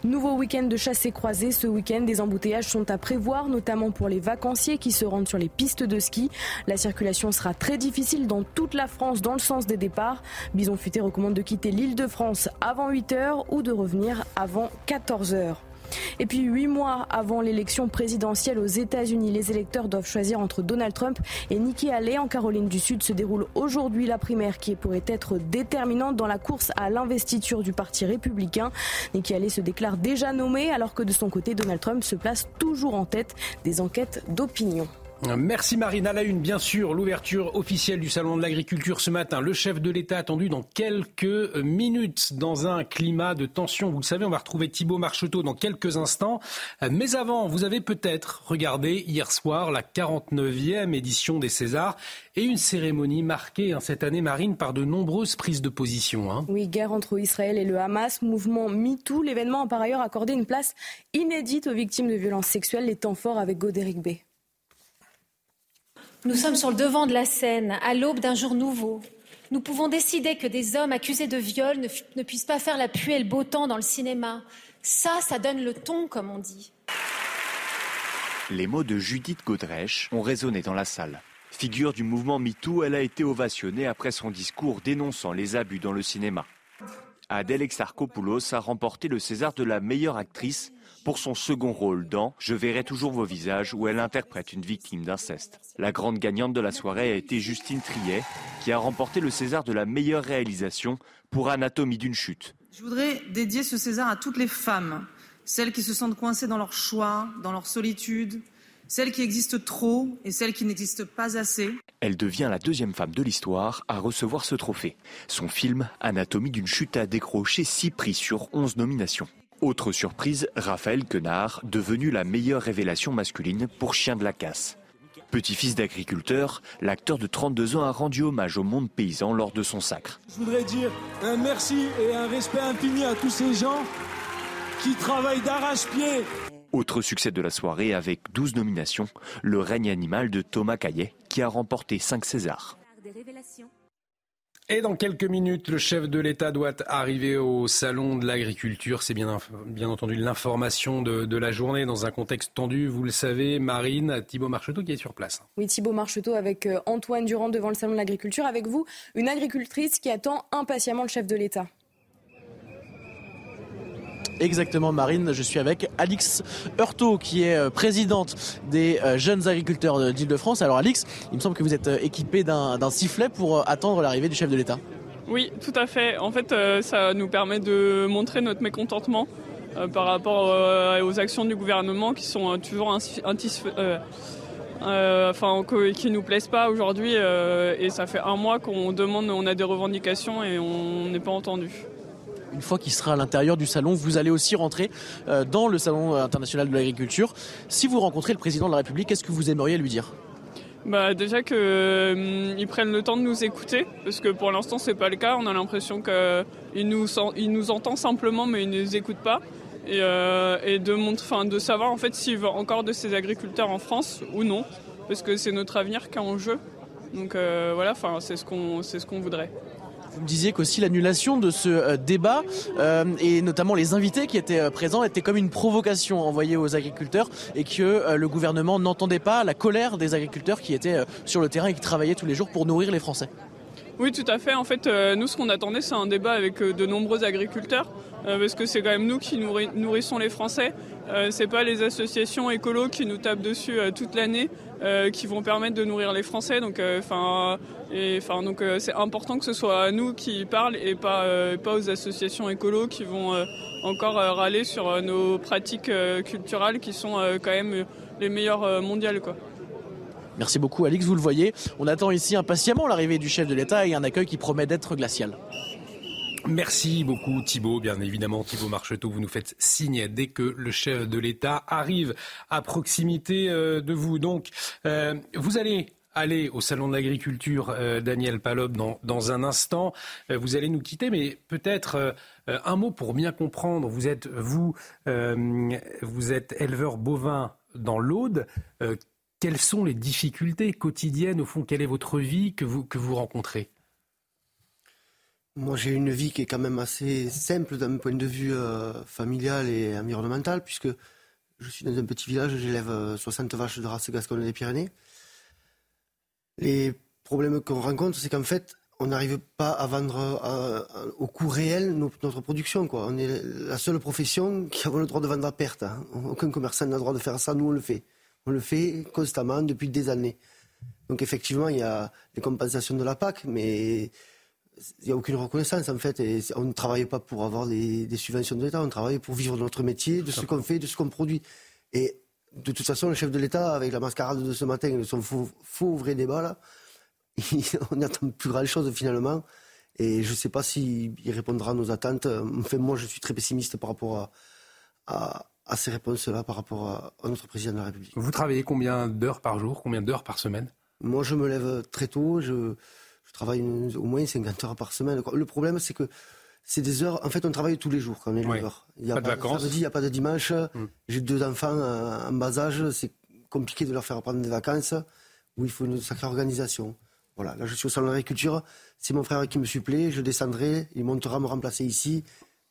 Nouveau week-end de chassé croisé. Ce week-end, des embouteillages sont à prévoir, notamment pour les vacanciers qui se rendent sur les pistes de ski. La circulation sera très difficile dans toute la France dans le sens des départs. Bison Futé recommande de quitter l'île de France avant 8 heures ou de revenir avant 14 heures. Et puis huit mois avant l'élection présidentielle aux États-Unis, les électeurs doivent choisir entre Donald Trump et Nikki Haley. En Caroline du Sud se déroule aujourd'hui la primaire qui pourrait être déterminante dans la course à l'investiture du Parti républicain. Nikki Haley se déclare déjà nommée alors que de son côté, Donald Trump se place toujours en tête des enquêtes d'opinion. Merci Marine. À la une, bien sûr, l'ouverture officielle du Salon de l'Agriculture ce matin. Le chef de l'État attendu dans quelques minutes dans un climat de tension. Vous le savez, on va retrouver Thibault Marcheteau dans quelques instants. Mais avant, vous avez peut-être regardé hier soir la 49e édition des Césars et une cérémonie marquée hein, cette année, Marine, par de nombreuses prises de position. hein. Oui, guerre entre Israël et le Hamas, mouvement MeToo. L'événement a par ailleurs accordé une place inédite aux victimes de violences sexuelles. Les temps forts avec Godéric B. Nous sommes sur le devant de la scène, à l'aube d'un jour nouveau. Nous pouvons décider que des hommes accusés de viol ne, puissent pas faire la pluie et le beau temps dans le cinéma. Ça, ça donne le ton, comme on dit. Les mots de Judith Godrèche ont résonné dans la salle. Figure du mouvement MeToo, elle a été ovationnée après son discours dénonçant les abus dans le cinéma. Adèle Exarchopoulos a remporté le César de la meilleure actrice pour son second rôle dans Je verrai toujours vos visages où elle interprète une victime d'inceste. La grande gagnante de la soirée a été Justine Triet qui a remporté le César de la meilleure réalisation pour Anatomie d'une chute. Je voudrais dédier ce César à toutes les femmes, celles qui se sentent coincées dans leur choix, dans leur solitude, celles qui existent trop et celles qui n'existent pas assez. Elle devient la deuxième femme de l'histoire à recevoir ce trophée. Son film Anatomie d'une chute a décroché 6 prix sur 11 nominations. Autre surprise, Raphaël Quenard, devenu la meilleure révélation masculine pour Chien de la casse. Petit-fils d'agriculteur, l'acteur de 32 ans a rendu hommage au monde paysan lors de son sacre. Je voudrais dire un merci et un respect infini à tous ces gens qui travaillent d'arrache-pied Autre succès de la soirée avec 12 nominations, Le règne animal de Thomas Caillet qui a remporté 5 Césars. Et dans quelques minutes, le chef de l'État doit arriver au salon de l'agriculture. C'est bien, bien entendu l'information de, de, la journée dans un contexte tendu. Vous le savez, Marine, Thibault Marcheteau qui est sur place. Oui, Thibault Marcheteau avec euh, Antoine Durand devant le salon de l'agriculture. Avec vous, une agricultrice qui attend impatiemment le chef de l'État. Exactement, Marine. Je suis avec Alix Heurtaud, qui est euh, présidente des euh, jeunes agriculteurs d'Île-de-France. Alors, Alix, il me semble que vous êtes euh, équipée d'un sifflet pour attendre l'arrivée du chef de l'État. Oui, tout à fait. En fait, ça nous permet de montrer notre mécontentement par rapport aux actions du gouvernement qui sont toujours enfin, qui nous plaisent pas aujourd'hui. et ça fait un mois qu'on demande, on a des revendications et on n'est pas entendu une fois qu'il sera à l'intérieur du salon, vous allez aussi rentrer euh, dans le salon international de l'agriculture. Si vous rencontrez le président de la République, qu'est-ce que vous aimeriez lui dire? Bah déjà qu'ils euh, prennent le temps de nous écouter, parce que pour l'instant c'est pas le cas. On a l'impression qu'il nous, nous entend simplement, mais il ne nous écoute pas. Et, euh, et de, de savoir en fait s'il veut encore de ces agriculteurs en France ou non, parce que c'est notre avenir qui est en jeu. Donc voilà, enfin, c'est ce qu'on ce qu'on voudrait. Vous me disiez qu'aussi l'annulation de ce euh, débat euh, et notamment les invités qui étaient euh, présents étaient comme une provocation envoyée aux agriculteurs et que le gouvernement n'entendait pas la colère des agriculteurs qui étaient sur le terrain et qui travaillaient tous les jours pour nourrir les Français. Oui, tout à fait. En fait, nous, ce qu'on attendait, c'est un débat avec de nombreux agriculteurs, parce que c'est quand même nous qui nourrissons les Français. c'est pas les associations écolos qui nous tapent dessus toute l'année euh, qui vont permettre de nourrir les Français. Donc, euh, enfin, donc euh, c'est important que ce soit nous qui parlent et pas pas aux associations écolos qui vont encore râler sur nos pratiques culturelles qui sont quand même les meilleures mondiales, quoi. Merci beaucoup, Alix. Vous le voyez, on attend ici impatiemment l'arrivée du chef de l'État et un accueil qui promet d'être glacial. Merci beaucoup Thibault. Bien évidemment, Thibault Marcheteau, vous nous faites signe dès que le chef de l'État arrive à proximité euh, de vous. Donc, euh, vous allez aller au Salon de l'Agriculture, euh, Daniel Palob, dans, un instant. vous allez nous quitter, mais peut-être un mot pour bien comprendre. Vous êtes, vous, vous êtes éleveur bovin dans l'Aude. Quelles sont les difficultés quotidiennes, au fond, quelle est votre vie que vous, que vous rencontrez? Moi, j'ai une vie qui est quand même assez simple d'un point de vue euh, familial et environnemental, puisque je suis dans un petit village, j'élève 60 euh, vaches de race gasconne des Pyrénées. Les problèmes qu'on rencontre, c'est qu'en fait, on n'arrive pas à vendre euh, au coût réel notre production. On est la seule profession qui a le droit de vendre à perte. Hein. Aucun commerçant n'a le droit de faire ça, nous on le fait. On le fait constamment depuis des années. Donc effectivement, il y a les compensations de la PAC, mais il n'y a aucune reconnaissance en fait. On ne travaille pas pour avoir des, subventions de l'État, on travaille pour vivre notre métier, de ce qu'on fait, de ce qu'on produit. Et de toute façon, le chef de l'État, avec la mascarade de ce matin de son faux, faux vrai débat, là, on n'attend plus grand chose finalement. Et je ne sais pas s'il répondra à nos attentes. Enfin, moi, je suis très pessimiste par rapport à, ces réponses-là, par rapport à, à, notre président de la République. Vous travaillez combien d'heures par jour, combien d'heures par semaine? Moi, je me lève très tôt. Je, je travaille au moins 50 heures par semaine. Le problème, c'est que c'est des heures. En fait, on travaille tous les jours quand on est éleveur. Il n'y a pas, de vacances. il n'y a pas de dimanche. Hmm. J'ai deux enfants en bas âge. C'est compliqué de leur faire prendre des vacances où il faut une sacrée organisation. Voilà. Là, je suis au salon de l'agriculture. C'est mon frère qui me supplée. Je descendrai. Il montera me remplacer ici.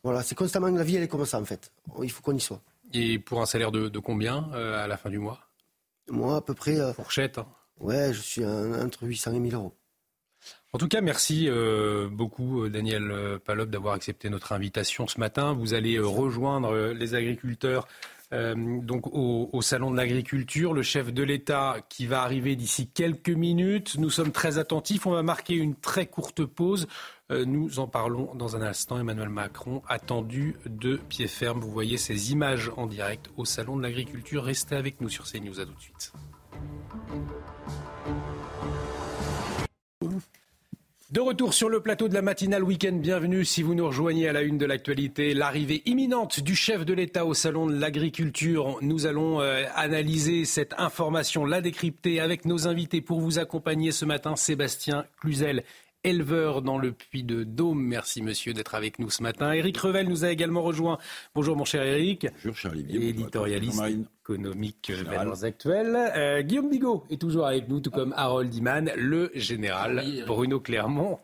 Voilà. C'est constamment la vie, elle est comme ça, en fait. Il faut qu'on y soit. Et pour un salaire de, combien euh, à la fin du mois? Moi, à peu près. Euh, Fourchette. Hein. Ouais, je suis entre 800 et 1000 euros. En tout cas, merci euh, beaucoup euh, Daniel Palop d'avoir accepté notre invitation ce matin. Vous allez rejoindre les agriculteurs donc au, salon de l'agriculture, le chef de l'État qui va arriver d'ici quelques minutes. Nous sommes très attentifs. On va marquer une très courte pause. nous en parlons dans un instant. Emmanuel Macron attendu de pied ferme. Vous voyez ces images en direct au salon de l'agriculture. Restez avec nous sur CNews. À tout de suite. De retour sur le plateau de la matinale week-end, bienvenue si vous nous rejoignez à la une de l'actualité. L'arrivée imminente du chef de l'État au salon de l'agriculture. Nous allons euh, analyser cette information, la décrypter avec nos invités pour vous accompagner ce matin, Sébastien Cluzel éleveur dans le Puy de Dôme. Merci monsieur d'être avec nous ce matin. Éric Revel nous a également rejoint. Bonjour mon cher Éric. Bonjour cher Olivier. Éditorialiste économique Valeurs Actuelles. Euh, Guillaume Bigot est toujours avec nous, tout comme Harold Iman, le général Bruno Clermont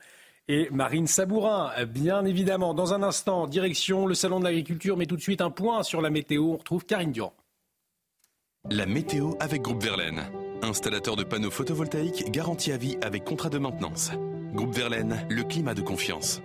et Marine Sabourin, bien évidemment. Dans un instant, direction le Salon de l'Agriculture, mais tout de suite un point sur la météo. On retrouve Karine Durand. La météo avec Groupe Verlaine. Installateur de panneaux photovoltaïques garantie à vie avec contrat de maintenance. Groupe Verlaine, le climat de confiance.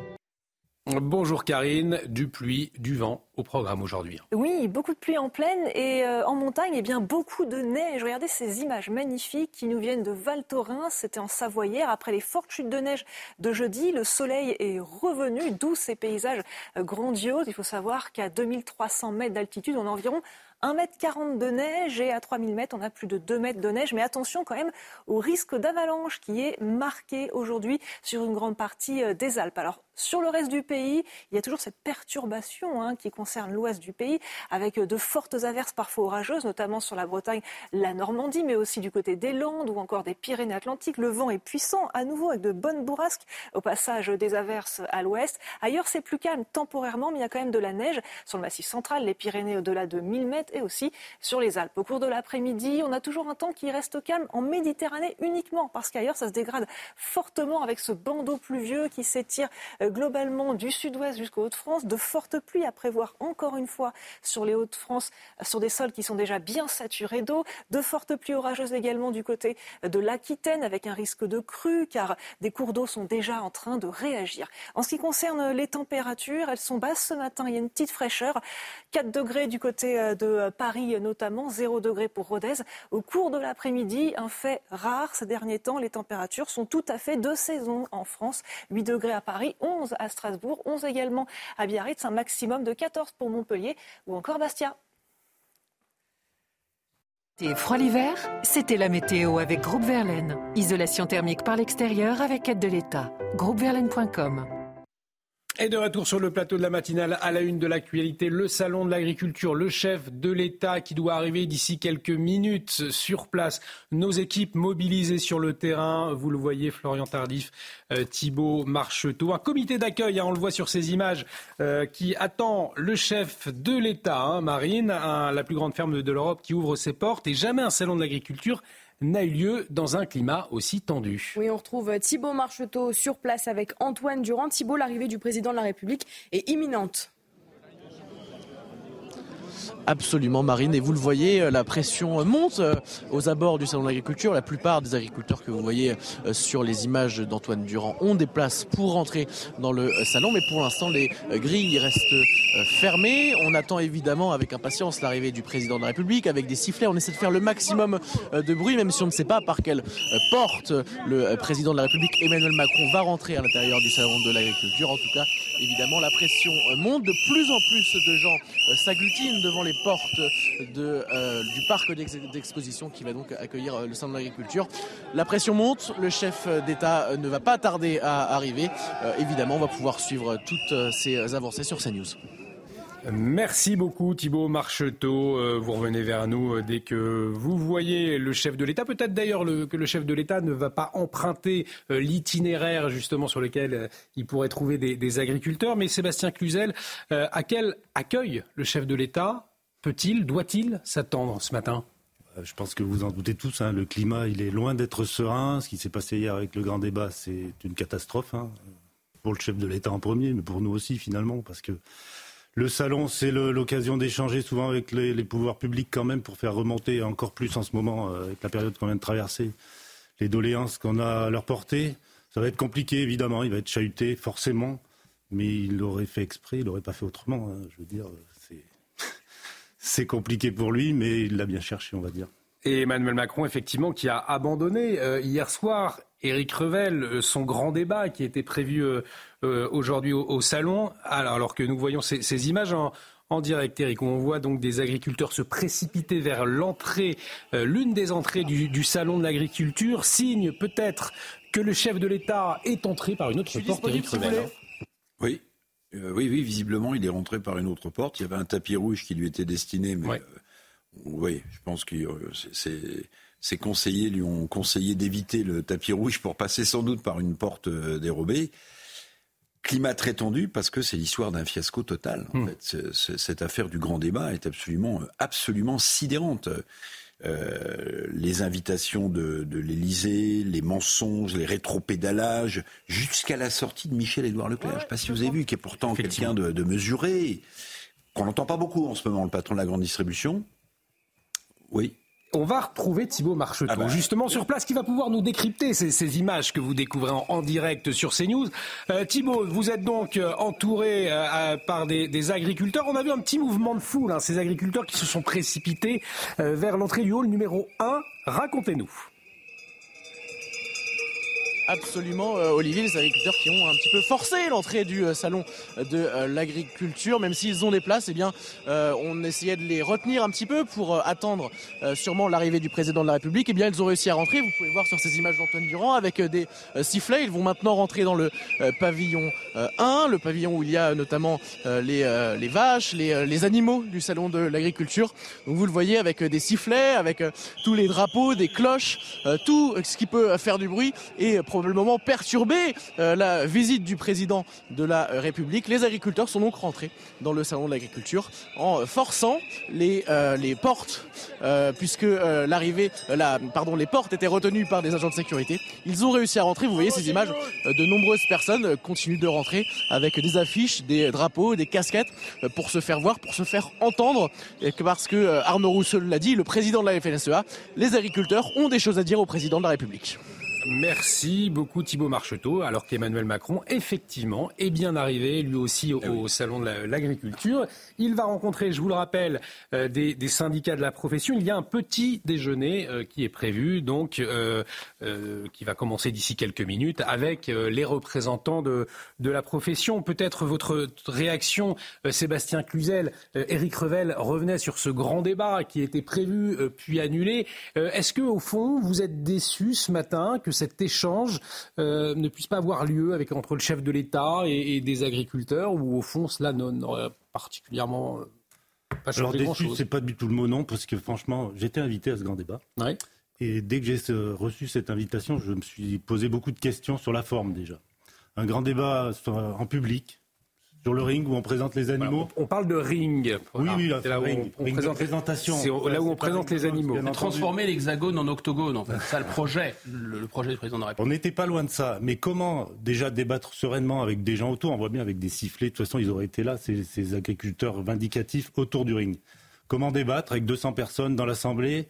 Bonjour Karine, du pluie, du vent au programme aujourd'hui. Oui, beaucoup de pluie en plaine et euh, en montagne, et eh bien beaucoup de neige. Regardez ces images magnifiques qui nous viennent de Val Thorens, c'était en Savoie hier. Après les fortes chutes de neige de jeudi, le soleil est revenu, d'où ces paysages euh, grandioses. Il faut savoir qu'à 2300 mètres d'altitude, on a environ 1m40 de neige et à 3000 mètres, on a plus de 2 mètres de neige. Mais attention quand même au risque d'avalanche qui est marqué aujourd'hui sur une grande partie euh, des Alpes. Sur le reste du pays, il y a toujours cette perturbation hein, qui concerne l'ouest du pays, avec de fortes averses parfois orageuses, notamment sur la Bretagne, la Normandie, mais aussi du côté des Landes ou encore des Pyrénées-Atlantiques. Le vent est puissant à nouveau avec de bonnes bourrasques au passage des averses à l'ouest. Ailleurs, c'est plus calme temporairement, mais il y a quand même de la neige sur le massif central, les Pyrénées au-delà de 1000 mètres et aussi sur les Alpes. Au cours de l'après-midi, on a toujours un temps qui reste calme en Méditerranée uniquement, parce qu'ailleurs, ça se dégrade fortement avec ce bandeau pluvieux qui s'étire euh, globalement du sud-ouest jusqu'aux Hauts-de-France. De fortes pluies à prévoir encore une fois sur les Hauts-de-France, sur des sols qui sont déjà bien saturés d'eau. De fortes pluies orageuses également du côté de l'Aquitaine avec un risque de crue car des cours d'eau sont déjà en train de réagir. En ce qui concerne les températures, elles sont basses ce matin. Il y a une petite fraîcheur. 4 degrés du côté euh, de Paris notamment, 0 degrés pour Rodez. Au cours de l'après-midi, un fait rare ces derniers temps, les températures sont tout à fait de saison en France. 8 degrés à Paris, 11 à Strasbourg, 11 également à Biarritz, un maximum de 14 pour Montpellier ou encore Bastia. Et froid l'hiver, c'était la météo avec Groupe Verlaine. Isolation thermique par l'extérieur avec aide de l'État. Groupeverlaine.com et de retour sur le plateau de la matinale à la une de l'actualité, le salon de l'agriculture, le chef de l'État qui doit arriver d'ici quelques minutes sur place. Nos équipes mobilisées sur le terrain, vous le voyez, Florian Tardif, euh, Thibault Marcheteau, un comité d'accueil, hein, on le voit sur ces images, euh, qui attend le chef de l'État, hein, Marine, la plus grande ferme de l'Europe qui ouvre ses portes et jamais un salon de l'agriculture n'a eu lieu dans un climat aussi tendu. Oui, on retrouve Thibault Marcheteau sur place avec Antoine Durand. Thibault, l'arrivée du président de la République est imminente. Absolument, Marine. Et vous le voyez, euh, la pression monte euh, aux abords du Salon de l'Agriculture. La plupart des agriculteurs que vous voyez euh, sur les images d'Antoine Durand ont des places pour rentrer dans le salon. Mais pour l'instant, les grilles restent fermées. On attend évidemment avec impatience l'arrivée du président de la République avec des sifflets. On essaie de faire le maximum de bruit, même si on ne sait pas par quelle porte le président de la République, Emmanuel Macron, va rentrer à l'intérieur du Salon de l'Agriculture. En tout cas, évidemment, la pression monte. De plus en plus de gens s'agglutinent devant les portes euh, du parc d'exposition qui va donc accueillir euh, le salon de l'agriculture. La pression monte, le chef d'État euh, ne va pas tarder à arriver. évidemment, on va pouvoir suivre toutes ces avancées sur CNews. Merci beaucoup Thibault Marcheteau. Vous revenez vers nous dès que vous voyez le chef de l'État. Peut-être d'ailleurs que le chef de l'État ne va pas emprunter l'itinéraire justement sur lequel il pourrait trouver des, agriculteurs. Mais Sébastien Cluzel, à quel accueil le chef de l'État Peut-il, doit-il s'attendre ce matin? Euh, je pense que vous en doutez tous, hein, le climat, il est loin d'être serein. Ce qui s'est passé hier avec le grand débat, c'est une catastrophe. Hein, pour le chef de l'État en premier, mais pour nous aussi finalement, parce que le salon, c'est l'occasion d'échanger souvent avec les, pouvoirs publics quand même pour faire remonter encore plus en ce moment, euh, avec la période qu'on vient de traverser, les doléances qu'on a à leur portée. Ça va être compliqué, évidemment, il va être chahuté, forcément, mais il l'aurait fait exprès, il l'aurait pas fait autrement. Hein, je veux dire, c'est compliqué pour lui, mais il l'a bien cherché, on va dire. Et Emmanuel Macron, effectivement, qui a abandonné euh, hier soir Éric Revel, euh, son grand débat qui était prévu euh, aujourd'hui au, salon, alors, que nous voyons ces, images en, direct, Éric, où on voit donc des agriculteurs se précipiter vers l'entrée, l'une des entrées du, du salon de l'agriculture, signe peut-être que le chef de l'État est entré par une autre porte, Éric Revel. Oui, euh, oui, oui, visiblement, il est rentré par une autre porte. Il y avait un tapis rouge qui lui était destiné, mais euh, oui, je pense que euh, c'est ses conseillers lui ont conseillé d'éviter le tapis rouge pour passer sans doute par une porte euh, dérobée. Climat très tendu parce que c'est l'histoire d'un fiasco total. En Hmm. fait, cette affaire du grand débat est absolument, absolument sidérante. Euh, les invitations de, de l'Élysée, les mensonges, les rétropédalages, jusqu'à la sortie de Michel-Édouard Leclerc. Je ne sais pas si vous avez vu, qui est pourtant quelqu'un de, de mesuré, qu'on n'entend pas beaucoup en ce moment, le patron de la grande distribution. Oui. On va retrouver Thibaut Marcheteau, Ah bah. justement sur place, qui va pouvoir nous décrypter ces, ces images que vous découvrez en, en direct sur CNews. Euh, Thibaut, vous êtes donc euh, entouré euh, euh, par des, des agriculteurs. On a vu un petit mouvement de foule, hein, ces agriculteurs qui se sont précipités euh, vers l'entrée du hall numéro 1. Racontez-nous. Absolument, euh, Olivier, les agriculteurs qui ont un petit peu forcé l'entrée du euh, salon de euh, l'agriculture, même s'ils ont des places, eh bien, euh, on essayait de les retenir un petit peu pour attendre sûrement l'arrivée du président de la République. Eh bien, ils ont réussi à rentrer. Vous pouvez voir sur ces images d'Antoine Durand avec des sifflets. Ils vont maintenant rentrer dans le pavillon euh, 1, le pavillon où il y a notamment les, les vaches, les, les animaux du salon de l'agriculture. Donc vous le voyez avec des sifflets, avec tous les drapeaux, des cloches, tout ce qui peut faire du bruit et probablement perturber euh, la visite du président de la République. Les agriculteurs sont donc rentrés dans le salon de l'agriculture en forçant les, euh, les portes, euh, puisque l'arrivée, la, pardon, les portes étaient retenues par des agents de sécurité. Ils ont réussi à rentrer. Vous voyez ces images de nombreuses personnes continuent de rentrer avec des affiches, des drapeaux, des casquettes pour se faire voir, pour se faire entendre. Parce que Arnaud Rousseau l'a dit, le président de la FNSEA, les agriculteurs ont des choses à dire au président de la République. Merci beaucoup Thibaut Marcheteau, alors qu'Emmanuel Macron, effectivement, est bien arrivé, lui aussi, au, au Salon de la- l'Agriculture. Il va rencontrer, je vous le rappelle, euh, des, des syndicats de la profession. Il y a un petit déjeuner euh, qui est prévu, donc, euh, qui va commencer d'ici quelques minutes, avec les représentants de, de la profession. Peut-être votre réaction, Sébastien Cluzel, Éric Revel revenait sur ce grand débat qui était prévu, puis annulé. Est-ce que, au fond, vous êtes déçu ce matin que cet échange euh, ne puisse pas avoir lieu avec, entre le chef de l'État et, et des agriculteurs, ou au fond, cela n'aurait particulièrement euh, pas Alors changé déçu, grand-chose c'est pas du tout le mot non, parce que franchement, j'étais invité à ce grand débat. Et dès que j'ai reçu cette invitation, je me suis posé beaucoup de questions sur la forme déjà. Un grand débat en public, sur le ring où on présente les animaux. On parle de ring. Oui, oui, là, C'est là où ring, on, on ring de présente, présentation. C'est là où on présente les animaux. Transformer l'hexagone en octogone, en fait. C'est ça le projet, le, le projet du président de la République. On n'était pas loin de ça. Mais comment déjà débattre sereinement avec des gens autour? On voit bien avec des sifflets. De toute façon, ils auraient été là, ces, ces agriculteurs vindicatifs autour du ring. Comment débattre avec 200 personnes dans l'Assemblée?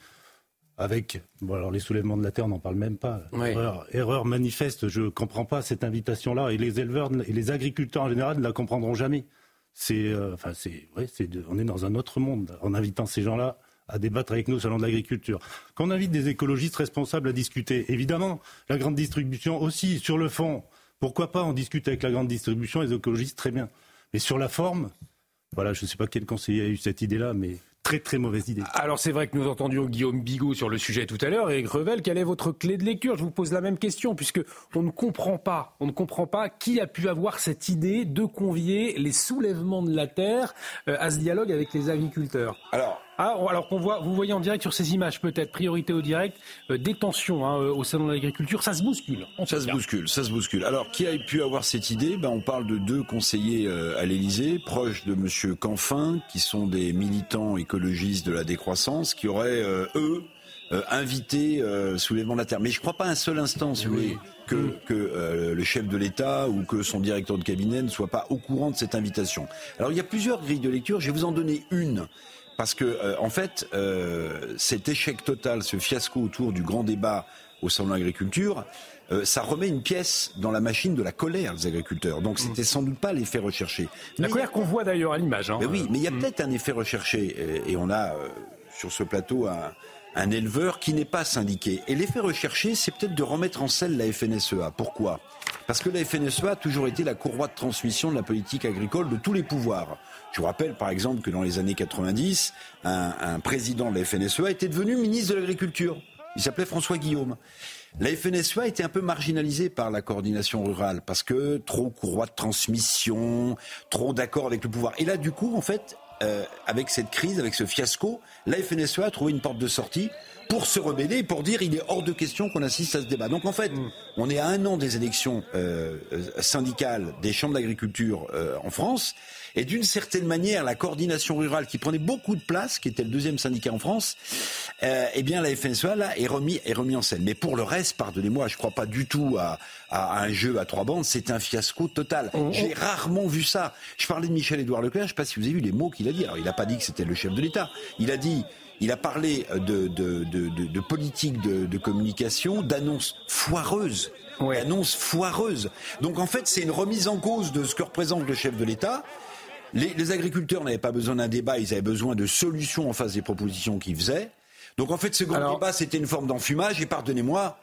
Avec, bon alors les soulèvements de la terre, on n'en parle même pas. Erreur, erreur manifeste, je ne comprends pas cette invitation-là. Et les éleveurs et les agriculteurs en général ne la comprendront jamais. C'est, euh, enfin, c'est, ouais, c'est de- on est dans un autre monde en invitant ces gens-là à débattre avec nous au salon de l'agriculture. Quand on invite des écologistes responsables à discuter, évidemment, la grande distribution aussi, sur le fond, pourquoi pas on discute avec la grande distribution, les écologistes, très bien. Mais sur la forme, voilà, je ne sais pas quel conseiller a eu cette idée-là, mais très très mauvaise idée. Alors c'est vrai que nous entendions Guillaume Bigot sur le sujet tout à l'heure et Grevel, quelle est votre clé de lecture? Je vous pose la même question puisque on ne comprend pas, on ne comprend pas qui a pu avoir cette idée de convier les soulèvements de la terre euh, à ce dialogue avec les agriculteurs. Alors, ah, alors qu'on voit, vous voyez en direct sur ces images peut-être priorité au direct, euh, des tensions hein, euh, au salon de l'agriculture, ça se bouscule. en Ça se cas. bouscule, ça se bouscule. Alors, qui a pu avoir cette idée? Ben, On parle de deux conseillers euh, à l'Élysée, proches de M. Canfin, qui sont des militants écologistes de la décroissance, qui auraient, euh, eux, euh, invité euh, Soulèvement de la Terre. Mais je ne crois pas un seul instant, si vous voulez, que, que euh, le chef de l'État ou que son directeur de cabinet ne soit pas au courant de cette invitation. Alors, il y a plusieurs grilles de lecture, je vais vous en donner une. Parce que, euh, en fait, euh, cet échec total, ce fiasco autour du grand débat au salon de l'agriculture, euh, ça remet une pièce dans la machine de la colère des agriculteurs. Donc c'était sans doute pas l'effet recherché. La colère qu'on voit d'ailleurs à l'image. Hein. Mais oui, mais il y a peut-être un effet recherché. Et, et on a euh, sur ce plateau un, un éleveur qui n'est pas syndiqué. Et l'effet recherché, c'est peut-être de remettre en selle la FNSEA. Pourquoi? Parce que la FNSEA a toujours été la courroie de transmission de la politique agricole de tous les pouvoirs. Je vous rappelle par exemple que dans les années 90, un, un président de la FNSEA était devenu ministre de l'Agriculture. Il s'appelait François Guillaume. La FNSEA était un peu marginalisée par la coordination rurale parce que trop courroie de transmission, trop d'accord avec le pouvoir. Et là, du coup, en fait, euh, avec cette crise, avec ce fiasco, la FNSEA a trouvé une porte de sortie pour se rebeller, pour dire il est hors de question qu'on assiste à ce débat. Donc en fait, Mm. on est à un an des élections euh, syndicales des chambres d'agriculture euh, en France. Et d'une certaine manière, la coordination rurale qui prenait beaucoup de place, qui était le deuxième syndicat en France, euh, eh bien la FNSEA là est remis est remis en scène. Mais pour le reste, pardonnez-moi, je crois pas du tout à, à un jeu à trois bandes. C'est un fiasco total. J'ai rarement vu ça. Je parlais de Michel-Édouard Leclerc. Je sais pas si vous avez vu les mots qu'il a dit. Alors il n'a pas dit que c'était le chef de l'État. Il a dit il a parlé de, de, de, de, de politique de, de communication, d'annonces foireuses. D'annonces foireuses. Donc en fait, c'est une remise en cause de ce que représente le chef de l'État. Les, les agriculteurs n'avaient pas besoin d'un débat, ils avaient besoin de solutions en face des propositions qu'ils faisaient. Donc en fait, ce grand débat, c'était une forme d'enfumage. Et pardonnez-moi,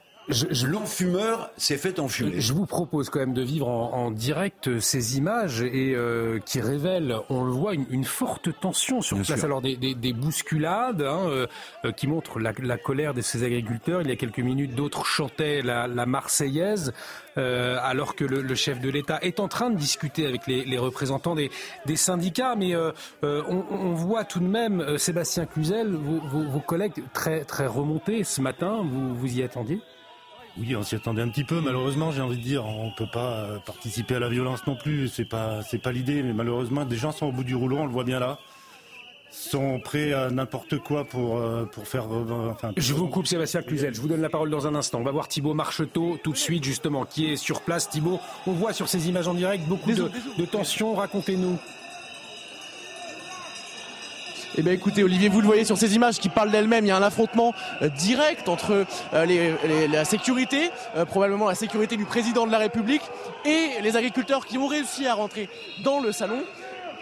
l'enfumeur s'est fait enfumer. Je vous propose quand même de vivre en, en direct ces images et euh, qui révèlent, on le voit, une, une forte tension sur Bien place. sûr. Alors des, des- des bousculades hein, euh, euh, qui montrent la, la colère de ces agriculteurs. Il y a quelques minutes, d'autres chantaient la, la Marseillaise, euh, alors que le, le chef de l'État est en train de discuter avec les, les représentants des, des syndicats. Mais euh, euh, on, on voit tout de même, euh, Sébastien Cluzel, vos, vos- vos collègues très, très remontés ce matin. Vous, vous y attendiez? Oui, on s'y attendait un petit peu. Malheureusement, j'ai envie de dire, on peut pas euh, participer à la violence non plus. C'est pas, c'est pas l'idée. Mais malheureusement, des gens sont au bout du rouleau. On le voit bien là. Sont prêts à n'importe quoi pour euh, pour faire. euh, enfin, Je vous coupe Sébastien Cluzel, je vous donne la parole dans un instant. On va voir Thibaut Marcheteau tout de suite justement qui est sur place. Thibaut, on voit sur ces images en direct beaucoup de, de tensions. Racontez-nous. Eh bien écoutez Olivier, vous le voyez sur ces images qui parlent d'elles-mêmes, il y a un affrontement euh, direct entre euh, la sécurité, euh, probablement la sécurité du président de la République, et les agriculteurs qui ont réussi à rentrer dans le salon.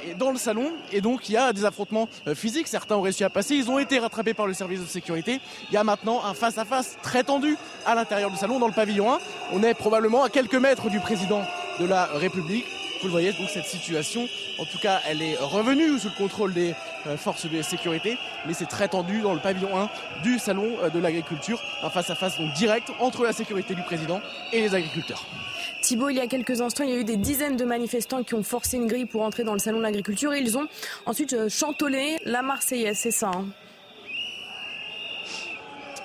Et dans le salon, et donc il y a des affrontements physiques, certains ont réussi à passer, ils ont été rattrapés par le service de sécurité. Il y a maintenant un face-à-face très tendu à l'intérieur du salon, dans le pavillon 1. On est probablement à quelques mètres du président de la République. Vous le voyez, donc cette situation, en tout cas, elle est revenue sous le contrôle des euh, forces de sécurité, mais c'est très tendu dans le pavillon 1 du salon euh, de l'agriculture, un face-à-face donc direct entre la sécurité du président et les agriculteurs. Thibault, il y a quelques instants, il y a eu des dizaines de manifestants qui ont forcé une grille pour entrer dans le salon de l'agriculture et ils ont ensuite euh, chantonné la Marseillaise, c'est ça. hein.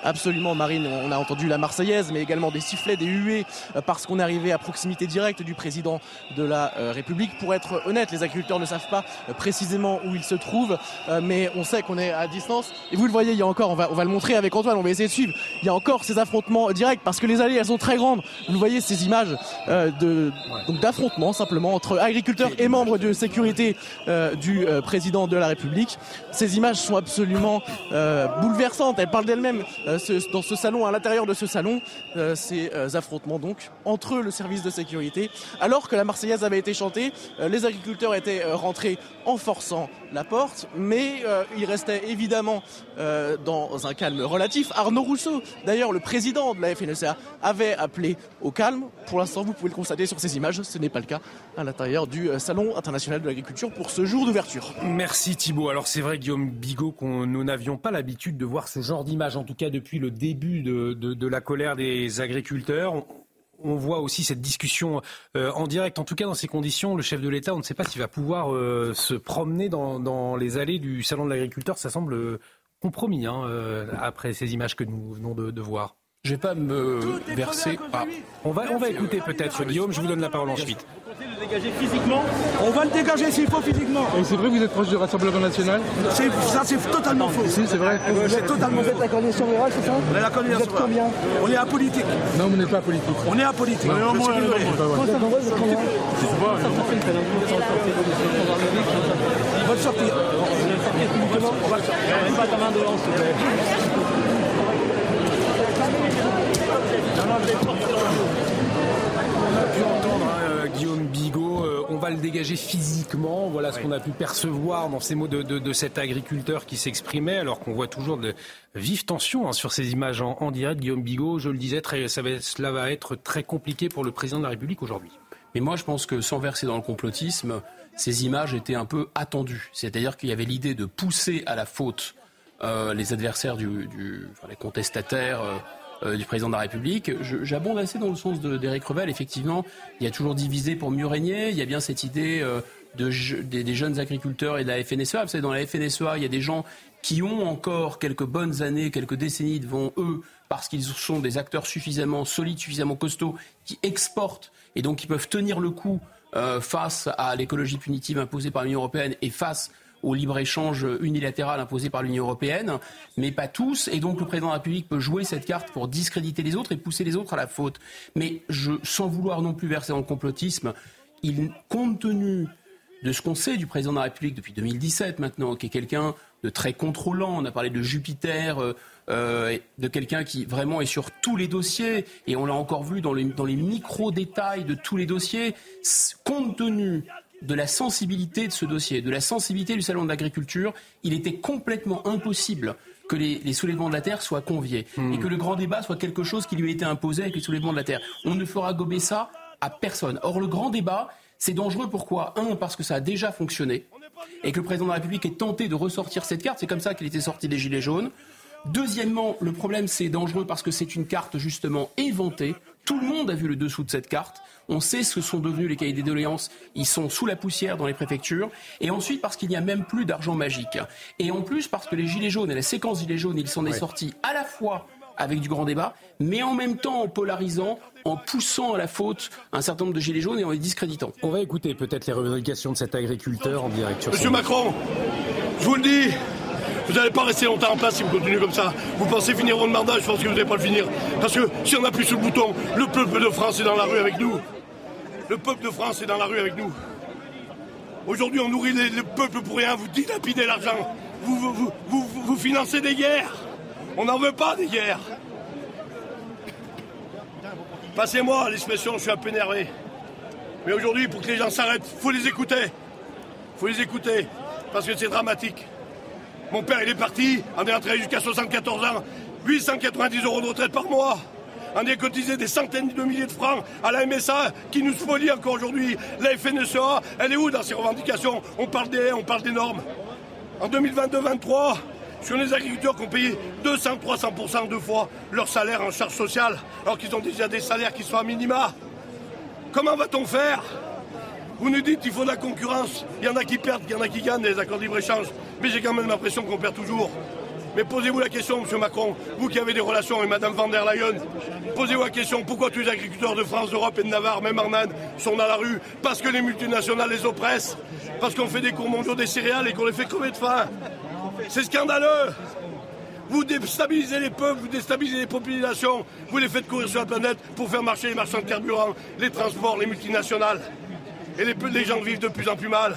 Absolument, Marine. On a entendu la Marseillaise, mais également des sifflets, des huées, euh, parce qu'on est arrivé à proximité directe du président de la euh, République. Pour être honnête, les agriculteurs ne savent pas euh, précisément où ils se trouvent, mais on sait qu'on est à distance. Et vous le voyez, il y a encore, on va, on va le montrer avec Antoine, on va essayer de suivre. Il y a encore ces affrontements directs, parce que les allées, elles sont très grandes. Vous le voyez, ces images de d'affrontements simplement entre agriculteurs et membres de sécurité du président de la République. Ces images sont absolument bouleversantes. Elles parlent d'elles-mêmes. Euh, dans ce salon, à l'intérieur de ce salon, euh, ces euh, affrontements donc entre le service de sécurité. Alors que la Marseillaise avait été chantée, les agriculteurs étaient rentrés en forçant la porte, mais il restait évidemment dans un calme relatif. Arnaud Rousseau, d'ailleurs le président de la FNSEA, avait appelé au calme. Pour l'instant, vous pouvez le constater sur ces images, ce n'est pas le cas à l'intérieur du Salon international de l'agriculture pour ce jour d'ouverture. Merci Thibault. Alors c'est vrai Guillaume Bigot qu'on nous n'avions pas l'habitude de voir ce genre d'image, en tout cas depuis le début de, la colère des agriculteurs. On, voit aussi cette discussion euh, en direct. En tout cas, dans ces conditions, le chef de l'État, on ne sait pas s'il va pouvoir euh, se promener dans, les allées du salon de l'agriculteur. Ça semble euh, compromis hein, après ces images que nous venons de voir. Je vais pas me verser. Ah. On va, on va écouter peut-être Guillaume. Je vous donne la parole ensuite. le dégager physiquement. On va le dégager s'il faut physiquement. Et c'est vrai que vous êtes proche du Rassemblement national C'est- Ça, c'est totalement faux. Si, c'est vrai. C'est totalement Vous êtes faux. la coordination rurale, c'est ça On est la coordination Vous êtes combien On est apolitique. Non, vous n'êtes pas politique. On est apolitique. Non, Je moi, suis on va, On sortir. On va le sortir. Mets pas ta main devant, s'il te plaît. On a pu entendre hein, Guillaume Bigot, euh, on va le dégager physiquement. Voilà ce qu'on a pu percevoir dans ces mots de, de- de cet agriculteur qui s'exprimait, alors qu'on voit toujours de vives tensions hein, sur ces images en, en direct. Guillaume Bigot, je le disais, très, ça va- cela va être très compliqué pour le président de la République aujourd'hui. Mais moi, je pense que sans verser dans le complotisme, ces images étaient un peu attendues. C'est-à-dire qu'il y avait l'idée de pousser à la faute euh, les adversaires, du, du- enfin, les contestataires euh, euh, du président de la République. J'abonde assez dans le sens d'Éric Revel. Effectivement, il y a toujours divisé pour mieux régner. Il y a bien cette idée euh, de, des, des, jeunes agriculteurs et de la FNSEA. Vous savez, dans la FNSEA, il y a des gens qui ont encore quelques bonnes années, quelques décennies devant eux, parce qu'ils sont des acteurs suffisamment solides, suffisamment costauds, qui exportent et donc qui peuvent tenir le coup euh, face à l'écologie punitive imposée par l'Union européenne et face au libre-échange unilatéral imposé par l'Union européenne, mais pas tous. Et donc le président de la République peut jouer cette carte pour discréditer les autres et pousser les autres à la faute. Mais sans vouloir non plus verser dans complotisme, compte tenu de ce qu'on sait du président de la République depuis 2017 maintenant, qui est quelqu'un de très contrôlant, on a parlé de Jupiter, euh, euh, de quelqu'un qui vraiment est sur tous les dossiers, et on l'a encore vu dans les, dans les micro-détails de tous les dossiers, compte tenu de la sensibilité de ce dossier, de la sensibilité du Salon de l'agriculture, il était complètement impossible que les, les, soulèvements de la Terre soient conviés Hmm. et que le grand débat soit quelque chose qui lui a été imposé avec les soulèvements de la Terre. On ne fera gober ça à personne. Or, le grand débat, c'est dangereux. Pourquoi? Un, parce que ça a déjà fonctionné et que le président de la République est tenté de ressortir cette carte. C'est comme ça qu'il était sorti des Gilets jaunes. Deuxièmement, le problème, c'est dangereux parce que c'est une carte justement éventée. Tout le monde a vu le dessous de cette carte. On sait ce que sont devenus les cahiers des doléances. Ils sont sous la poussière dans les préfectures. Et ensuite, parce qu'il n'y a même plus d'argent magique. Et en plus, parce que les Gilets jaunes et la séquence Gilets jaunes, il s'en est Ouais. sorti à la fois avec du grand débat, mais en même temps en polarisant, en poussant à la faute un certain nombre de Gilets jaunes et en les discréditant. On va écouter peut-être les revendications de cet agriculteur en direct sur Monsieur Macron, je vous le dis, vous n'allez pas rester longtemps en place si vous continuez comme ça. Vous pensez finir votre mandat, je pense que vous n'allez pas le finir. Parce que si on appuie sur le bouton, le peuple de France est dans la rue avec nous. Le peuple de France est dans la rue avec nous. Aujourd'hui, on nourrit le peuple pour rien, vous dilapidez l'argent. Vous, financez des guerres. On n'en veut pas des guerres. Passez-moi l'expression, je suis un peu énervé. Mais aujourd'hui, pour que les gens s'arrêtent, faut les écouter. faut les écouter, parce que c'est dramatique. Mon père, il est parti, on est entré jusqu'à 74 ans, 890 euros de retraite par mois. On est cotisé des centaines de milliers de francs à la MSA qui nous spolie encore aujourd'hui. La FNSEA, elle est où dans ses revendications? On parle des on parle des normes. En 2022-23, sur les agriculteurs qui ont payé 200-300% deux fois leur salaire en charge sociale, alors qu'ils ont déjà des salaires qui sont à minima. Comment va-t-on faire? Vous nous dites qu'il faut de la concurrence. Il y en a qui perdent, il y en a qui gagnent des accords de libre-échange. Mais j'ai quand même l'impression qu'on perd toujours. Mais posez-vous la question, M. Macron, vous qui avez des relations avec Mme van der Leyen, posez-vous la question, pourquoi tous les agriculteurs de France, d'Europe et de Navarre, même Inde, sont dans la rue Parce que les multinationales les oppressent Parce qu'on fait des cours mondiaux des céréales et qu'on les fait crever de faim? C'est scandaleux vous déstabilisez les peuples, vous déstabilisez les populations, vous les faites courir sur la planète pour faire marcher les marchands de carburant, les transports, les multinationales. Et les, gens vivent de plus en plus mal.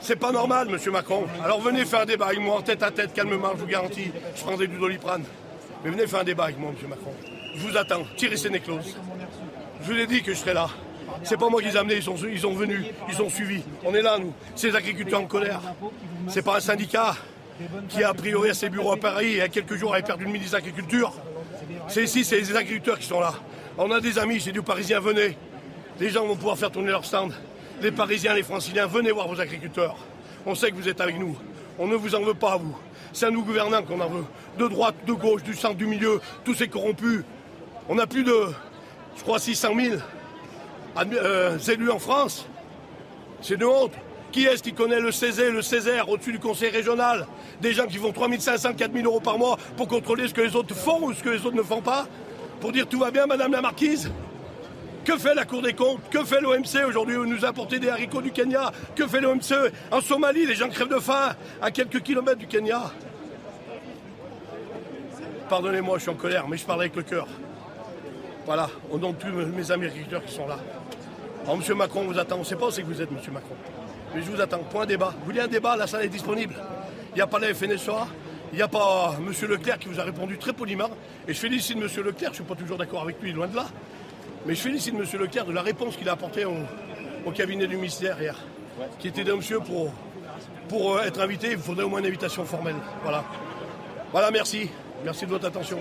C'est pas normal, monsieur Macron. Alors venez faire un débat avec moi, tête à tête, calmement, je vous garantis. Je prendrai du doliprane. Mais venez faire un débat avec moi, monsieur Macron. Je vous attends. Tirez Sénéclose. Je vous ai dit que je serais là. C'est pas moi qui les ai amenés, ils sont, venus, ils sont suivis. On est là, nous. Ces agriculteurs en colère. C'est pas un syndicat qui a a priori à ses bureaux à Paris et il a quelques jours avait perdu le ministre de. C'est ici, c'est les agriculteurs qui sont là. On a des amis, j'ai dit aux Parisiens, venez. Les gens vont pouvoir faire tourner leur stand. Les Parisiens, les Franciliens, venez voir vos agriculteurs. On sait que vous êtes avec nous. On ne vous en veut pas, vous. C'est à nous gouvernants qu'on en veut. De droite, de gauche, du centre, du milieu, tous ces corrompus. On a plus de, je crois, 600 000 admi- euh, élus en France. C'est de honte. Qui est-ce qui connaît le Césaire, le Césaire au-dessus du conseil régional? Des gens qui font 3500, 4000 euros par mois pour contrôler ce que les autres font ou ce que les autres ne font pas? Pour dire tout va bien, madame la marquise? Que fait la Cour des comptes? Que fait l'OMC aujourd'hui où nous apporter des haricots du Kenya? Que fait l'OMC En Somalie, les gens crèvent de faim à quelques kilomètres du Kenya. Pardonnez-moi, je suis en colère, mais je parle avec le cœur. Voilà, au nom de tous mes amis agriculteurs qui sont là. Alors, monsieur Macron vous attend. On ne sait pas où c'est que vous êtes, monsieur Macron. Mais je vous attends. Point débat. Vous voulez un débat? La salle est disponible. Il n'y a pas la FNSEA. Il n'y a pas monsieur Leclerc qui vous a répondu très poliment. Et je félicite monsieur Leclerc. Je ne suis pas toujours d'accord avec lui, loin de là. Mais je félicite monsieur Leclerc de la réponse qu'il a apportée au, au cabinet du ministère hier. Qui était d'un monsieur pour, pour euh, être invité, il faudrait au moins une invitation formelle. Voilà. Voilà, merci. Merci de votre attention.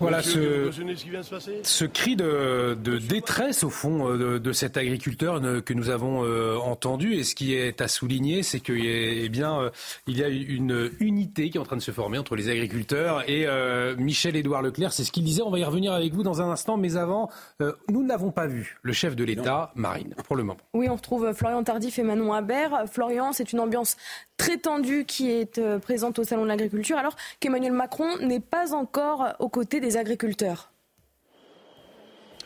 Voilà ce, vous comprenez ce qui vient de se passer ce cri de, de détresse au fond euh, de, de cet agriculteur ne- que nous avons euh, entendu. Et ce qui est à souligner c'est qu'il y, a- eh bien euh, il y a une unité qui est en train de se former entre les agriculteurs et euh, Michel-Édouard Leclerc. C'est ce qu'il disait. On va y revenir avec vous dans un instant. Mais avant euh, nous n'avons pas vu le chef de l'État Marine pour le moment. Oui, on retrouve Florian Tardif et Manon Habert. Florian, c'est une ambiance très tendue qui est euh, présente au Salon de l'Agriculture, alors qu'Emmanuel Macron n'est pas encore aux côtés des agriculteurs.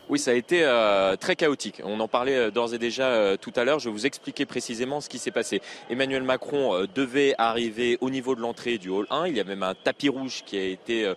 Oui, ça a été euh, très chaotique. On en parlait euh, d'ores et déjà euh, tout à l'heure. Je vais vous expliquer précisément ce qui s'est passé. Emmanuel Macron euh, devait arriver au niveau de l'entrée du hall 1. Il y a même un tapis rouge qui a été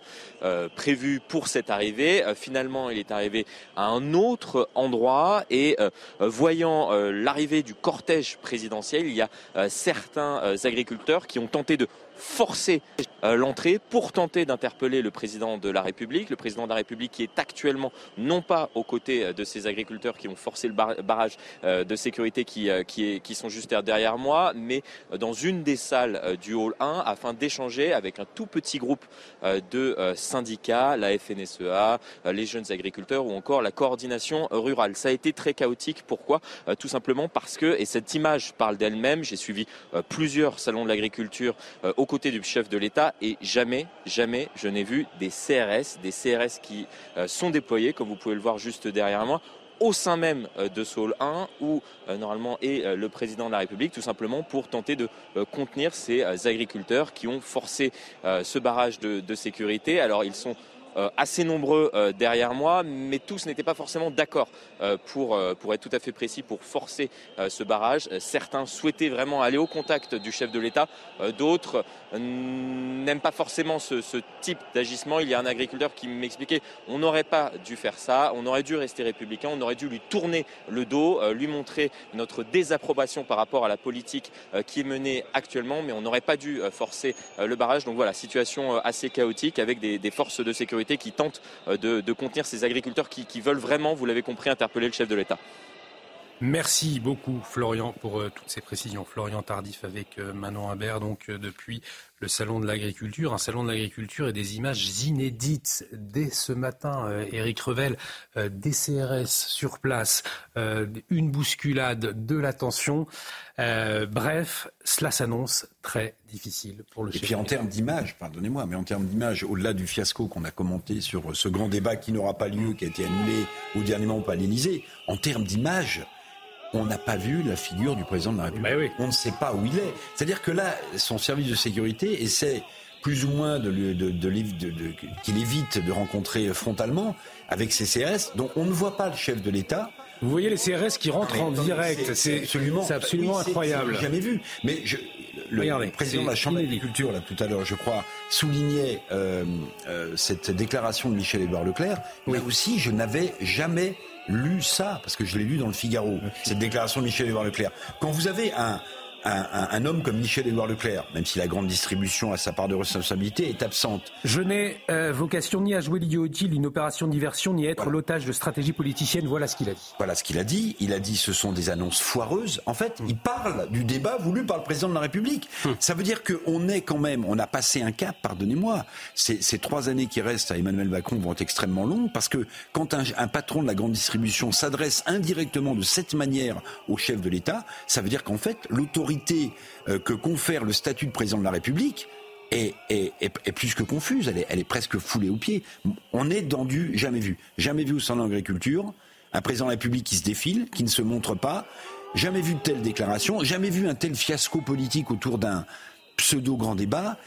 prévu pour cette arrivée. Finalement, il est arrivé à un autre endroit et voyant l'arrivée du cortège présidentiel, il y a certains agriculteurs qui ont tenté de forcer euh, l'entrée pour tenter d'interpeller le président de la République. Le président de la République qui est actuellement non pas aux côtés euh, de ces agriculteurs qui ont forcé le bar- barrage euh, de sécurité qui, qui, sont juste derrière moi, mais dans une des salles du hall 1 afin d'échanger avec un tout petit groupe de syndicats, la FNSEA, les jeunes agriculteurs ou encore la coordination rurale. Ça a été très chaotique. Pourquoi? Tout simplement parce que, et cette image parle d'elle-même, j'ai suivi plusieurs salons de l'agriculture euh, aux côtés du chef de l'État et jamais, jamais je n'ai vu des CRS, des CRS qui euh, sont déployés, comme vous pouvez le voir juste derrière moi, au sein même euh, de hall 1 où euh, normalement est le président de la République, tout simplement pour tenter de contenir ces agriculteurs qui ont forcé ce barrage de, sécurité. Alors ils sont assez nombreux euh, derrière moi, mais tous n'étaient pas forcément d'accord euh, pour, euh, pour être tout à fait précis, pour forcer euh, ce barrage. Euh, Certains souhaitaient vraiment aller au contact du chef de l'État, euh, d'autres euh, n'aiment pas forcément ce, type d'agissement. Il y a un agriculteur qui m'expliquait on n'aurait pas dû faire ça, on aurait dû rester républicain, on aurait dû lui tourner le dos, euh, lui montrer notre désapprobation par rapport à la politique euh, qui est menée actuellement, mais on n'aurait pas dû euh, forcer euh, le barrage. Donc voilà, situation euh, assez chaotique avec des forces de sécurité qui tentent euh, de, contenir ces agriculteurs qui, veulent vraiment, vous l'avez compris, interpeller le chef de l'État. Merci beaucoup Florian pour euh, toutes ces précisions. Florian Tardif avec euh, Manon Habert donc depuis le salon de l'agriculture, un salon de l'agriculture et des images inédites dès ce matin. Euh, Éric Revel, euh, des CRS sur place, euh, une bousculade, de l'attention. Euh, bref, cela s'annonce très difficile pour le Et chef puis en termes d'image, pardonnez-moi, mais en termes d'image, au-delà du fiasco qu'on a commenté sur ce grand débat qui n'aura pas lieu, qui a été annulé au dernier moment par l'Élysée, en termes d'image, on n'a pas vu la figure du président de la République. On ne sait pas où il est. C'est-à-dire que là, son service de sécurité essaie plus ou moins de, lui- de, de, l'évi- de- de- qu'il évite de rencontrer frontalement avec ses CRS. Donc on ne voit pas le chef de l'État. Vous voyez les CRS qui rentrent Mais en direct, c'est absolument, oui, incroyable. jamais vu. Mais je, le, Regardez, président de la Chambre d'agriculture, là, tout à l'heure, je crois, soulignait euh, euh, cette déclaration de Michel-Édouard Leclerc. Là aussi, je n'avais jamais lu ça, parce que je l'ai lu dans le Figaro, cette déclaration de Michel-Édouard Leclerc. Quand vous avez un, un, un- un homme comme Michel-Édouard Leclerc, même si la grande distribution a sa part de responsabilité, est absente, Je n'ai euh, vocation ni à jouer l'idiot utile, une opération de diversion, ni à être l'otage de stratégies politiciennes. Voilà ce qu'il a dit. Voilà ce qu'il a dit. Il a dit ce sont des annonces foireuses. En fait, il parle du débat voulu par le président de la République. Ça veut dire qu'on est quand même, on a passé un cap, pardonnez-moi. Ces, ces trois années qui restent à Emmanuel Macron vont être extrêmement longues parce que quand un, un patron de la grande distribution s'adresse indirectement de cette manière au chef de l'État, ça veut dire qu'en fait, l'autorité euh, que confère le statut de président de la République, est, plus que confuse, elle est, elle est presque foulée aux pieds. On est dans du jamais vu. Jamais vu au sein de l'agriculture, un président de la République qui se défile, qui ne se montre pas, jamais vu de telle déclaration, jamais vu un tel fiasco politique autour d'un pseudo grand débat.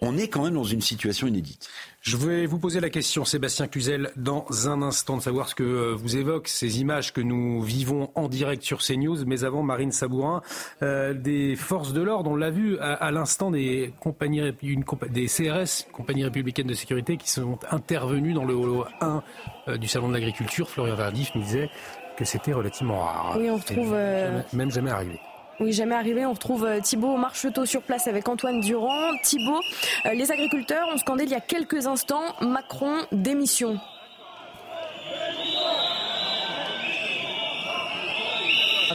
On est quand même dans une situation inédite. Je vais vous poser la question, Sébastien Cluzel, dans un instant, de savoir ce que euh, vous évoquent ces images que nous vivons en direct sur CNews. Mais avant, Marine Sabourin, euh, des forces de l'ordre, on l'a vu à, à l'instant, des, compagnies, une des CRS, compagnies républicaines de sécurité, qui sont intervenues dans le hall 1 euh, du Salon de l'Agriculture. Florian Verdif nous disait que c'était relativement rare. Oui, on retrouve, euh, jamais- même jamais arrivé. Oui, jamais arrivé. On retrouve euh, Thibault Marcheteau sur place avec Antoine Durand. Thibault, euh, les agriculteurs ont scandé il y a quelques instants Macron démission.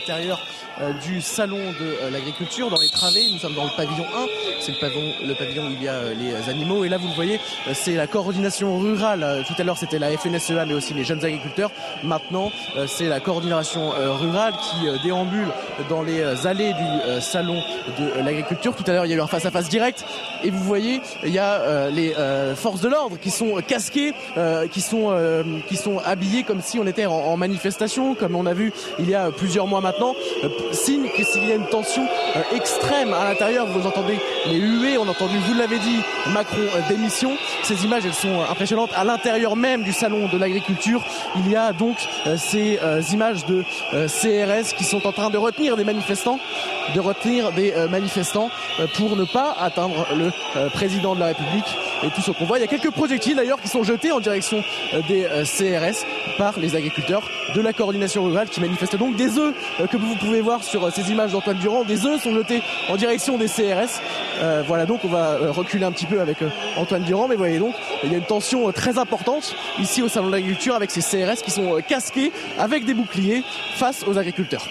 L'intérieur euh, du salon de euh, l'agriculture, dans les travées. Nous sommes dans le pavillon 1. C'est le pavillon, le pavillon où il y a euh, les animaux. Et là, vous le voyez, c'est la coordination rurale. Tout à l'heure, c'était la FNSEA, mais aussi les jeunes agriculteurs. Maintenant, c'est la coordination rurale qui déambule dans les allées du salon de l'agriculture. Tout à l'heure, il y a eu un face-à-face direct. Et vous voyez, il y a les forces de l'ordre qui sont casquées, qui sont qui sont habillées comme si on était en manifestation, comme on a vu il y a plusieurs mois maintenant. Euh, signe que s'il y a une tension euh, extrême à l'intérieur, vous entendez les huées, on a entendu, vous l'avez dit, Macron euh, démission. Ces images, elles sont impressionnantes. À l'intérieur même du salon de l'agriculture, il y a donc ces images de CRS qui sont en train de retenir des manifestants, de retenir des manifestants pour ne pas atteindre le président de la République et tout ce qu'on voit. Il y a quelques projectiles d'ailleurs qui sont jetés en direction des CRS par les agriculteurs de la coordination rurale qui manifestent donc des œufs que vous pouvez voir sur euh, ces images d'Antoine Durand. Des œufs sont jetés en direction des CRS. Euh, voilà donc on va euh, reculer un petit peu avec euh, Antoine Durand, mais voyez donc il y a une tension euh, très importante ici au salon de l'agriculture avec ces CRS qui sont euh, casqués avec des boucliers face aux agriculteurs.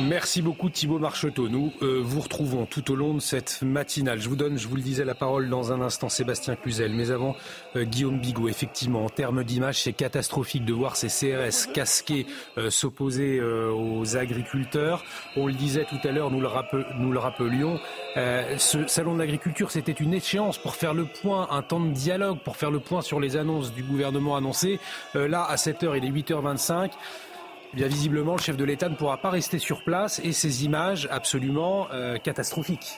Merci beaucoup Thibault Marcheteau. Nous euh, vous retrouvons tout au long de cette matinale. Je vous donne, je vous le disais, la parole dans un instant Sébastien Cluzel. Mais avant, euh, Guillaume Bigot. Effectivement, en termes d'image, c'est catastrophique de voir ces CRS casqués euh, s'opposer euh, aux agriculteurs. On le disait tout à l'heure, nous, nous le rappelions. euh, ce salon de l'agriculture, c'était une échéance pour faire le point, un temps de dialogue, pour faire le point sur les annonces du gouvernement annoncées. Euh, là, à 7h, il est 8h25. Eh Bien visiblement, le chef de l'État ne pourra pas rester sur place et ces images absolument euh, catastrophiques.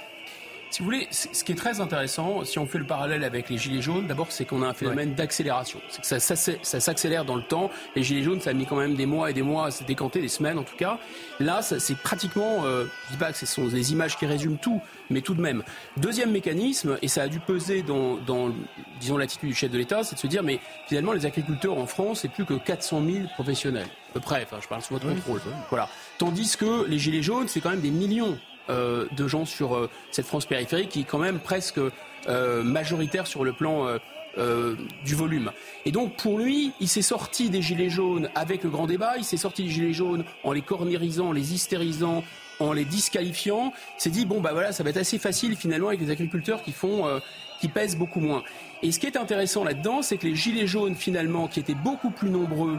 Si vous voulez, ce qui est très intéressant, si on fait le parallèle avec les gilets jaunes, d'abord c'est qu'on a un phénomène d'accélération. C'est que ça, ça, s'est- ça s'accélère dans le temps. Les gilets jaunes, ça a mis quand même des mois et des mois à se décanter, des semaines en tout cas. Là, c'est pratiquement, euh, je dis pas que ce sont des images qui résument tout, mais tout de même. Deuxième mécanisme, et ça a dû peser dans, dans disons, l'attitude du chef de l'État, c'est de se dire, mais finalement, les agriculteurs en France, c'est plus que 400 000 professionnels, peu près. Enfin, je parle sous votre contrôle. Voilà. Tandis que les gilets jaunes, c'est quand même des millions euh, de gens sur euh, cette France périphérique qui est quand même presque euh, majoritaire sur le plan du volume. Et donc pour lui, il s'est sorti des gilets jaunes avec le grand débat, il s'est sorti des gilets jaunes en les cornérisant, en les hystérisant, en les disqualifiant. Il s'est dit bon bah voilà, ça va être assez facile finalement avec les agriculteurs qui font qui pèsent beaucoup moins. Et ce qui est intéressant là-dedans, c'est que les gilets jaunes finalement qui étaient beaucoup plus nombreux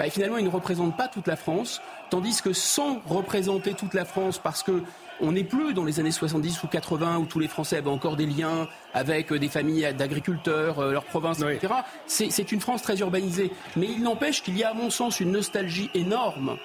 bah, finalement, ils ne représentent pas toute la France, tandis que sans représenter toute la France, parce que on n'est plus dans les années 70 ou 80 où tous les Français avaient encore des liens avec euh, des familles d'agriculteurs, euh, leur province, etc. C'est c'est une France très urbanisée. Mais il n'empêche qu'il y a, à mon sens, une nostalgie énorme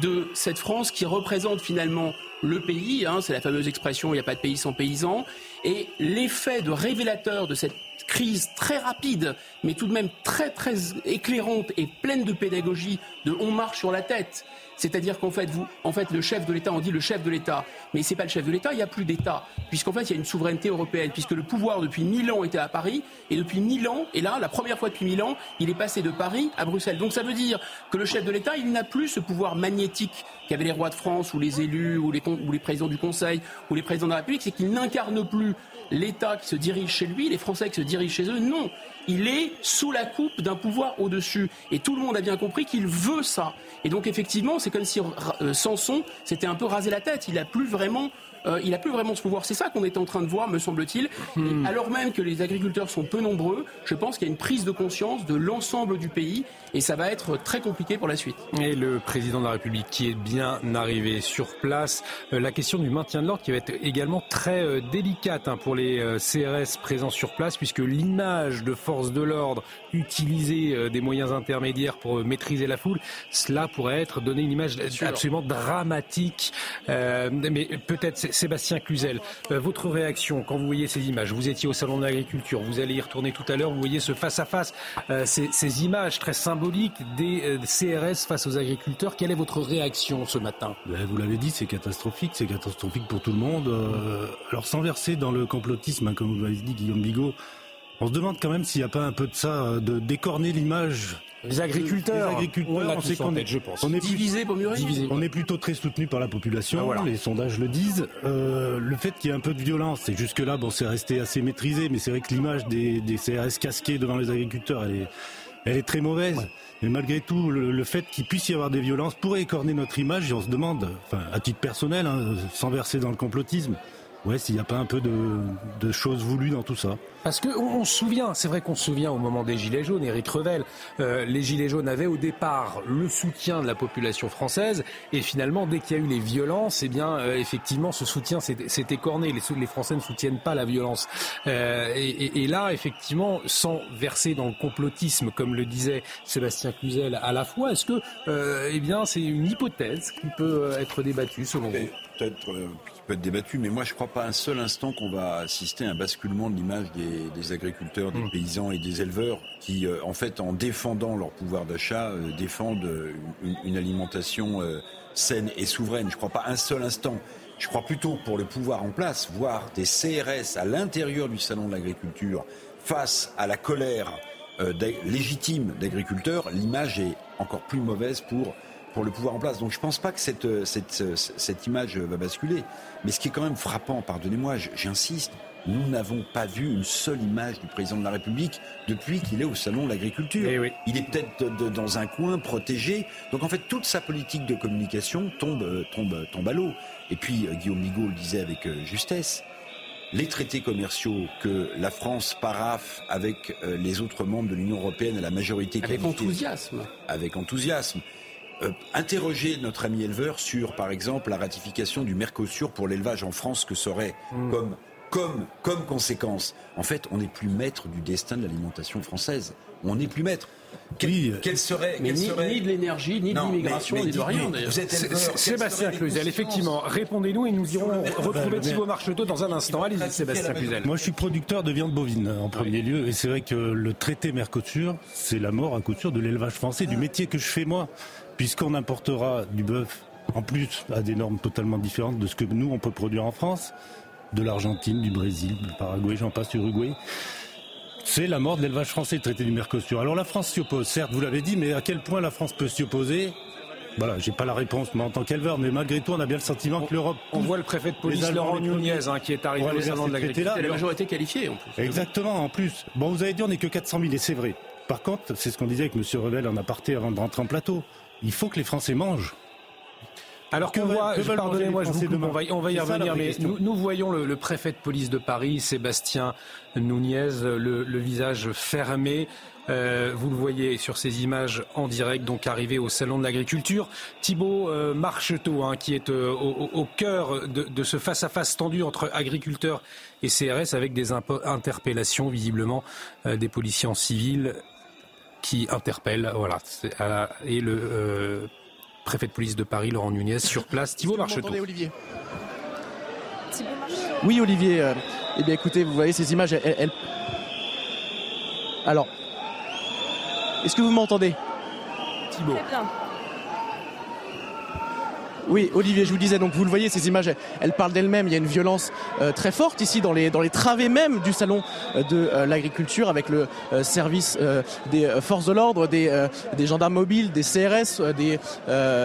de cette France qui représente finalement le pays. hein, c'est la fameuse expression il n'y a pas de pays sans paysans. Et l'effet de révélateur de cette crise très rapide, mais tout de même très très éclairante et pleine de pédagogie, de on marche sur la tête. C'est-à-dire qu'en fait, vous, en fait, le chef de l'État, on dit le chef de l'État, mais c'est pas le chef de l'État, il n'y a plus d'État, puisqu'en fait, il y a une souveraineté européenne, puisque le pouvoir depuis mille ans était à Paris, et depuis mille ans, et là, la première fois depuis mille ans, il est passé de Paris à Bruxelles. Donc ça veut dire que le chef de l'État, il n'a plus ce pouvoir magnétique qu'avaient les rois de France, ou les élus, ou les, con- ou les présidents du Conseil, ou les présidents de la République, c'est qu'il n'incarne plus l'État qui se dirige chez lui, les Français qui se dirigent chez eux. Non, il est sous la coupe d'un pouvoir au-dessus. Et tout le monde a bien compris qu'il veut ça. Et donc effectivement, c'est comme si euh, Samson s'était un peu rasé la tête. Il n'a plus vraiment... euh, il n'a plus vraiment ce pouvoir. C'est ça qu'on est en train de voir, me semble-t-il. Et Alors même que les agriculteurs sont peu nombreux, je pense qu'il y a une prise de conscience de l'ensemble du pays et ça va être très compliqué pour la suite. Et le président de la République qui est bien arrivé sur place. Euh, la question du maintien de l'ordre qui va être également très euh, délicate hein, pour les CRS présents sur place puisque l'image de force de l'ordre utiliser des moyens intermédiaires pour maîtriser la foule, cela pourrait être donner une image absolument dramatique. Mais peut-être Sébastien Cluzel, euh, votre réaction quand vous voyez ces images, vous étiez au salon de l'agriculture, vous allez y retourner tout à l'heure, vous voyez ce face-à-face, euh, ces, ces images très symboliques des euh, CRS face aux agriculteurs. Quelle est votre réaction ce matin? Ben, Vous l'avez dit, c'est catastrophique, c'est catastrophique pour tout le monde. Euh, alors sans verser dans le complotisme, hein, comme vous l'avez dit, Guillaume Bigot, on se demande quand même s'il n'y a pas un peu de ça, euh, de décorner l'image. Les agriculteurs, Les agriculteurs, on sait qu'on est, je pense. On est Divisé pour mieux régner. On est plutôt très soutenu par la population, voilà. les sondages le disent. Euh, le fait qu'il y ait un peu de violence, et jusque-là, bon, c'est resté assez maîtrisé, mais c'est vrai que l'image des, des CRS casqués devant les agriculteurs, elle est, elle est très mauvaise. Mais malgré tout, le, fait qu'il puisse y avoir des violences pourrait écorner notre image et on se demande, enfin, à titre personnel, hein, sans verser dans le complotisme, ouais, s'il n'y a pas un peu de, choses voulues dans tout ça. Parce qu'on on se souvient, c'est vrai qu'on se souvient au moment des Gilets jaunes, Éric Revel, euh, les Gilets jaunes avaient au départ le soutien de la population française, et finalement, dès qu'il y a eu les violences, eh bien, euh, effectivement, ce soutien s'est écorné. Les, les, Français ne soutiennent pas la violence. Euh, et, et, là, effectivement, sans verser dans le complotisme, comme le disait Sébastien Cluzel à la fois, est-ce que, eh bien, c'est une hypothèse qui peut être débattue selon vous? Peut-être être débattu, mais moi je ne crois pas un seul instant qu'on va assister à un basculement de l'image des, agriculteurs, des mm. paysans et des éleveurs qui, euh, en fait, en défendant leur pouvoir d'achat, euh, défendent euh, une, alimentation saine et souveraine. Je ne crois pas un seul instant. Je crois plutôt pour le pouvoir en place, voir des CRS à l'intérieur du salon de l'agriculture face à la colère légitime d'agriculteurs, l'image est encore plus mauvaise pour pour le pouvoir en place. Donc je ne pense pas que cette, cette, cette image va basculer. Mais ce qui est quand même frappant, pardonnez-moi, j'insiste, nous n'avons pas vu une seule image du président de la République depuis qu'il est au salon de l'agriculture. Eh Il est peut-être dans un coin protégé. Donc en fait, toute sa politique de communication tombe, euh, tombe, tombe à l'eau. Et puis Guillaume Migaud le disait avec justesse. Les traités commerciaux que la France paraffe avec les autres membres de l'Union européenne à la majorité avec enthousiasme, avec enthousiasme, euh, interroger notre ami éleveur sur, par exemple, la ratification du Mercosur pour l'élevage en France, que serait hmm. comme, comme, comme conséquence. En fait, on n'est plus maître du destin de l'alimentation française. On n'est plus maître. Quel, serait, mais ni, de l'énergie, ni de l'immigration, ni de rien d'ailleurs. Sébastien Cluzel, effectivement, répondez-nous et nous irons retrouver Thibault Marcheteau dans un instant. Allez-y, Sébastien Cluzel. Moi, je suis producteur de viande bovine en premier lieu, et c'est vrai que le traité Mercosur, c'est la mort à couture de l'élevage français, du métier que je fais moi puisqu'on importera du bœuf en plus à des normes totalement différentes de ce que nous on peut produire en France, de l'Argentine, du Brésil, du Paraguay, j'en passe Uruguay. C'est la mort de l'élevage français, traité du Mercosur. Alors la France s'y oppose, certes, vous l'avez dit, mais à quel point la France peut s'y opposer? Voilà, j'ai pas la réponse moi en tant qu'éleveur, mais malgré tout, on a bien le sentiment que l'Europe. On voit le préfet de police Laurent Nunez hein, qui est arrivé au salon de l'agriculture. La majorité qualifiée en plus. Exactement, en plus. Bon, vous avez dit on n'est que 400 000 et c'est vrai. Par contre, c'est ce qu'on disait avec M. Revel en aparté avant de rentrer en plateau il faut que les Français mangent. Alors qu'on voit, pardonnez-moi, je vous on va, on va y revenir, mais nous, voyons le, préfet de police de Paris, Sébastien Nunez, le, visage fermé. Euh, vous le voyez sur ces images en direct, donc arrivé au salon de l'agriculture. Thibault euh, Marcheteau, hein, qui est euh, au, cœur de, ce face-à-face tendu entre agriculteurs et CRS, avec des interpellations visiblement des policiers en civil qui interpelle. Voilà. Et le euh, préfet de police de Paris, Laurent Nunez, sur place. Thibault Marcheteau. Olivier Oui, Olivier. Euh, eh bien, écoutez, vous voyez ces images, elles... Alors, est-ce que vous m'entendez? Thibault. Oui, Olivier, je vous disais, donc vous le voyez, ces images, elles, parlent d'elles-mêmes. Il y a une violence euh, très forte ici dans les, dans les travées même du salon euh, de euh, l'agriculture avec le service des forces de l'ordre, des, des gendarmes mobiles, des CRS, des,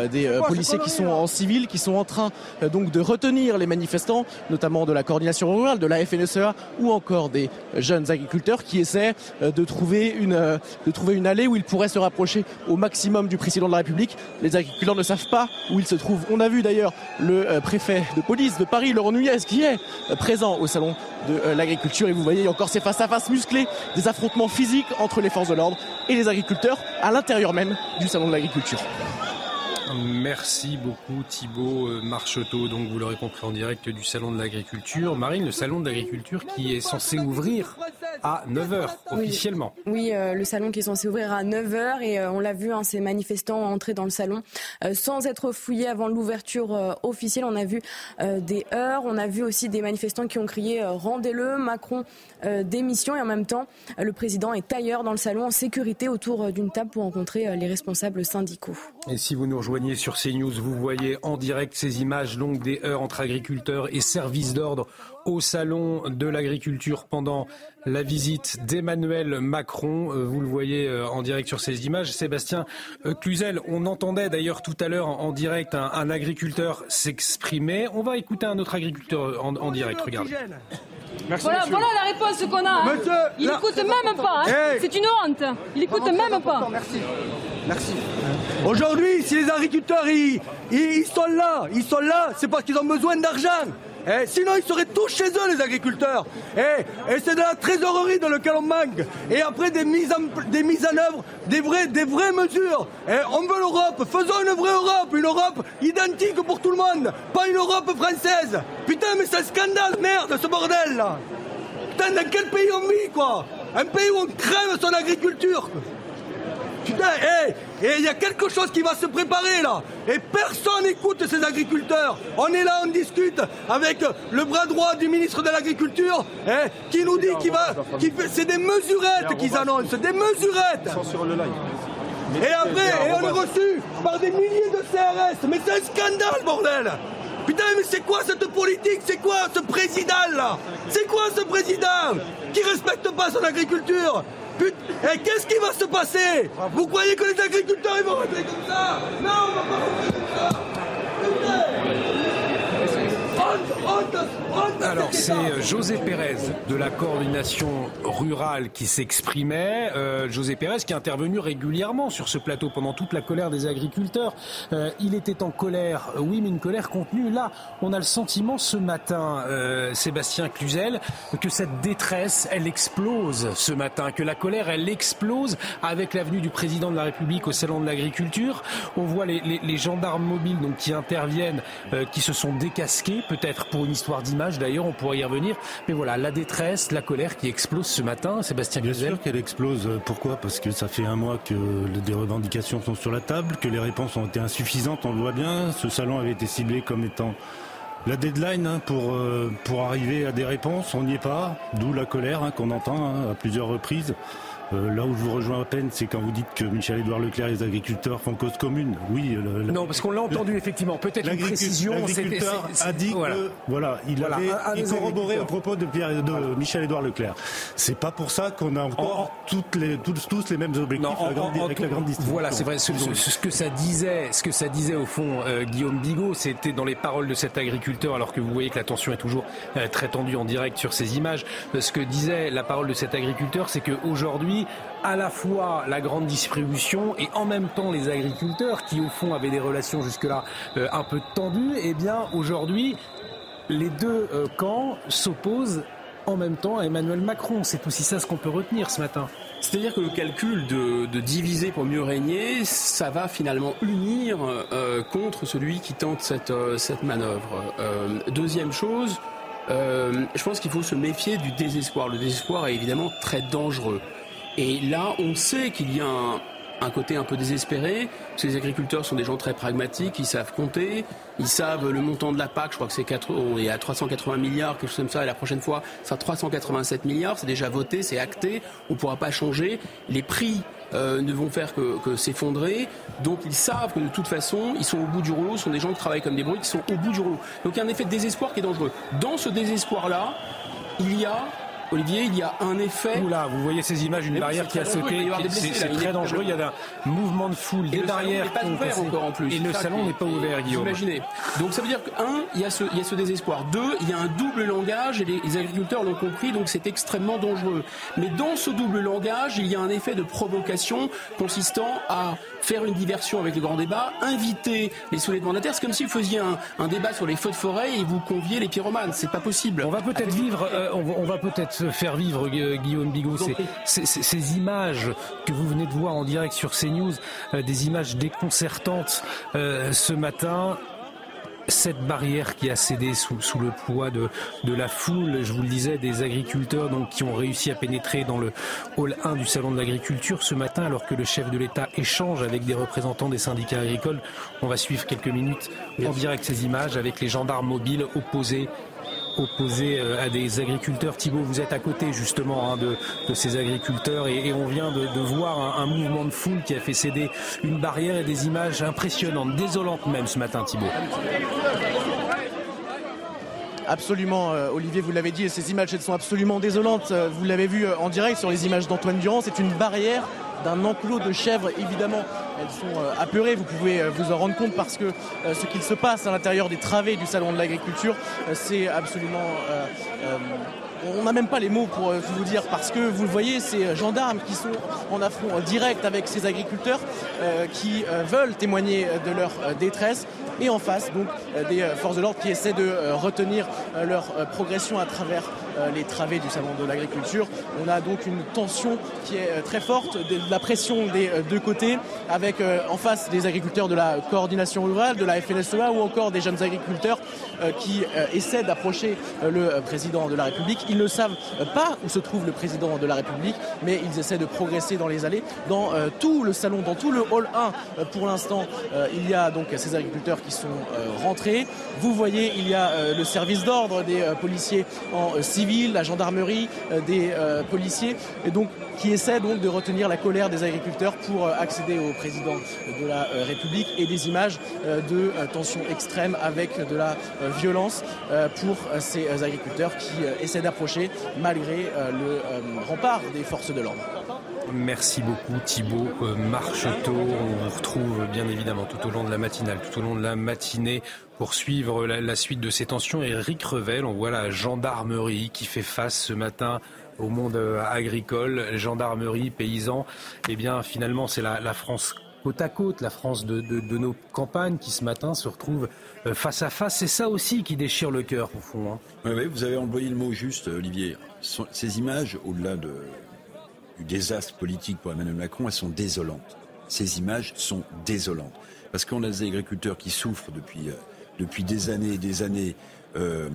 des policiers qui sont en civil, qui sont en train donc de retenir les manifestants, notamment de la coordination rurale, de la FNSEA ou encore des jeunes agriculteurs qui essaient de trouver une, de trouver une allée où ils pourraient se rapprocher au maximum du président de la République. Les agriculteurs ne savent pas où ils se trouvent on a vu d'ailleurs le euh, préfet de police de Paris, Laurent Nunez, qui est euh, présent au salon de euh, l'agriculture. Et vous voyez encore ces face-à-face musclés, des affrontements physiques entre les forces de l'ordre et les agriculteurs à l'intérieur même du salon de l'agriculture. Merci beaucoup Thibault euh, Marcheteau. Donc vous l'aurez compris en direct du Salon de l'Agriculture. Marine, le Salon de l'Agriculture qui est censé ouvrir à 9h officiellement. Oui, euh, le salon qui est censé ouvrir à 9h et euh, on l'a vu, hein, ces manifestants entrer dans le salon sans être fouillés avant l'ouverture officielle. On a vu des heures, on a vu aussi des manifestants qui ont crié Rendez-le, Macron démission et en même temps le président est ailleurs dans le salon en sécurité autour d'une table pour rencontrer les responsables syndicaux. Et si vous nous rejoignez sur CNews, vous voyez en direct ces images longues des heures entre agriculteurs et services d'ordre au salon de l'agriculture pendant la visite d'Emmanuel Macron. Euh, vous le voyez euh, en direct sur ces images. Sébastien euh, Cluzel, on entendait d'ailleurs tout à l'heure en direct un, agriculteur s'exprimer. On va écouter un autre agriculteur en, direct. Regardez. voilà, voilà, la réponse qu'on a. Hein. il n'écoute même pas. Hein. C'est une honte. Il n'écoute même pas. Merci. Merci. Aujourd'hui, si les agriculteurs ils, ils, sont là, ils sont là, c'est parce qu'ils ont besoin d'argent. Eh, sinon, ils seraient tous chez eux, les agriculteurs. Eh, et c'est de la trésorerie dans laquelle on manque. Et après, des mises en, des mises en œuvre, des, vrais, des vraies mesures. Eh, on veut l'Europe. Faisons une vraie Europe. Une Europe identique pour tout le monde. Pas une Europe française. Putain, mais c'est un scandale, merde, ce bordel-là. Putain, dans quel pays on vit, quoi? Un pays où on crève son agriculture. Putain, hé, et il y a quelque chose qui va se préparer là. Et personne n'écoute ces agriculteurs. On est là, on discute avec le bras droit du ministre de l'Agriculture, hein, qui nous dit qu'il va, c'est des mesurettes qu'ils annoncent, des mesurettes. Et après, et on est reçu par des milliers de CRS. Mais c'est un scandale, bordel. Putain, mais c'est quoi cette politique? C'est quoi ce président là? C'est quoi ce président qui respecte pas son agriculture? Putain, et qu'est-ce qui va se passer? Vous croyez que les agriculteurs ils vont rester comme ça? Non, on va pas rester comme ça alors c'est euh, José Pérez de la coordination rurale qui s'exprimait. Euh, José Pérez qui est intervenu régulièrement sur ce plateau pendant toute la colère des agriculteurs. Euh, il était en colère, oui, mais une colère contenue. Là, on a le sentiment ce matin, Sébastien Cluzel, que cette détresse, elle explose ce matin, que la colère, elle explose avec l'avenue du président de la République au salon de l'agriculture. On voit les, les, gendarmes mobiles donc qui interviennent, qui se sont décasqués, peut-être pour une histoire d'image d'ailleurs, on pourrait y revenir. Mais voilà, la détresse, la colère qui explose ce matin, Sébastien Bien sûr qu'elle explose. Pourquoi? Parce que ça fait un mois que des revendications sont sur la table, que les réponses ont été insuffisantes, on le voit bien. Ce salon avait été ciblé comme étant la deadline hein, pour, euh, pour arriver à des réponses, on n'y est pas, d'où la colère hein, qu'on entend hein, à plusieurs reprises. Euh, là où je vous rejoins à peine, c'est quand vous dites que Michel-Édouard Leclerc et les agriculteurs font cause commune. Oui. non, parce qu'on l'a entendu effectivement. Peut-être une précision. L'agriculteur a dit voilà. que voilà, il avait corroboré au propos de, Pierre, de Michel-Édouard Leclerc. C'est pas pour ça qu'on a encore toutes les, tous, tous, les mêmes objectifs avec la grande distribution. Voilà, c'est vrai. Ce, que ça disait, ce que ça disait au fond, euh, Guillaume Bigot, c'était dans les paroles de cet agriculteur, alors que vous voyez que la tension est toujours euh, très tendue en direct sur ces images. Ce que disait la parole de cet agriculteur, c'est qu'aujourd'hui à la fois la grande distribution et en même temps les agriculteurs qui au fond avaient des relations jusque-là euh, un peu tendues, eh bien aujourd'hui les deux euh, camps s'opposent en même temps à Emmanuel Macron. C'est aussi ça ce qu'on peut retenir ce matin. C'est-à-dire que le calcul de, diviser pour mieux régner, ça va finalement unir euh, contre celui qui tente cette, cette manœuvre. deuxième chose, je pense qu'il faut se méfier du désespoir. Le désespoir est évidemment très dangereux. Et là, on sait qu'il y a un, côté un peu désespéré. Ces agriculteurs sont des gens très pragmatiques, ils savent compter, ils savent le montant de la PAC, je crois que c'est 4, on est à 380 milliards, quelque chose comme ça, et la prochaine fois, ça sera 387 milliards, c'est déjà voté, c'est acté, on ne pourra pas changer. Les prix euh, ne vont faire que, que s'effondrer. Donc ils savent que de toute façon, ils sont au bout du rouleau, ce sont des gens qui travaillent comme des bruits, qui sont au bout du rouleau. Donc il y a un effet de désespoir qui est dangereux. Dans ce désespoir-là, il y a Olivier, il y a un effet. Oula, vous voyez ces images, une barrière qui a sauté. C'est très dangereux. Il y a un mouvement de foule, des barrières qui ouvert encore en plus. Et le salon n'est pas ouvert, Guillaume. Imaginez. Donc ça veut dire qu'un, il y a ce, il y a ce désespoir. Deux, il y a un double langage et les, agriculteurs l'ont compris, donc c'est extrêmement dangereux. Mais dans ce double langage, il y a un effet de provocation consistant à faire une diversion avec le grand débat, inviter les soulèvements de la terre. C'est comme si vous faisiez un, débat sur les feux de forêt et vous conviez les pyromanes. C'est pas possible. On va peut-être vivre, euh, on va, peut-être faire vivre Guillaume Bigot ces, ces, images que vous venez de voir en direct sur CNews, euh, des images déconcertantes euh, ce matin. Cette barrière qui a cédé sous, sous le poids de, de, la foule, je vous le disais, des agriculteurs donc, qui ont réussi à pénétrer dans le hall 1 du Salon de l'agriculture ce matin alors que le chef de l'État échange avec des représentants des syndicats agricoles. On va suivre quelques minutes en direct ces images avec les gendarmes mobiles opposés opposé euh, à des agriculteurs. Thibault, vous êtes à côté justement hein, de, ces agriculteurs et, on vient de, voir un, mouvement de foule qui a fait céder une barrière et des images impressionnantes, désolantes même ce matin, Thibault. absolument, Olivier, vous l'avez dit, ces images elles sont absolument désolantes. Vous l'avez vu en direct sur les images d'Antoine Durand, c'est une barrière d'un enclos de chèvres, évidemment. Elles sont apeurées, vous pouvez vous en rendre compte parce que ce qu'il se passe à l'intérieur des travées du Salon de l'Agriculture, c'est absolument on n'a même pas les mots pour vous dire parce que vous le voyez, ces gendarmes qui sont en affront direct avec ces agriculteurs qui veulent témoigner de leur détresse. Et en face donc des forces de l'ordre qui essaient de retenir leur progression à travers les travées du salon de l'agriculture. On a donc une tension qui est très forte, de la pression des deux côtés, avec en face des agriculteurs de la coordination rurale, de la FNSEA ou encore des jeunes agriculteurs qui essaient d'approcher le président de la République. Ils ne savent pas où se trouve le président de la République, mais ils essaient de progresser dans les allées, dans tout le salon, dans tout le hall 1. Pour l'instant, il y a donc ces agriculteurs qui sont rentrés. Vous voyez, il y a le service d'ordre des policiers en civil la gendarmerie, des policiers, et donc qui essaient donc de retenir la colère des agriculteurs pour accéder au président de la République et des images de tension extrême avec de la violence pour ces agriculteurs qui essaient d'approcher malgré le rempart des forces de l'ordre. Merci beaucoup Thibault Marcheteau. On vous retrouve bien évidemment tout au long de la matinale, tout au long de la matinée pour suivre la, suite de ces tensions. Eric Revel, on voit la gendarmerie qui fait face ce matin au monde agricole, gendarmerie, paysans. Eh bien finalement c'est la, France côte à côte, la France de, nos campagnes qui ce matin se retrouve face à face. C'est ça aussi qui déchire le cœur au fond. Hein. Oui, oui, vous avez envoyé le mot juste, Olivier. Ces images, au-delà de, du désastre politique pour Emmanuel Macron, elles sont désolantes. Ces images sont désolantes. Parce qu'on a des agriculteurs qui souffrent depuis, euh, depuis des années et des années, euh,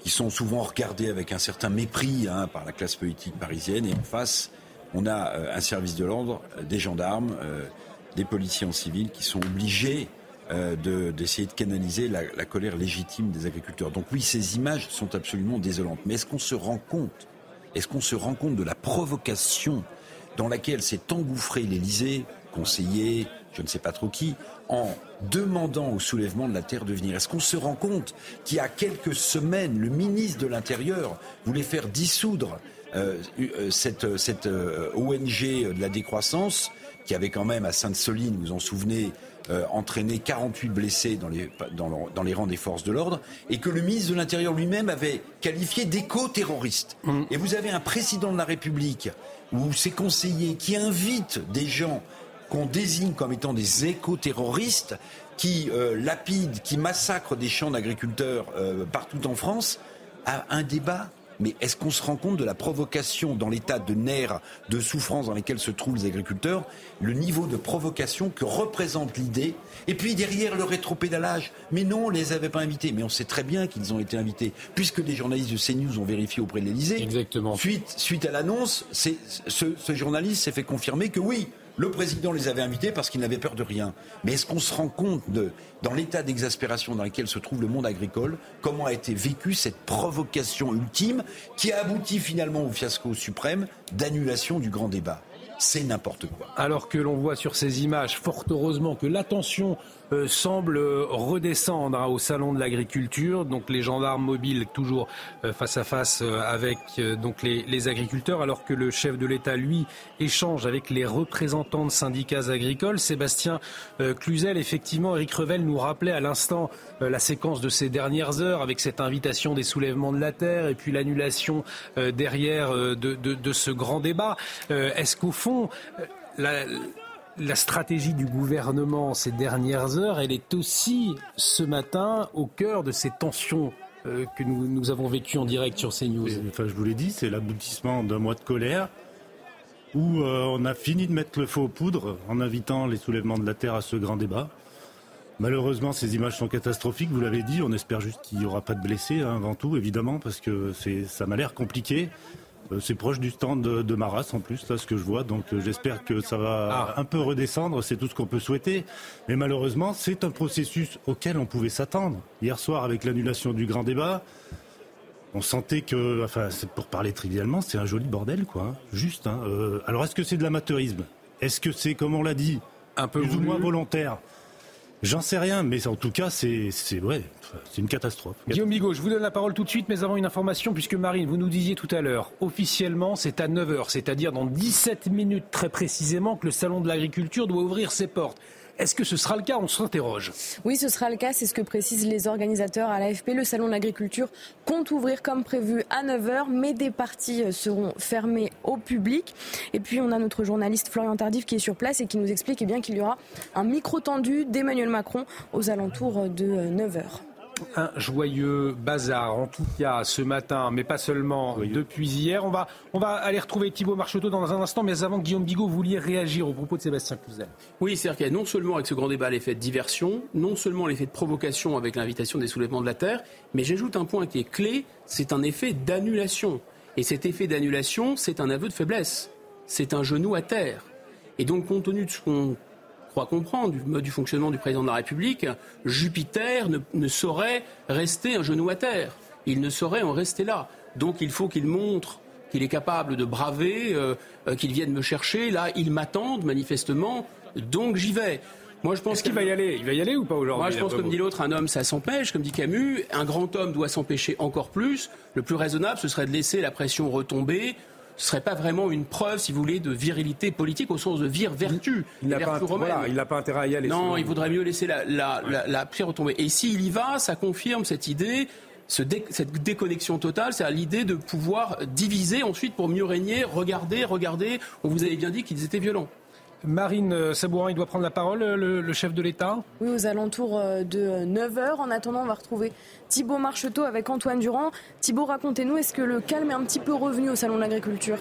qui sont souvent regardés avec un certain mépris hein, par la classe politique parisienne. Et en face, on a euh, un service de l'ordre, des gendarmes, des policiers en civil qui sont obligés d'essayer de, canaliser la colère légitime des agriculteurs. Donc oui, ces images sont absolument désolantes. Mais est-ce qu'on se rend compte est-ce qu'on se rend compte de la provocation dans laquelle s'est engouffré l'Élysée, conseiller, je ne sais pas trop qui, en demandant au soulèvement de la terre de venir? Est-ce qu'on se rend compte qu'il y a quelques semaines, le ministre de l'Intérieur voulait faire dissoudre euh, cette, cette euh, ONG de la décroissance, qui avait quand même à Sainte-Soline, vous en souvenez, euh, entraîné 48 blessés dans les, dans, dans les rangs des forces de l'ordre, et que le ministre de l'Intérieur lui-même avait qualifié d'éco-terroriste. Mmh. Et vous avez un président de la République ou ses conseillers qui invitent des gens qu'on désigne comme étant des éco-terroristes, qui euh, lapident, qui massacrent des champs d'agriculteurs euh, partout en France, à un débat mais est-ce qu'on se rend compte de la provocation dans l'état de nerfs, de souffrance dans lesquels se trouvent les agriculteurs, le niveau de provocation que représente l'idée Et puis derrière le rétropédalage, mais non, on les avait pas invités, mais on sait très bien qu'ils ont été invités, puisque des journalistes de CNews ont vérifié auprès de l'Elysée. Exactement. Suite, suite à l'annonce, ce, ce journaliste s'est fait confirmer que oui, le président les avait invités parce qu'il n'avait peur de rien. Mais est-ce qu'on se rend compte de, dans l'état d'exaspération dans lequel se trouve le monde agricole, comment a été vécue cette provocation ultime qui a abouti finalement au fiasco suprême d'annulation du grand débat? C'est n'importe quoi. Alors que l'on voit sur ces images, fort heureusement, que l'attention euh, semble redescendre hein, au salon de l'agriculture. Donc les gendarmes mobiles toujours euh, face à face euh, avec donc les, les, agriculteurs, alors que le chef de l'État lui échange avec les représentants de syndicats agricoles. Sébastien Cluzel, effectivement, Eric Revel nous rappelait à l'instant la séquence de ces dernières heures avec cette invitation des soulèvements de la terre et puis l'annulation derrière de, de, de, ce grand débat. Est-ce qu'au fond la, la stratégie du gouvernement ces dernières heures, elle est aussi ce matin au cœur de ces tensions euh, que nous, avons vécues en direct sur CNews. Enfin, je vous l'ai dit, c'est l'aboutissement d'un mois de colère où euh, on a fini de mettre le feu aux poudres en invitant les soulèvements de la terre à ce grand débat. Malheureusement, ces images sont catastrophiques, vous l'avez dit. On espère juste qu'il n'y aura pas de blessés hein, avant tout, évidemment, parce que ça m'a l'air compliqué. Euh, c'est proche du stand de, de, Maras en plus, là, ce que je vois. Donc euh, j'espère que ça va ah. un peu redescendre. C'est tout ce qu'on peut souhaiter. Mais malheureusement, c'est un processus auquel on pouvait s'attendre. Hier soir, avec l'annulation du grand débat, on sentait que, enfin, pour parler trivialement, c'est un joli bordel, quoi. Hein. Juste. Hein. Euh, alors, est-ce que c'est de l'amateurisme? Est-ce que c'est, comme on l'a dit, un peu plus ou moins volontaire? J'en sais rien, mais en tout cas, c'est vrai, c'est une catastrophe. Guillaume Bigot, je vous donne la parole tout de suite, mais avant une information, puisque Marine, vous nous disiez tout à l'heure, officiellement, c'est à 9h, c'est-à-dire dans 17 minutes très précisément, que le Salon de l'agriculture doit ouvrir ses portes. Est-ce que ce sera le cas? On s'interroge. Oui, ce sera le cas. C'est ce que précisent les organisateurs à l'AFP. Le salon de l'agriculture compte ouvrir comme prévu à 9h, mais des parties euh, seront fermées au public. Et puis, on a notre journaliste Florian Tardif qui est sur place et qui nous explique eh bien qu'il y aura un micro tendu d'Emmanuel Macron aux alentours de 9h. Un joyeux bazar, en tout cas ce matin, mais pas seulement depuis hier. On va, on va aller retrouver Thibault Marcheteau dans un instant, mais avant, Guillaume Bigot, vous vouliez réagir au propos de Sébastien Cluzel. Oui, c'est-à-dire qu'il y a non seulement avec ce grand débat l'effet de diversion, non seulement l'effet de provocation avec l'invitation des soulèvements de la Terre, mais j'ajoute un point qui est clé, c'est un effet d'annulation. Et cet effet d'annulation, c'est un aveu de faiblesse. C'est un genou à terre. Et donc, compte tenu de ce qu'on crois comprendre du mode du fonctionnement du président de la République, Jupiter ne, saurait rester un genou à terre. Il ne saurait en rester là. Donc il faut qu'il montre qu'il est capable de braver, euh, euh, qu'il vienne me chercher. Là, il m'attendent manifestement, donc j'y vais. Moi, je pense qu'il va y aller? Il va y aller ou pas aujourd'hui Moi, je pense, comme dit l'autre, un homme, ça s'empêche. Comme dit Camus, un grand homme doit s'empêcher encore plus. Le plus raisonnable, ce serait de laisser la pression retomber, ce ne serait pas vraiment une preuve, si vous voulez, de virilité politique au sens de vir vertu. Il n'a pas, pas, intérêt à y aller. Non, il vaudrait mieux laisser la, la, pierre retomber. Et s'il y va, ça confirme cette idée cette déconnexion totale, c'est à l'idée de pouvoir diviser ensuite pour mieux régner. Regardez, regardez, on vous avait bien dit qu'ils étaient violents. Marine euh, Sabourin, il doit prendre la parole, euh, le, chef de l'État Oui, aux alentours euh, de 9h. En attendant, on va retrouver Thibault Marcheteau avec Antoine Durand. Thibault, racontez-nous, est-ce que le calme est un petit peu revenu au Salon de l'Agriculture?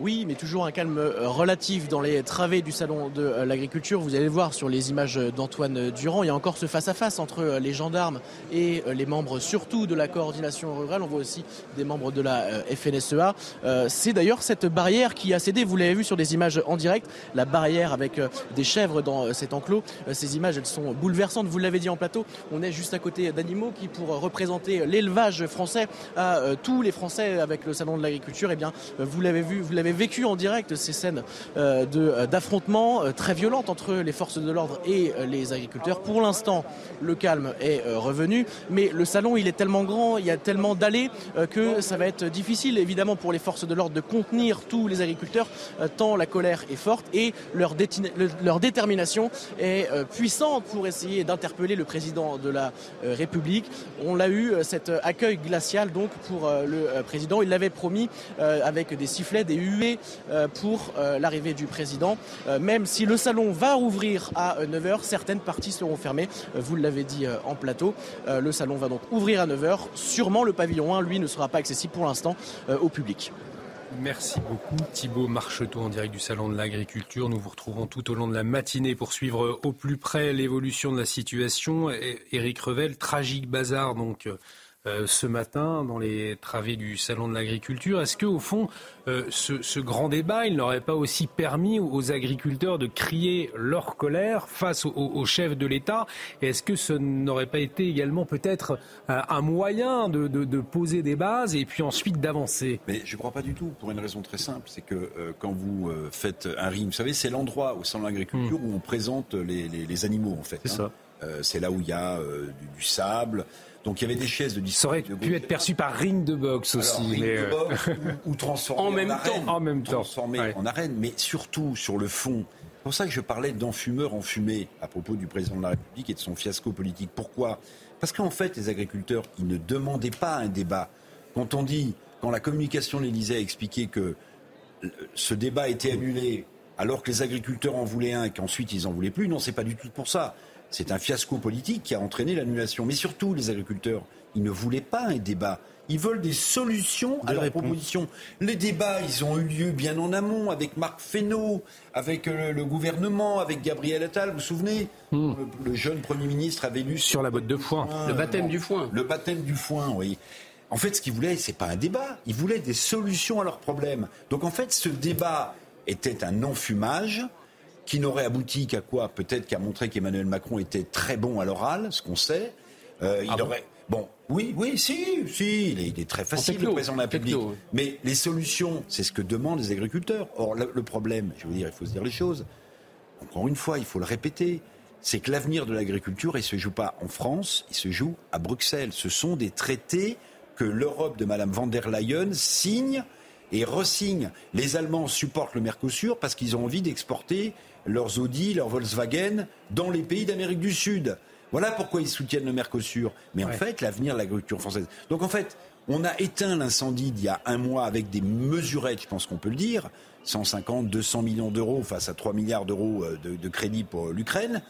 Oui, mais toujours un calme euh, relatif dans les travées du salon de euh, l'agriculture. Vous allez voir sur les images d'Antoine Durand, il y a encore ce face-à-face entre euh, les gendarmes et les membres surtout de la coordination rurale. On voit aussi des membres de la FNSEA. C'est d'ailleurs cette barrière qui a cédé, vous l'avez vu sur des images en direct, la barrière avec des chèvres dans cet enclos. Ces images, elles sont bouleversantes, vous l'avez dit en plateau. On est juste à côté d'animaux qui, pour représenter l'élevage français à tous les Français avec le salon de l'agriculture, eh bien, vous l'avez vu, vous l'avez vécu en direct ces scènes euh, euh, d'affrontements euh, très violentes entre les forces de l'ordre et les agriculteurs. Pour l'instant, le calme est revenu, mais le salon il est tellement grand, il y a tellement d'allées que ça va être difficile évidemment pour les forces de l'ordre de contenir tous les agriculteurs tant la colère est forte et leur, détermination est puissante pour essayer d'interpeller le président de la République. On l'a eu cet accueil glacial donc pour le président. Il l'avait promis avec des sifflets, des huées euh, pour euh, l'arrivée du président. Euh, même si le salon va ouvrir à 9h, certaines parties seront fermées. Vous l'avez dit en plateau. Le salon va donc ouvrir à 9h. Sûrement le pavillon 1, lui, ne sera pas accessible pour l'instant au public. Merci beaucoup Thibault Marcheteau en direct du Salon de l'Agriculture. Nous vous retrouvons tout au long de la matinée pour suivre au plus près l'évolution de la situation. Éric Revel, tragique bazar donc ce matin dans les travées du Salon de l'Agriculture. Est-ce qu'au fond, euh, ce, grand débat, il n'aurait pas aussi permis aux agriculteurs de crier leur colère face au, chef de l'État? Est-ce que ce n'aurait pas été également peut-être un, moyen de, poser des bases et puis ensuite d'avancer? Mais je ne crois pas du tout, pour une raison très simple, c'est que euh, quand vous faites un ring, vous savez, c'est l'endroit au Salon de l'Agriculture hmm. où on présente les, animaux, en fait. C'est hein. ça. c'est là où il y a du, sable, donc il y avait des chaises de Ça aurait pu être perçu par ring de boxe aussi. ring de euh, boxe ou, transformé en, même temps. En même temps. Transformé en arène, mais surtout sur le fond. C'est pour ça que je parlais d'enfumeur enfumé à propos du président de la République et de son fiasco politique. Pourquoi? Parce qu'en fait, les agriculteurs, ils ne demandaient pas un débat. Quand on dit, quand la communication de l'Élysée a expliqué que ce débat était annulé alors que les agriculteurs en voulaient un et qu'ensuite ils en voulaient plus, non, c'est pas du tout pour ça. C'est un fiasco politique qui a entraîné l'annulation. Mais surtout, les agriculteurs, ils ne voulaient pas un débat. Ils veulent des solutions à leurs propositions. Les débats, ils ont eu lieu bien en amont avec Marc Fesneau, avec euh, le, gouvernement, avec Gabriel Attal. Vous vous souvenez hmm. le, jeune Premier ministre avait lu sur la botte de foin. Le baptême du foin. Le baptême du foin, oui. En fait, ce qu'ils voulaient, c'est pas un débat. Ils voulaient des solutions à leurs problèmes. Donc, en fait, ce débat était un enfumage qui n'aurait abouti qu'à quoi Peut-être qu'à montrer qu'Emmanuel Macron était très bon à l'oral, ce qu'on sait. Euh, il ah aurait. Bon, oui, oui, si, si, il est, très facile, le président de la République. Mais les solutions, c'est ce que demandent les agriculteurs. Or, le, problème, je veux dire, il faut se dire les choses. encore une fois, il faut le répéter, c'est que l'avenir de l'agriculture, il ne se joue pas en France, il se joue à Bruxelles. Ce sont des traités que l'Europe de Mme van der Leyen signe et resigne. Les Allemands supportent le Mercosur parce qu'ils ont envie d'exporter leurs Audi, leurs Volkswagen dans les pays d'Amérique du Sud. Voilà pourquoi ils soutiennent le Mercosur. Mais en fait, l'avenir de l'agriculture française. Donc en fait, on a éteint l'incendie d'il y a un mois avec des mesurettes, je pense qu'on peut le dire, 150, 200 millions d'euros face à 3 milliards d'euros euh, de, de crédit pour l'Ukraine.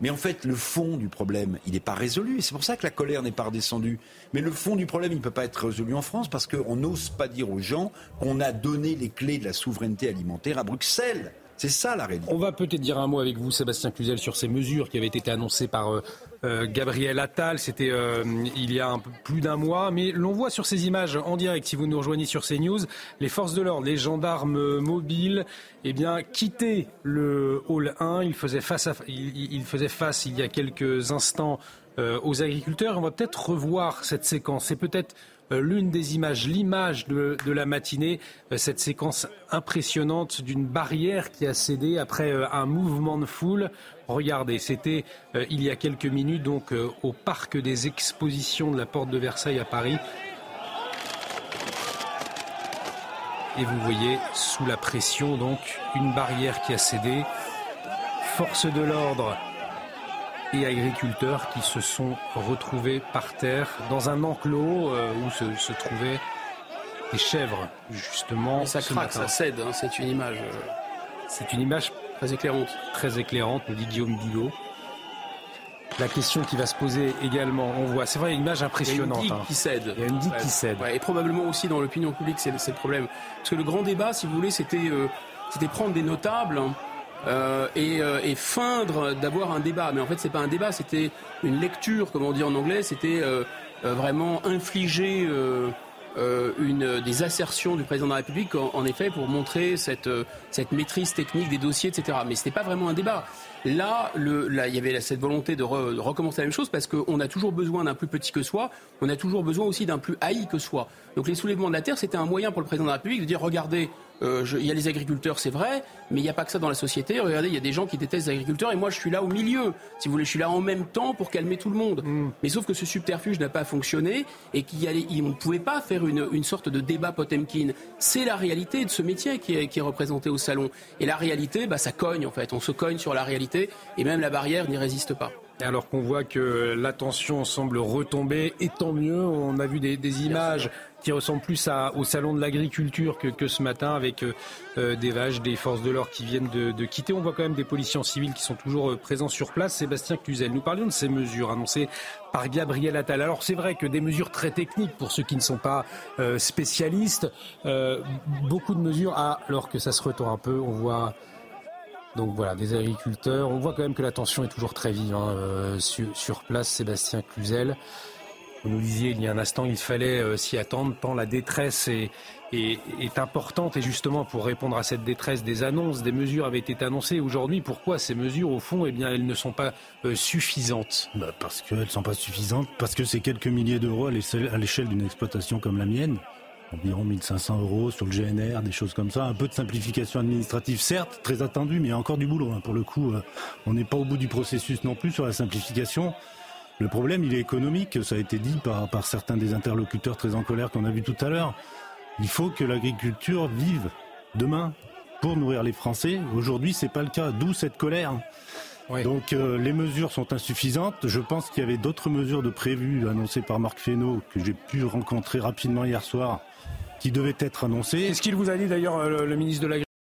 Mais en fait, le fond du problème, il n'est pas résolu. Et c'est pour ça que la colère n'est pas redescendue. Mais le fond du problème, il ne peut pas être résolu en France parce qu'on n'ose pas dire aux gens qu'on a donné les clés de la souveraineté alimentaire à Bruxelles. C'est ça la réalité. On va peut-être dire un mot avec vous, Sébastien Cluzel, sur ces mesures qui avaient été annoncées par euh, euh, Gabriel Attal. C'était euh, il y a un peu plus d'un mois. Mais l'on voit sur ces images en direct, si vous nous rejoignez sur CNews, les forces de l'ordre, les gendarmes mobiles, eh bien, quittaient le hall 1. Ils faisaient face, à, ils, faisaient face il y a quelques instants aux agriculteurs. On va peut-être revoir cette séquence. C'est peut-être euh, l'une des images, l'image de, de, la matinée, euh, cette séquence impressionnante d'une barrière qui a cédé après euh, un mouvement de foule. Regardez, c'était il y a quelques minutes donc au parc des expositions de la Porte de Versailles à Paris. Et vous voyez sous la pression donc une barrière qui a cédé. Force de l'ordre et agriculteurs qui se sont retrouvés par terre dans un enclos euh, où se, se, trouvaient des chèvres, justement. Ça craque, ça cède, hein, c'est une image. Euh, c'est une image très éclairante. Très éclairante, nous dit Guillaume Bigot. La question qui va se poser également, on voit, c'est vrai, une image impressionnante. Il y a une digue qui cède. Il y a une digue ouais, qui cède. Ouais, et probablement aussi dans l'opinion publique, c'est le problème. Parce que le grand débat, si vous voulez, c'était euh, prendre des notables. Hein, euh, et, euh, et, feindre d'avoir un débat. Mais en fait, c'est pas un débat, c'était une lecture, comme on dit en anglais, c'était euh, vraiment infliger des assertions du président de la République, en, effet, pour montrer cette, maîtrise technique des dossiers, etc. Mais c'était pas vraiment un débat. Là, il y avait cette volonté de recommencer la même chose parce qu'on a toujours besoin d'un plus petit que soi, on a toujours besoin aussi d'un plus haï que soi. Donc les soulèvements de la terre, c'était un moyen pour le président de la République de dire regardez, euh, il y a les agriculteurs, c'est vrai, mais il n'y a pas que ça dans la société. Regardez, il y a des gens qui détestent les agriculteurs et moi je suis là au milieu. Si vous voulez, je suis là en même temps pour calmer tout le monde. Mm. Mais sauf que ce subterfuge n'a pas fonctionné et qu'on ne pouvait pas faire une, une, sorte de débat Potemkin. C'est la réalité de ce métier qui est, qui est, représenté au salon. Et la réalité, bah, ça cogne en fait. On se cogne sur la réalité et même la barrière n'y résiste pas. Alors qu'on voit que l'attention semble retomber, et tant mieux. On a vu des, des images qui ressemblent plus au salon de l'agriculture que, ce matin, avec euh, des vaches, des forces de l'ordre qui viennent de, quitter. On voit quand même des policiers civils qui sont toujours euh, présents sur place. Sébastien Cluzel, nous parlions de ces mesures annoncées par Gabriel Attal. Alors c'est vrai que des mesures très techniques pour ceux qui ne sont pas euh, spécialistes, euh, beaucoup de mesures, ah, alors que ça se retend un peu, on voit donc voilà, des agriculteurs. On voit quand même que la tension est toujours très vive hein, euh, sur, place. Sébastien Cluzel, vous nous disiez il y a un instant, il fallait euh, s'y attendre tant la détresse est, importante. Et justement, pour répondre à cette détresse, des annonces, des mesures avaient été annoncées. Aujourd'hui, pourquoi ces mesures, au fond, eh bien, elles ne sont pas euh, suffisantes? Bah Parce qu'elles ne sont pas suffisantes, parce que c'est quelques milliers d'euros à l'échelle d'une exploitation comme la mienne environ 1500 euros sur le GNR, des choses comme ça. Un peu de simplification administrative, certes, très attendu, mais encore du boulot. Hein. Pour le coup, euh, on n'est pas au bout du processus non plus sur la simplification. Le problème, il est économique, ça a été dit par, par certains des interlocuteurs très en colère qu'on a vu tout à l'heure. Il faut que l'agriculture vive demain pour nourrir les Français. Aujourd'hui, c'est pas le cas, d'où cette colère. Oui. Donc euh, les mesures sont insuffisantes. Je pense qu'il y avait d'autres mesures de prévues annoncées par Marc Fesneau que j'ai pu rencontrer rapidement hier soir qui devait être annoncé. Qu'est-ce qu'il vous a dit d'ailleurs le, le, ministre de l'Agriculture